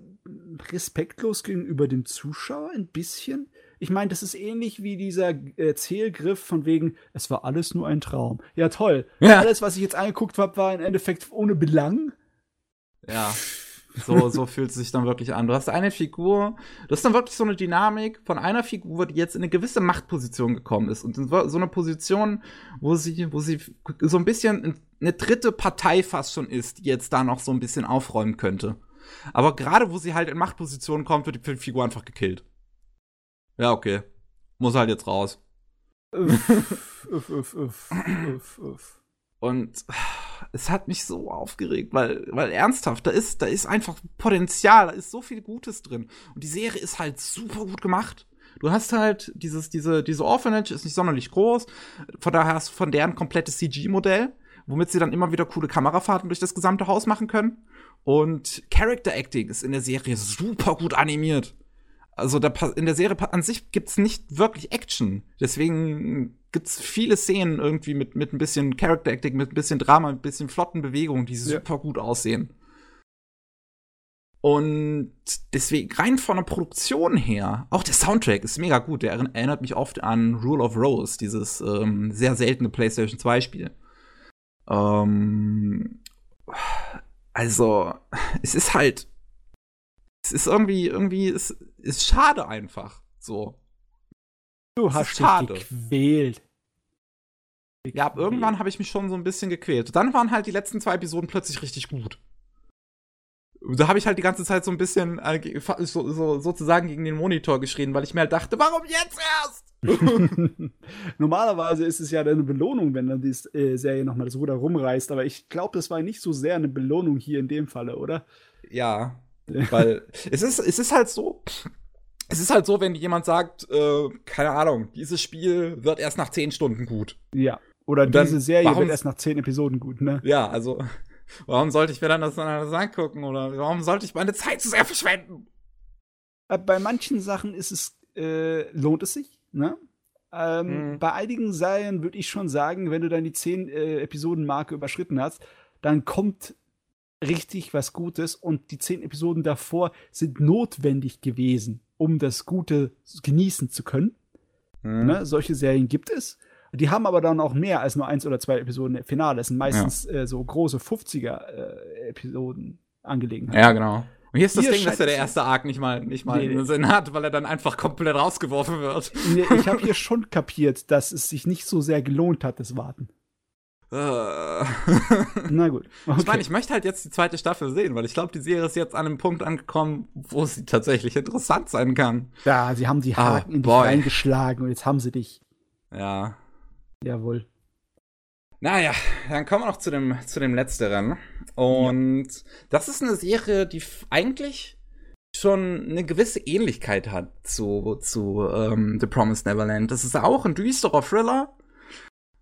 respektlos gegenüber dem Zuschauer, ein bisschen. Ich meine, das ist ähnlich wie dieser Erzählgriff von wegen, es war alles nur ein Traum. Ja, toll. Ja. Alles, was ich jetzt angeguckt habe, war im Endeffekt ohne Belang. Ja. So, so fühlt es sich dann wirklich an. Du hast eine Figur, du hast dann wirklich so eine Dynamik von einer Figur, die jetzt in eine gewisse Machtposition gekommen ist. Und in so so eine Position, wo sie, wo sie so ein bisschen eine dritte Partei fast schon ist, die jetzt da noch so ein bisschen aufräumen könnte. Aber gerade wo sie halt in Machtpositionen kommt, wird die Figur einfach gekillt. Ja, okay. Muss halt jetzt raus. uff, uff, uff, uff, uff, uff. Und es hat mich so aufgeregt, weil, weil ernsthaft, da ist, da ist einfach Potenzial, da ist so viel Gutes drin. Und die Serie ist halt super gut gemacht. Du hast halt dieses, diese, diese Orphanage ist nicht sonderlich groß. Von daher hast du von deren komplettes CG-Modell, womit sie dann immer wieder coole Kamerafahrten durch das gesamte Haus machen können. Und Character Acting ist in der Serie super gut animiert. Also da, in der Serie an sich gibt's nicht wirklich Action. Deswegen gibt's viele Szenen irgendwie mit, mit ein bisschen Character Acting, mit ein bisschen Drama, mit ein bisschen flotten Bewegungen, die super gut aussehen. Und deswegen, rein von der Produktion her, auch der Soundtrack ist mega gut. Der erinn- erinnert mich oft an Rule of Rose, dieses ähm, sehr seltene PlayStation 2-Spiel. Ähm, also, es ist halt. Es ist irgendwie, irgendwie, es ist schade einfach. So. Du hast dich schade. gequält. Ja, ab irgendwann habe ich mich schon so ein bisschen gequält. Dann waren halt die letzten zwei Episoden plötzlich richtig gut. Da habe ich halt die ganze Zeit so ein bisschen äh, so, so, sozusagen gegen den Monitor geschrien, weil ich mir halt dachte, warum jetzt erst? Normalerweise ist es ja eine Belohnung, wenn dann die äh, Serie nochmal das Ruder rumreißt, aber ich glaube, das war nicht so sehr eine Belohnung hier in dem Falle, oder? Ja, weil es ist, es ist halt so. Es ist halt so, wenn jemand sagt, äh, keine Ahnung, dieses Spiel wird erst nach zehn Stunden gut. Ja. Oder dann, diese Serie warum- wird erst nach zehn Episoden gut, ne? Ja, also, warum sollte ich mir dann das anders angucken? Oder warum sollte ich meine Zeit zu sehr verschwenden? Äh, Bei manchen Sachen ist es, äh, lohnt es sich, ne? Ähm, Mhm. Bei einigen Serien würde ich schon sagen, wenn du dann die 10 äh, Episoden-Marke überschritten hast, dann kommt richtig was Gutes und die 10 Episoden davor sind notwendig gewesen, um das Gute genießen zu können. Hm. Ne? Solche Serien gibt es. Die haben aber dann auch mehr als nur eins oder zwei Episoden im Finale. Das sind meistens äh, so große 50er-Episoden Angelegenheiten. Ja, genau. Und hier ist das Hier Ding, dass ja der erste Arc nicht mal, nicht mal Nee, Sinn hat, weil er dann einfach komplett rausgeworfen wird. Nee, ich habe hier schon kapiert, dass es sich nicht so sehr gelohnt hat, das Warten. Äh. Na gut. Ich meine, ich möchte halt jetzt die zweite Staffel sehen, weil ich glaube, die Serie ist jetzt an einem Punkt angekommen, wo sie tatsächlich interessant sein kann. ja, sie haben die Ah, Haken in dich boy. reingeschlagen und jetzt haben sie dich. Ja. Jawohl. Naja, dann kommen wir noch zu dem, zu dem letzteren. Und das ist eine Serie, die eigentlich schon eine gewisse Ähnlichkeit hat zu, zu ähm, The Promised Neverland. Das ist auch ein düsterer Thriller.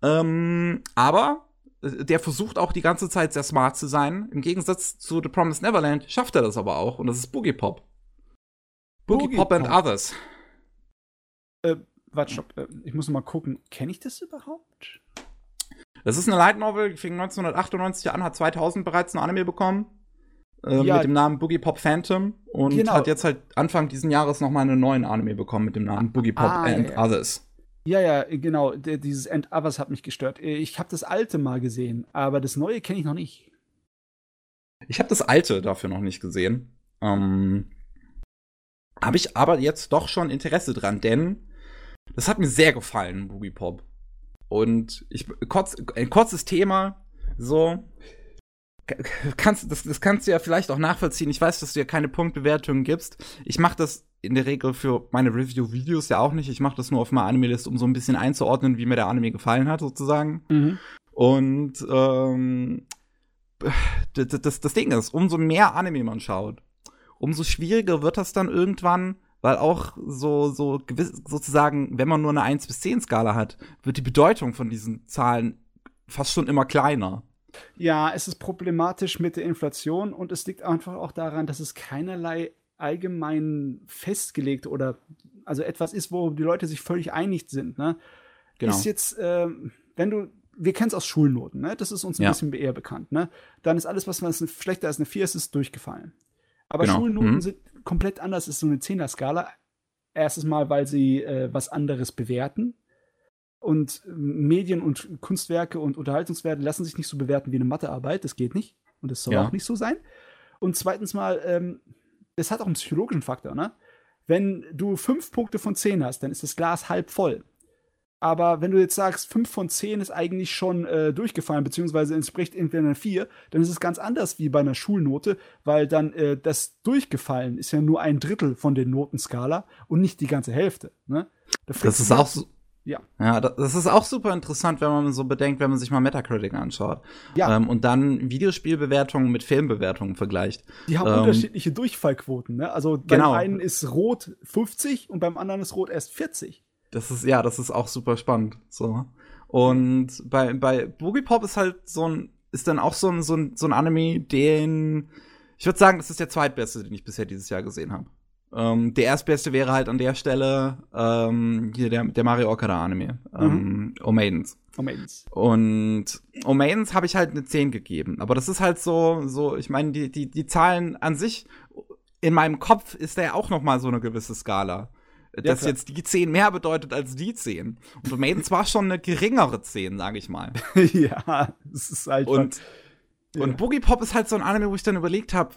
Ähm, aber äh, der versucht auch die ganze Zeit sehr smart zu sein. Im Gegensatz zu The Promised Neverland schafft er das aber auch. Und das ist Boogie Pop. Boogie, Boogie Pop and Pop. Others. Warte, stopp. äh, Ich muss mal gucken. Kenne ich das überhaupt? Das ist eine Light Novel, die fing 1998 an, hat 2000 bereits ein Anime bekommen. Äh, Ja. mit dem Namen Boogie Pop Phantom. Und Genau. hat jetzt halt Anfang diesen Jahres nochmal einen neuen Anime bekommen mit dem Namen Boogie Pop Ah, and ja, ja. Others. Ja, ja, genau. Dieses End Others hat mich gestört. Äh, Ich habe das alte mal gesehen, aber das neue kenne ich noch nicht. Ich habe das alte dafür noch nicht gesehen. Ähm, habe ich aber jetzt doch schon Interesse dran, denn das hat mir sehr gefallen, Boogie Pop. Und ich kurz, ein kurzes Thema, so kannst das, das kannst du ja vielleicht auch nachvollziehen. Ich weiß, dass du ja keine Punktbewertungen gibst. Ich mache das in der Regel für meine Review-Videos ja auch nicht. Ich mache das nur auf meiner Anime-List, um so ein bisschen einzuordnen, wie mir der Anime gefallen hat, sozusagen. Und ähm, das, das, das Ding ist, umso mehr Anime man schaut, umso schwieriger wird das dann irgendwann, weil auch so, so gewiss, sozusagen, wenn man nur eine 1 bis 10 Skala hat, wird die Bedeutung von diesen Zahlen fast schon immer kleiner. Ja, es ist problematisch mit der Inflation und es liegt einfach auch daran, dass es keinerlei allgemein festgelegt oder also etwas ist, wo die Leute sich völlig einig sind. Ne? Genau. Ist jetzt, ähm, wenn du, wir kennen es aus Schulnoten, ne? das ist uns ein Ja. bisschen eher bekannt. Ne? Dann ist alles, was was schlechter als eine 4 ist, ist durchgefallen. Aber Genau. Schulnoten Mhm. sind komplett anders, ist so eine 10er-Skala. Erstes Mal, weil sie äh, was anderes bewerten. Und äh, Medien und Kunstwerke und Unterhaltungswerte lassen sich nicht so bewerten wie eine Mathearbeit. Das geht nicht. Und das soll Ja. auch nicht so sein. Und zweitens mal, ähm, das hat auch einen psychologischen Faktor, ne? Wenn du fünf Punkte von zehn hast, dann ist das Glas halb voll. Aber wenn du jetzt sagst, fünf von zehn ist eigentlich schon äh, durchgefallen, beziehungsweise entspricht entweder einer vier, dann ist es ganz anders wie bei einer Schulnote, weil dann äh, das Durchgefallen ist ja nur ein Drittel von der Notenskala und nicht die ganze Hälfte. Ne? Da Das ist auch so. Ja. Ja, da- das ist auch super interessant, wenn man so bedenkt, wenn man sich mal Metacritic anschaut. Ja. Ähm, und dann Videospielbewertungen mit Filmbewertungen vergleicht. Die haben Ähm, unterschiedliche Durchfallquoten. Ne? Also beim Genau. einen ist rot 50 und beim anderen ist rot erst 40. Das ist, ja, das ist auch super spannend. So. Und bei, bei Boogie Pop ist halt so ein, ist dann auch so ein, so ein, so ein Anime, den, ich würde sagen, das ist der zweitbeste, den ich bisher dieses Jahr gesehen habe. Ähm, der erstbeste wäre halt an der Stelle ähm, hier der, der Mario Okada Anime, ähm, O Maidens. Oh, Maidens. Und O Maidens habe ich halt eine 10 gegeben. Aber das ist halt so, so, ich meine, die, die, die Zahlen an sich, in meinem Kopf ist da ja auch noch mal so eine gewisse Skala. Dass klar. jetzt die 10 mehr bedeutet als die 10. Und O Maidens war schon eine geringere 10, sage ich mal. ja, es ist halt. Und, Ja. und Boogie Pop ist halt so ein Anime, wo ich dann überlegt habe,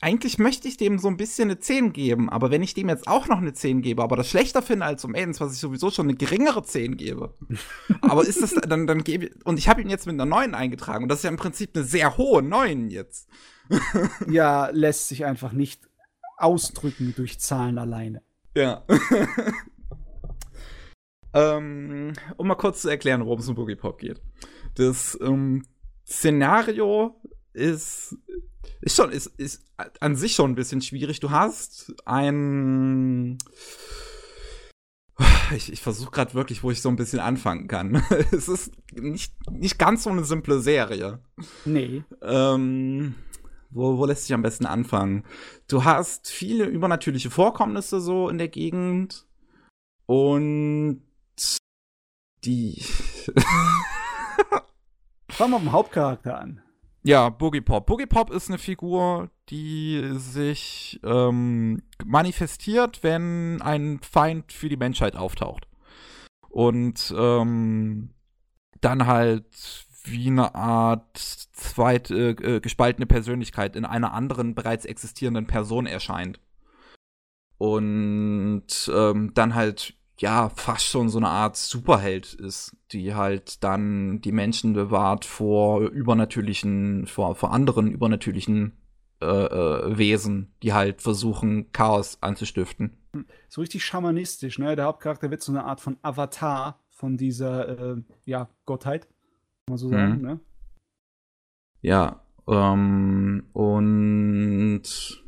eigentlich möchte ich dem so ein bisschen eine 10 geben, aber wenn ich dem jetzt auch noch eine 10 gebe, aber das schlechter finde als O Maidens, was ich sowieso schon eine geringere 10 gebe. aber ist das, dann, dann gebe ich, und ich habe ihn jetzt mit einer 9 eingetragen und das ist ja im Prinzip eine sehr hohe 9 jetzt. ja, lässt sich einfach nicht ausdrücken durch Zahlen alleine. Ja. ähm, um mal kurz zu erklären, worum es um Boogie Pop geht. Das ähm, Szenario ist, ist schon, ist, ist an sich schon ein bisschen schwierig. Du hast ein, Ich, ich versuche gerade wirklich, wo ich so ein bisschen anfangen kann. es ist nicht, nicht ganz so eine simple Serie. Nee. Ähm, wo, wo lässt sich am besten anfangen? Du hast viele übernatürliche Vorkommnisse so in der Gegend. Und die. Fangen wir mit dem Hauptcharakter an. Ja, Boogie Pop. Boogie Pop ist eine Figur, die sich ähm, manifestiert, wenn ein Feind für die Menschheit auftaucht. Und ähm, dann halt wie eine Art zweite äh, gespaltene Persönlichkeit in einer anderen bereits existierenden Person erscheint. Und ähm, dann halt ja fast schon so eine Art Superheld ist, die halt dann die Menschen bewahrt vor übernatürlichen, vor, vor anderen übernatürlichen äh, äh, Wesen, die halt versuchen, Chaos anzustiften. So richtig schamanistisch, ne? Der Hauptcharakter wird so eine Art von Avatar von dieser, äh, ja, Gottheit, kann man so sagen, mhm. ne? Ja, ähm, und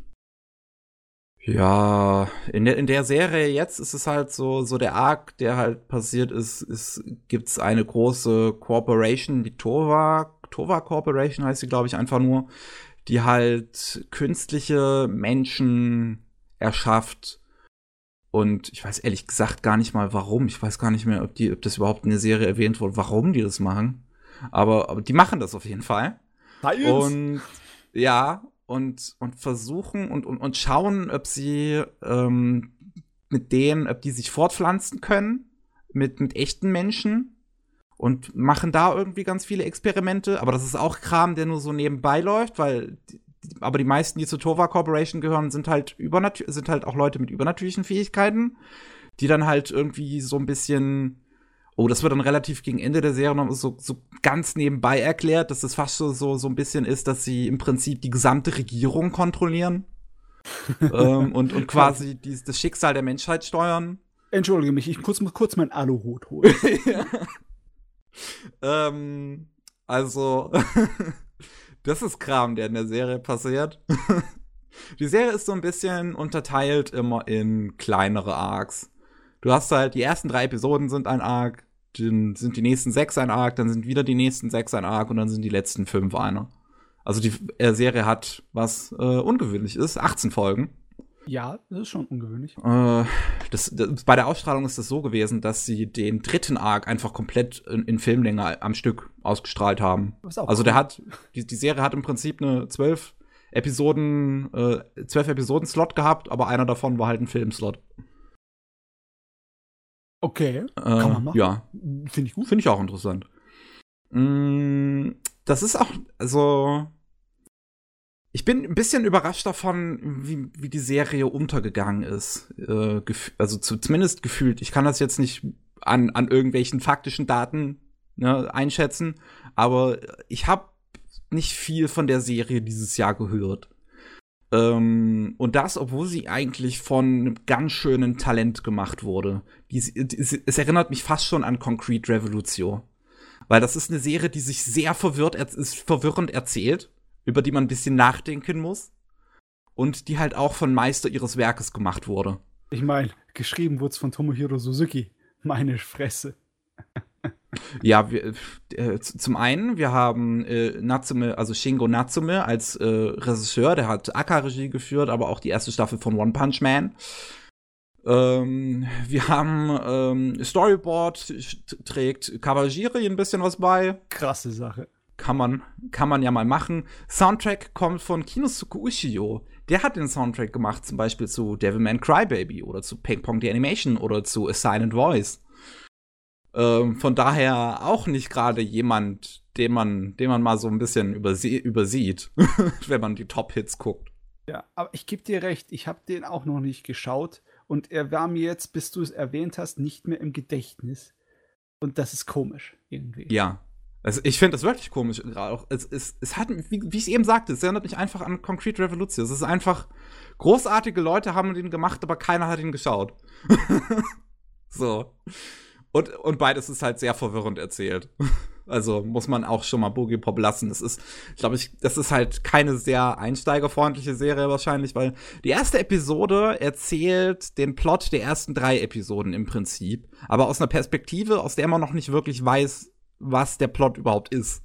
ja, in der, in der Serie jetzt ist es halt so, so der Arc, der halt passiert ist, ist gibt's eine große Corporation, die Tova, Tova Corporation heißt sie, glaube ich, einfach nur, die halt künstliche Menschen erschafft. Und ich weiß ehrlich gesagt gar nicht mal warum. Ich weiß gar nicht mehr, ob, die, ob das überhaupt in der Serie erwähnt wurde, warum die das machen. Aber, aber die machen das auf jeden Fall. Science. Und ja, und, und versuchen und, und, und schauen, ob sie ähm, mit denen, ob die sich fortpflanzen können, mit, mit echten Menschen und machen da irgendwie ganz viele Experimente. Aber das ist auch Kram, der nur so nebenbei läuft, weil die, aber die meisten, die zur Tova Corporation gehören, sind halt übernatür sind halt auch Leute mit übernatürlichen Fähigkeiten, die dann halt irgendwie so ein bisschen Oh, das wird dann relativ gegen Ende der Serie noch so, so ganz nebenbei erklärt, dass das fast so, so, so ein bisschen ist, dass sie im Prinzip die gesamte Regierung kontrollieren ähm, und, und quasi die, das Schicksal der Menschheit steuern. Entschuldige mich, ich kurz, muss kurz mein Aluhut holen. ja. ähm, also, das ist Kram, der in der Serie passiert. die Serie ist so ein bisschen unterteilt immer in kleinere Arcs. Du hast halt, die ersten drei Episoden sind ein Arc, dann sind die nächsten sechs ein Arc, dann sind wieder die nächsten sechs ein Arc und dann sind die letzten fünf einer. Also die äh, Serie hat, was äh, ungewöhnlich ist, 18 Folgen. Ja, das ist schon ungewöhnlich. Äh, das, das, bei der Ausstrahlung ist es so gewesen, dass sie den dritten Arc einfach komplett in, in Filmlänge am Stück ausgestrahlt haben. Also der hat, die, die Serie hat im Prinzip eine zwölf Episoden, äh, zwölf Episoden Slot gehabt, aber einer davon war halt ein Filmslot. Okay, äh, kann man machen. Ja. Finde ich gut. Finde ich auch interessant. Mm, das ist auch, also. Ich bin ein bisschen überrascht davon, wie, wie die Serie untergegangen ist. Äh, also zu, zumindest gefühlt. Ich kann das jetzt nicht an, an irgendwelchen faktischen Daten ne, einschätzen, aber ich habe nicht viel von der Serie dieses Jahr gehört. Ähm, und das, obwohl sie eigentlich von einem ganz schönen Talent gemacht wurde. Die, die, es erinnert mich fast schon an Concrete Revolution. Weil das ist eine Serie, die sich sehr verwirrt, ist verwirrend erzählt, über die man ein bisschen nachdenken muss. Und die halt auch von Meister ihres Werkes gemacht wurde. Ich meine, geschrieben wurde es von Tomohiro Suzuki. Meine Fresse. Ja, wir, äh, zum einen, wir haben äh, Natsume, also Shingo Natsume als äh, Regisseur, der hat Akka-Regie geführt, aber auch die erste Staffel von One Punch Man. Ähm, wir haben ähm, Storyboard, trägt Kawajiri ein bisschen was bei. Krasse Sache. Kann man, kann man ja mal machen. Soundtrack kommt von Kinosuke Ushio. Der hat den Soundtrack gemacht, zum Beispiel zu Devilman Crybaby oder zu Ping Pong the Animation oder zu A Silent Voice. Ähm, von daher auch nicht gerade jemand, den man, den man mal so ein bisschen übersie übersieht, wenn man die Top-Hits guckt. Ja, aber ich gebe dir recht, ich habe den auch noch nicht geschaut und er war mir jetzt, bis du es erwähnt hast, nicht mehr im Gedächtnis. Und das ist komisch irgendwie. Ja. Also ich finde das wirklich komisch. Auch es, es, es hat, wie, wie ich eben sagte, es erinnert mich einfach an Concrete Revolution. Es ist einfach, großartige Leute haben den gemacht, aber keiner hat ihn geschaut. so. Und, und beides ist halt sehr verwirrend erzählt. Also muss man auch schon mal Boogie Pop lassen. Das ist, glaube ich, das ist halt keine sehr einsteigerfreundliche Serie wahrscheinlich, weil die erste Episode erzählt den Plot der ersten drei Episoden im Prinzip, aber aus einer Perspektive, aus der man noch nicht wirklich weiß, was der Plot überhaupt ist.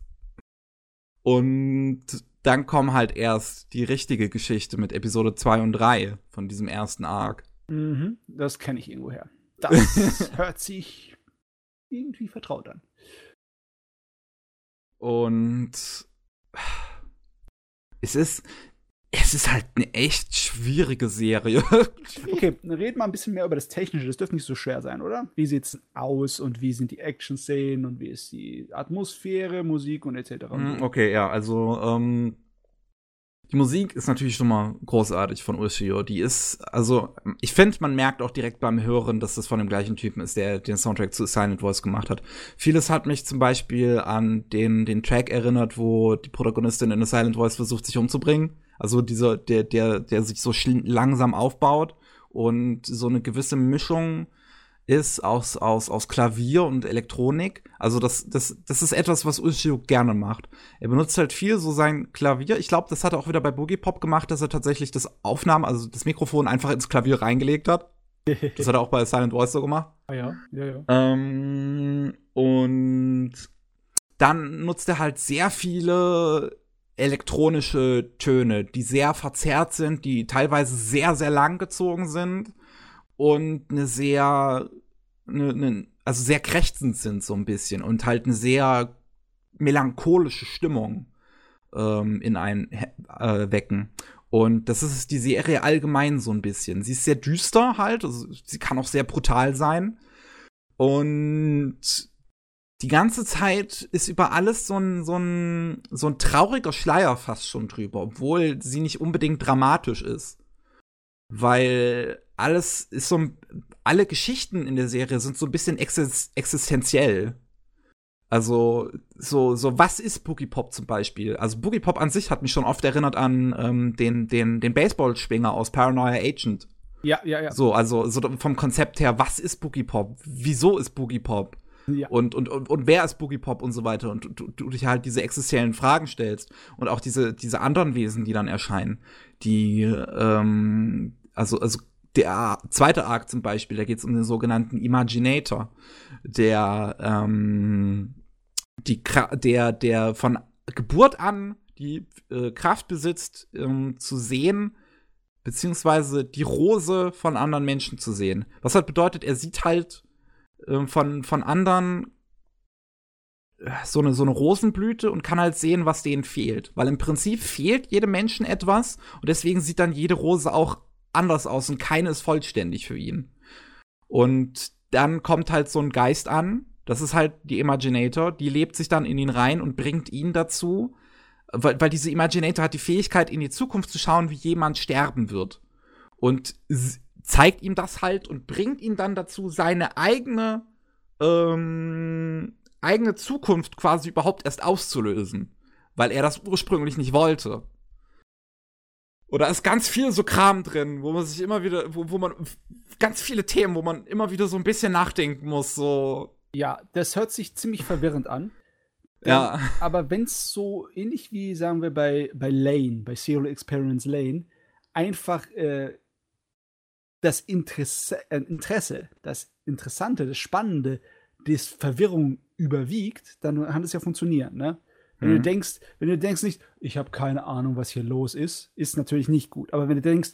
Und dann kommen halt erst die richtige Geschichte mit Episode 2 und 3 von diesem ersten Arc. Mhm, das kenne ich irgendwo her. Das hört sich irgendwie vertraut an. Und es ist, es ist halt eine echt schwierige Serie. okay, dann reden wir ein bisschen mehr über das Technische. Das dürfte nicht so schwer sein, oder? Wie sieht es aus und wie sind die Action-Szenen und wie ist die Atmosphäre, Musik und etc. Hm, okay, ja, also ähm, die Musik ist natürlich schon mal großartig von Ushio. Die ist, also, ich finde, man merkt auch direkt beim Hören, dass das von dem gleichen Typen ist, der den Soundtrack zu Silent Voice gemacht hat. Vieles hat mich zum Beispiel an den, den Track erinnert, wo die Protagonistin in Silent Voice versucht, sich umzubringen. Also dieser, der, der, der sich so langsam aufbaut und so eine gewisse Mischung ist aus, aus, aus Klavier und Elektronik. Also das, das, das ist etwas, was Ushio gerne macht. Er benutzt halt viel so sein Klavier. Ich glaube, das hat er auch wieder bei Boogie Pop gemacht, dass er tatsächlich das Aufnahmen, also das Mikrofon einfach ins Klavier reingelegt hat. Das hat er auch bei Silent Voice so gemacht. Ah ja, ja, ja. Ähm, und dann nutzt er halt sehr viele elektronische Töne, die sehr verzerrt sind, die teilweise sehr, sehr lang gezogen sind und eine sehr, eine, eine, also sehr krächzend sind so ein bisschen und halt eine sehr melancholische Stimmung ähm, in einen äh, wecken. Und das ist die Serie allgemein so ein bisschen. Sie ist sehr düster halt, also sie kann auch sehr brutal sein. Und die ganze Zeit ist über alles so ein, so ein, so ein trauriger Schleier fast schon drüber, obwohl sie nicht unbedingt dramatisch ist. Weil alles ist so alle Geschichten in der Serie sind so ein bisschen existenziell. Also, so, so, was ist Boogie Pop zum Beispiel? Also, Boogie Pop an sich hat mich schon oft erinnert an ähm, den, den, den Baseballschwinger aus Paranoia Agent. Ja, ja, ja. So, also, so vom Konzept her, was ist Boogie Pop? Wieso ist Boogie Pop? Ja. Und, und, und, und wer ist Boogie Pop und so weiter. Und du, du dich halt diese existenziellen Fragen stellst. Und auch diese, diese anderen Wesen, die dann erscheinen, die, ähm, also, also der zweite Arc zum Beispiel, da geht es um den sogenannten Imaginator, der, ähm, die, der, der von Geburt an die äh, Kraft besitzt, ähm, zu sehen, beziehungsweise die Rose von anderen Menschen zu sehen. Was halt bedeutet, er sieht halt äh, von, von anderen äh, so eine, so eine Rosenblüte und kann halt sehen, was denen fehlt. Weil im Prinzip fehlt jedem Menschen etwas und deswegen sieht dann jede Rose auch anders aus und keine ist vollständig für ihn. Und dann kommt halt so ein Geist an, das ist halt die Imaginator, die lebt sich dann in ihn rein und bringt ihn dazu, weil, weil diese Imaginator hat die Fähigkeit, in die Zukunft zu schauen, wie jemand sterben wird. Und zeigt ihm das halt und bringt ihn dann dazu, seine eigene, ähm, eigene Zukunft quasi überhaupt erst auszulösen. Weil er das ursprünglich nicht wollte. Oder ist ganz viel so Kram drin, wo man sich immer wieder, wo, wo man ganz viele Themen, wo man immer wieder so ein bisschen nachdenken muss, so. Ja, das hört sich ziemlich verwirrend an. Ja. Ähm, aber wenn es so ähnlich wie, sagen wir, bei, bei Lane, bei Serial Experience Lane, einfach äh, das Interesse, äh, Interesse, das Interessante, das Spannende, das Verwirrung überwiegt, dann kann es ja funktionieren, ne? Wenn mhm. du denkst, wenn du denkst nicht, ich habe keine Ahnung, was hier los ist, ist natürlich nicht gut. Aber wenn du denkst,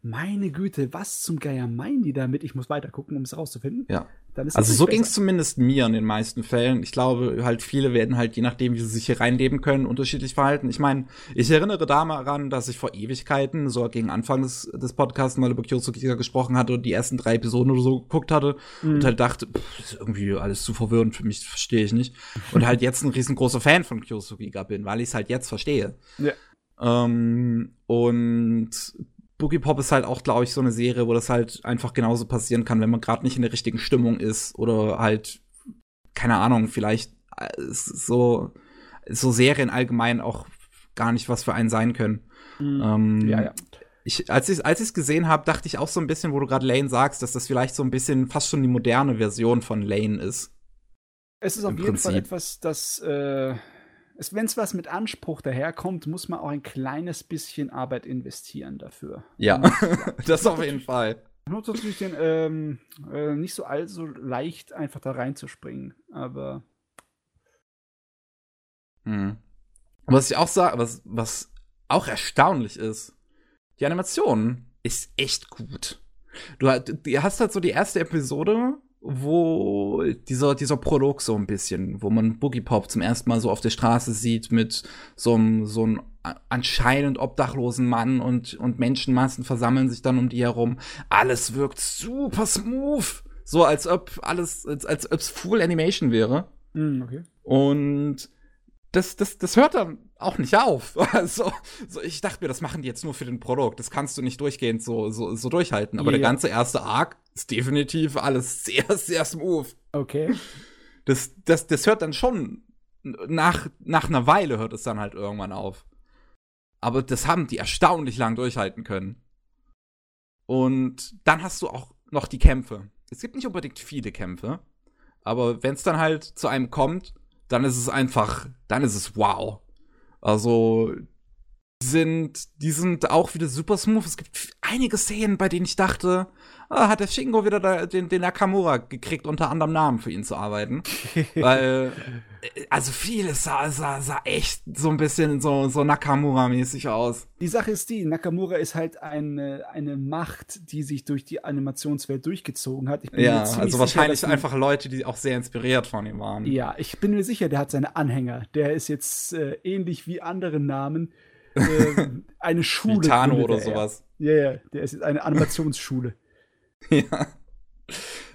meine Güte, was zum Geier meinen die damit? Ich muss weiter gucken, um es rauszufinden. Ja. Also so ging es zumindest mir in den meisten Fällen. Ich glaube, halt viele werden halt, je nachdem, wie sie sich hier reinleben können, unterschiedlich verhalten. Ich meine, ich erinnere daran, dass ich vor Ewigkeiten, so gegen Anfang des, des Podcasts mal über Kyosuke gesprochen hatte und die ersten drei Episoden oder so geguckt hatte mhm. und halt dachte, pff, ist irgendwie alles zu verwirrend für mich, verstehe ich nicht. und halt jetzt ein riesengroßer Fan von Kyosuke bin, weil ich es halt jetzt verstehe. Ja. Ähm, und Boogie Pop ist halt auch, glaube ich, so eine Serie, wo das halt einfach genauso passieren kann, wenn man gerade nicht in der richtigen Stimmung ist oder halt, keine Ahnung, vielleicht äh, so, so Serien allgemein auch gar nicht was für einen sein können. Mhm. Ähm, ja, ja. Ich, als ich als gesehen habe, dachte ich auch so ein bisschen, wo du gerade Lane sagst, dass das vielleicht so ein bisschen fast schon die moderne Version von Lane ist. Es ist auf jeden Prinzip. Fall etwas, das, äh, wenn es was mit Anspruch daherkommt, muss man auch ein kleines bisschen Arbeit investieren dafür. Ja, das auf jeden Fall. Nutzt natürlich den, ähm, äh, nicht so allzu leicht, einfach da reinzuspringen, aber. Hm. Was ich auch sage, was, was auch erstaunlich ist, die Animation ist echt gut. Du, du hast halt so die erste Episode, wo dieser, dieser Prolog so ein bisschen, wo man Boogie Pop zum ersten Mal so auf der Straße sieht mit so einem, so einem anscheinend obdachlosen Mann und, und Menschenmassen versammeln sich dann um die herum. Alles wirkt super smooth. So als ob alles, als, als ob es Full Animation wäre. Mm, okay. Und das, das, das hört dann auch nicht auf. Also, so, ich dachte mir, das machen die jetzt nur für den Produkt. Das kannst du nicht durchgehend so, so, so durchhalten. Aber yeah. der ganze erste Arc ist definitiv alles sehr, sehr smooth. Okay. Das, das, das hört dann schon nach, nach einer Weile hört es dann halt irgendwann auf. Aber das haben die erstaunlich lang durchhalten können. Und dann hast du auch noch die Kämpfe. Es gibt nicht unbedingt viele Kämpfe, aber wenn es dann halt zu einem kommt, dann ist es einfach, dann ist es wow. Also sind, die sind auch wieder super smooth. Es gibt einige Szenen, bei denen ich dachte, hat der Shingo wieder da, den, den Nakamura gekriegt, unter anderem Namen für ihn zu arbeiten. Weil, äh, also vieles sah, sah, sah echt so ein bisschen so, so Nakamura-mäßig aus. Die Sache ist die, Nakamura ist halt eine, eine Macht, die sich durch die Animationswelt durchgezogen hat. ja, also wahrscheinlich sicher, einfach Leute, die auch sehr inspiriert von ihm waren. Ja, ich bin mir sicher, der hat seine Anhänger. Der ist jetzt äh, ähnlich wie andere Namen äh, eine Schule. Tano oder sowas. Ja, ja, der ist jetzt eine Animationsschule. ja.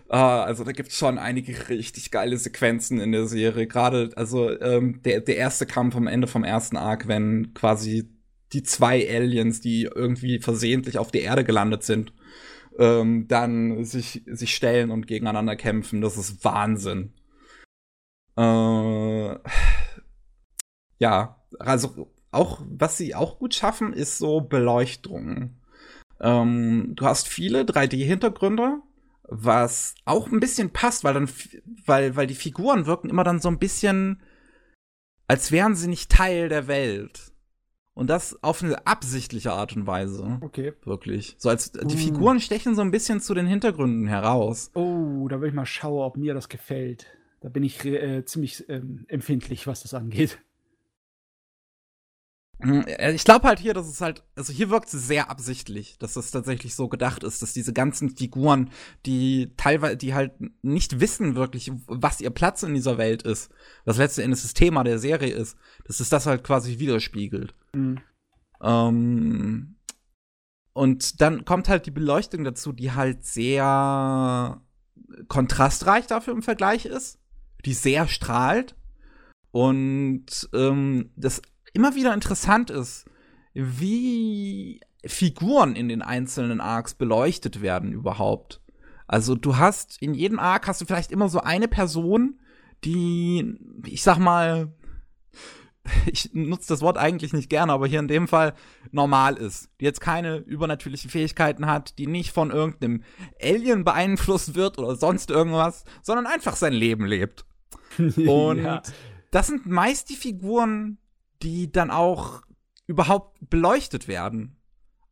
Ah, also da gibt es schon einige richtig geile Sequenzen in der Serie. Gerade, also ähm, der, der erste Kampf am Ende vom ersten Arc, wenn quasi die zwei Aliens, die irgendwie versehentlich auf der Erde gelandet sind, ähm, dann sich, sich stellen und gegeneinander kämpfen. Das ist Wahnsinn. Äh, ja, also auch, was sie auch gut schaffen, ist so Beleuchtung. Ähm, du hast viele 3D-Hintergründe, was auch ein bisschen passt, weil dann, weil, weil die Figuren wirken immer dann so ein bisschen, als wären sie nicht Teil der Welt. Und das auf eine absichtliche Art und Weise. Okay. Wirklich. So als die uh. Figuren stechen so ein bisschen zu den Hintergründen heraus. Oh, da will ich mal schauen, ob mir das gefällt. Da bin ich äh, ziemlich ähm, empfindlich, was das angeht. Hm, äh, ich glaube halt hier, dass es halt, also hier wirkt es sehr absichtlich, dass es tatsächlich so gedacht ist, dass diese ganzen Figuren, die teilweise, die halt nicht wissen wirklich, was ihr Platz in dieser Welt ist, was letzten Endes das Thema der Serie ist, dass es das halt quasi widerspiegelt. Mhm. Ähm, und dann kommt halt die Beleuchtung dazu, die halt sehr kontrastreich dafür im Vergleich ist, die sehr strahlt. Und ähm, das immer wieder interessant ist, wie Figuren in den einzelnen Arcs beleuchtet werden überhaupt. Also du hast in jedem Arc hast du vielleicht immer so eine Person, die, ich sag mal, ich nutze das Wort eigentlich nicht gerne, aber hier in dem Fall normal ist, die jetzt keine übernatürlichen Fähigkeiten hat, die nicht von irgendeinem Alien beeinflusst wird oder sonst irgendwas, sondern einfach sein Leben lebt. Und ja. das sind meist die Figuren, die dann auch überhaupt beleuchtet werden.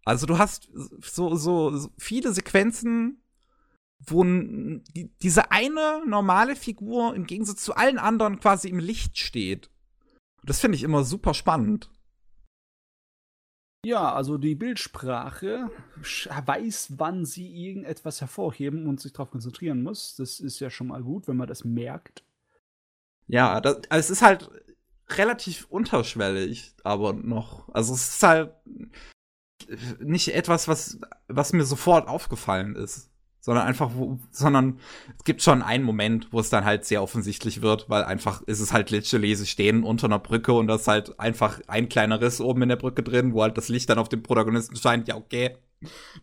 Also du hast so, so, so viele Sequenzen, wo diese eine normale Figur im Gegensatz zu allen anderen quasi im Licht steht. Das finde ich immer super spannend. Ja, also die Bildsprache weiß, wann sie irgendetwas hervorheben und sich darauf konzentrieren muss. Das ist ja schon mal gut, wenn man das merkt. Ja, das, also es ist halt, relativ unterschwellig, aber noch. Also es ist halt nicht etwas, was, was mir sofort aufgefallen ist. Sondern einfach, wo, sondern es gibt schon einen Moment, wo es dann halt sehr offensichtlich wird, weil einfach ist es halt literally, sie stehen unter einer Brücke und da ist halt einfach ein kleiner Riss oben in der Brücke drin, wo halt das Licht dann auf den Protagonisten scheint. Ja, okay.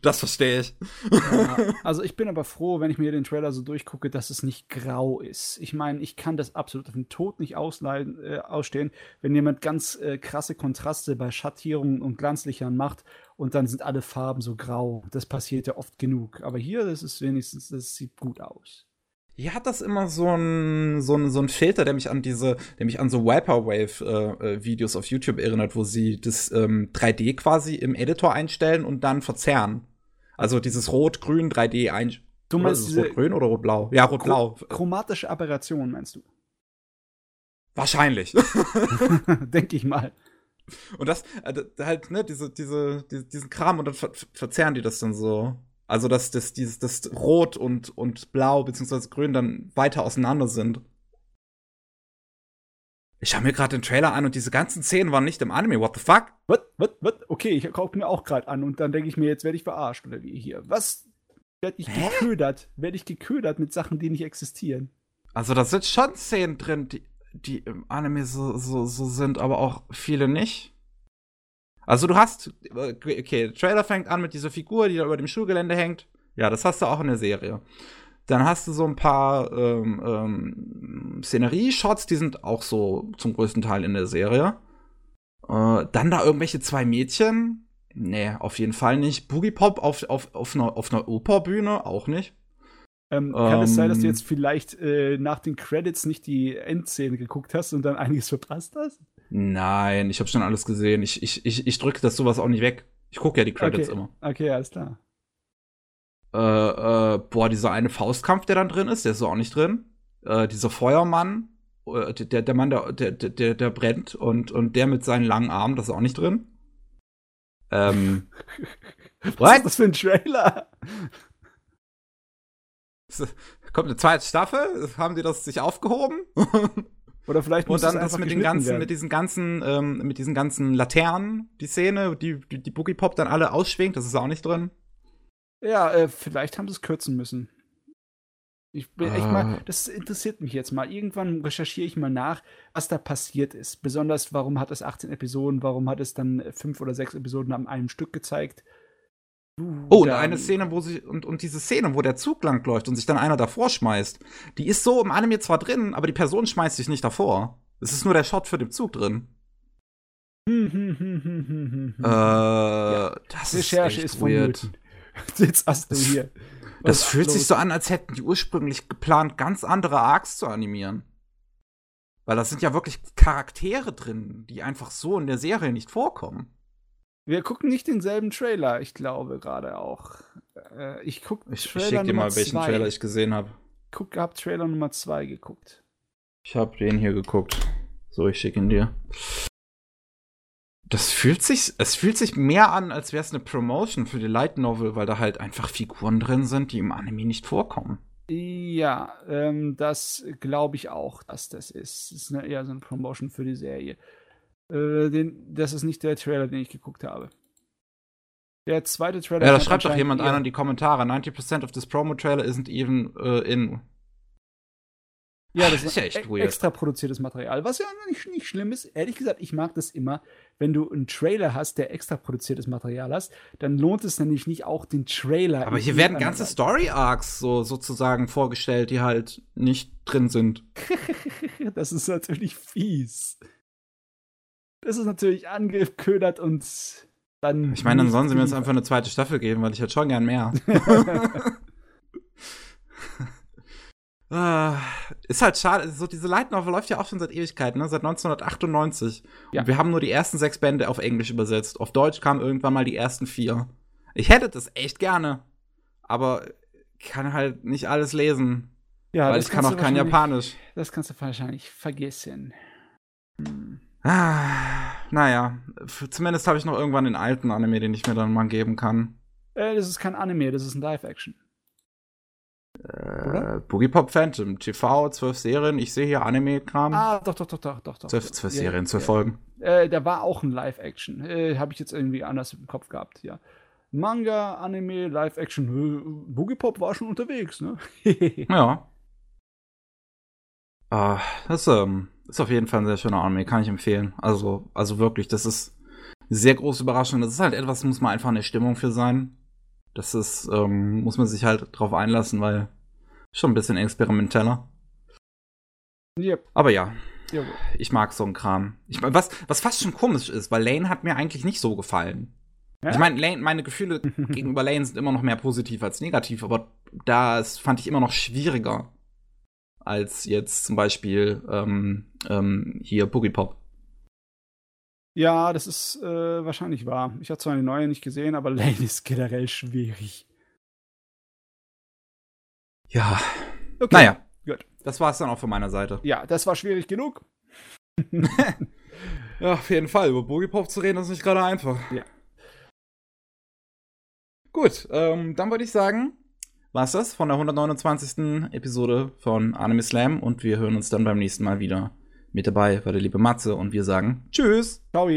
Das verstehe ich. Ja, also ich bin aber froh, wenn ich mir den Trailer so durchgucke, dass es nicht grau ist. Ich meine, ich kann das absolut auf den Tod nicht ausleiden, äh, ausstehen, wenn jemand ganz äh, krasse Kontraste bei Schattierungen und Glanzlichern macht und dann sind alle Farben so grau. Das passiert ja oft genug. Aber hier, das ist wenigstens, das sieht gut aus. Hier hat das immer so ein, so ein, so ein Filter, der mich an diese, der mich an so Vaporwave-Videos äh, auf YouTube erinnert, wo sie das ähm, 3D quasi im Editor einstellen und dann verzerren. Also dieses Rot-Grün 3D einstellen. Du meinst diese rot-grün oder rot-blau? Ja, rot-blau. Chromatische Aberration, meinst du? Wahrscheinlich. Denke ich mal. Und das, äh, halt, ne, diese, diese, diese, diesen Kram und dann ver verzerren die das dann so. Also, dass das, dieses, das Rot und, und Blau beziehungsweise Grün dann weiter auseinander sind. Ich schaue mir gerade den Trailer an und diese ganzen Szenen waren nicht im Anime. What the fuck? What? What? What? Okay, ich gucke mir auch gerade an und dann denke ich mir, jetzt werde ich verarscht oder wie hier. Was? Werde ich Hä? geködert? Werde ich geködert mit Sachen, die nicht existieren? Also, da sind schon Szenen drin, die, die im Anime so, so, so sind, aber auch viele nicht. Also du hast, okay, der Trailer fängt an mit dieser Figur, die da über dem Schulgelände hängt. Ja, das hast du auch in der Serie. Dann hast du so ein paar ähm, ähm, Szenerie-Shots, die sind auch so zum größten Teil in der Serie. Äh, dann da irgendwelche zwei Mädchen. Nee, auf jeden Fall nicht. Boogie Pop auf, auf, auf einer, auf einer Operbühne, auch nicht. Ähm, kann es sein, dass du ähm. jetzt vielleicht äh, nach den Credits nicht die Endszene geguckt hast und dann einiges verpasst hast? Nein, ich habe schon alles gesehen. Ich, ich, ich, ich drücke das sowas auch nicht weg. Ich gucke ja die Credits okay. immer. Okay, alles klar. Äh, äh, boah, dieser eine Faustkampf, der dann drin ist, der ist auch nicht drin. Äh, dieser Feuermann, äh, der, der Mann, der, der, der, der brennt und, und der mit seinen langen Armen, das ist auch nicht drin. Ähm. Was ist das für ein Trailer? Kommt eine zweite Staffel? Haben die das sich aufgehoben? Oder vielleicht muss und dann das mit den ganzen, werden. mit diesen ganzen, ähm, mit diesen ganzen Laternen, die Szene, die, die, die Boogie Pop dann alle ausschwingt, das ist auch nicht drin. Ja, äh, vielleicht haben sie es kürzen müssen. Ich bin echt mal, ah. das interessiert mich jetzt mal. Irgendwann recherchiere ich mal nach, was da passiert ist. Besonders, warum hat es 18 Episoden, warum hat es dann fünf oder sechs Episoden an einem Stück gezeigt. Oh, und eine Szene, wo sich, und, und diese Szene, wo der Zug langläuft und sich dann einer davor schmeißt, die ist so im Anime zwar drin, aber die Person schmeißt sich nicht davor. Es ist nur der Shot für den Zug drin. äh, das Recherche ist, ist weird. Jetzt hast du hier. Das fühlt los? sich so an, als hätten die ursprünglich geplant, ganz andere Arcs zu animieren. Weil das sind ja wirklich Charaktere drin, die einfach so in der Serie nicht vorkommen. Wir gucken nicht denselben Trailer, ich glaube gerade auch. Äh, ich gucke Ich, ich schick dir mal, welchen zwei. Trailer ich gesehen habe. Guck, hab Trailer Nummer 2 geguckt. Ich habe den hier geguckt. So, ich schicke ihn dir. Das fühlt sich, es fühlt sich mehr an, als wäre es eine Promotion für die Light Novel, weil da halt einfach Figuren drin sind, die im Anime nicht vorkommen. Ja, ähm, das glaube ich auch, dass das ist. Das ist eine, eher so eine Promotion für die Serie. Äh, den, das ist nicht der Trailer, den ich geguckt habe. Der zweite Trailer. Ja, da schreibt doch jemand ein in die Kommentare. 90% of this promo trailer isn't even uh, in. Ja, das, das ist ja echt e weird. extra produziertes Material, was ja nicht, nicht schlimm ist. Ehrlich gesagt, ich mag das immer, wenn du einen Trailer hast, der extra produziertes Material hast, dann lohnt es nämlich nicht auch den Trailer. Aber hier werden ganze Story Arcs so sozusagen vorgestellt, die halt nicht drin sind. das ist natürlich fies. Das ist natürlich angeködert und dann. Ich meine, dann sollen sie mir jetzt einfach eine zweite Staffel geben, weil ich hätte schon gern mehr. ah, ist halt schade. So, diese Light Novel läuft ja auch schon seit Ewigkeiten, ne? seit 1998. Ja. Und wir haben nur die ersten sechs Bände auf Englisch übersetzt. Auf Deutsch kamen irgendwann mal die ersten vier. Ich hätte das echt gerne. Aber kann halt nicht alles lesen. Ja, weil ich kann auch kein Japanisch. Das kannst du wahrscheinlich vergessen. Hm. Ah, naja, zumindest habe ich noch irgendwann den alten Anime, den ich mir dann mal geben kann. Äh, das ist kein Anime, das ist ein Live-Action. Äh, Boogie Pop Phantom, TV, zwölf Serien. Ich sehe hier Anime-Kram. Ah, doch, doch, doch, doch, doch. Zwölf, zwölf ja, Serien, zwölf ja. Folgen. Äh, da war auch ein Live-Action. Äh, habe ich jetzt irgendwie anders im Kopf gehabt, ja. Manga, Anime, Live-Action. Äh, Boogie Pop war schon unterwegs, ne? ja. Ah, das ähm, ist auf jeden Fall ein sehr schöner Anime, kann ich empfehlen. Also, also wirklich, das ist eine sehr große Überraschung. Das ist halt etwas, muss man einfach eine Stimmung für sein. Das ist, ähm, muss man sich halt drauf einlassen, weil schon ein bisschen experimenteller. Yep. Aber ja, yep. ich mag so einen Kram. Ich, was, was fast schon komisch ist, weil Lane hat mir eigentlich nicht so gefallen. Ja? Ich meine, meine Gefühle gegenüber Lane sind immer noch mehr positiv als negativ, aber das fand ich immer noch schwieriger als jetzt zum Beispiel ähm, ähm, hier Boogie Pop. Ja, das ist äh, wahrscheinlich wahr. Ich habe zwar eine neue nicht gesehen, aber Lane ist generell schwierig. Ja. Okay. Naja, Gut. das war's dann auch von meiner Seite. Ja, das war schwierig genug. Ja, auf jeden Fall. Über Boogie Pop zu reden ist nicht gerade einfach. Ja. Gut, ähm, dann würde ich sagen, war's das von der 129. Episode von Anime Slam und wir hören uns dann beim nächsten Mal wieder. Mit dabei war der liebe Matze und wir sagen Tschüss. Ciao.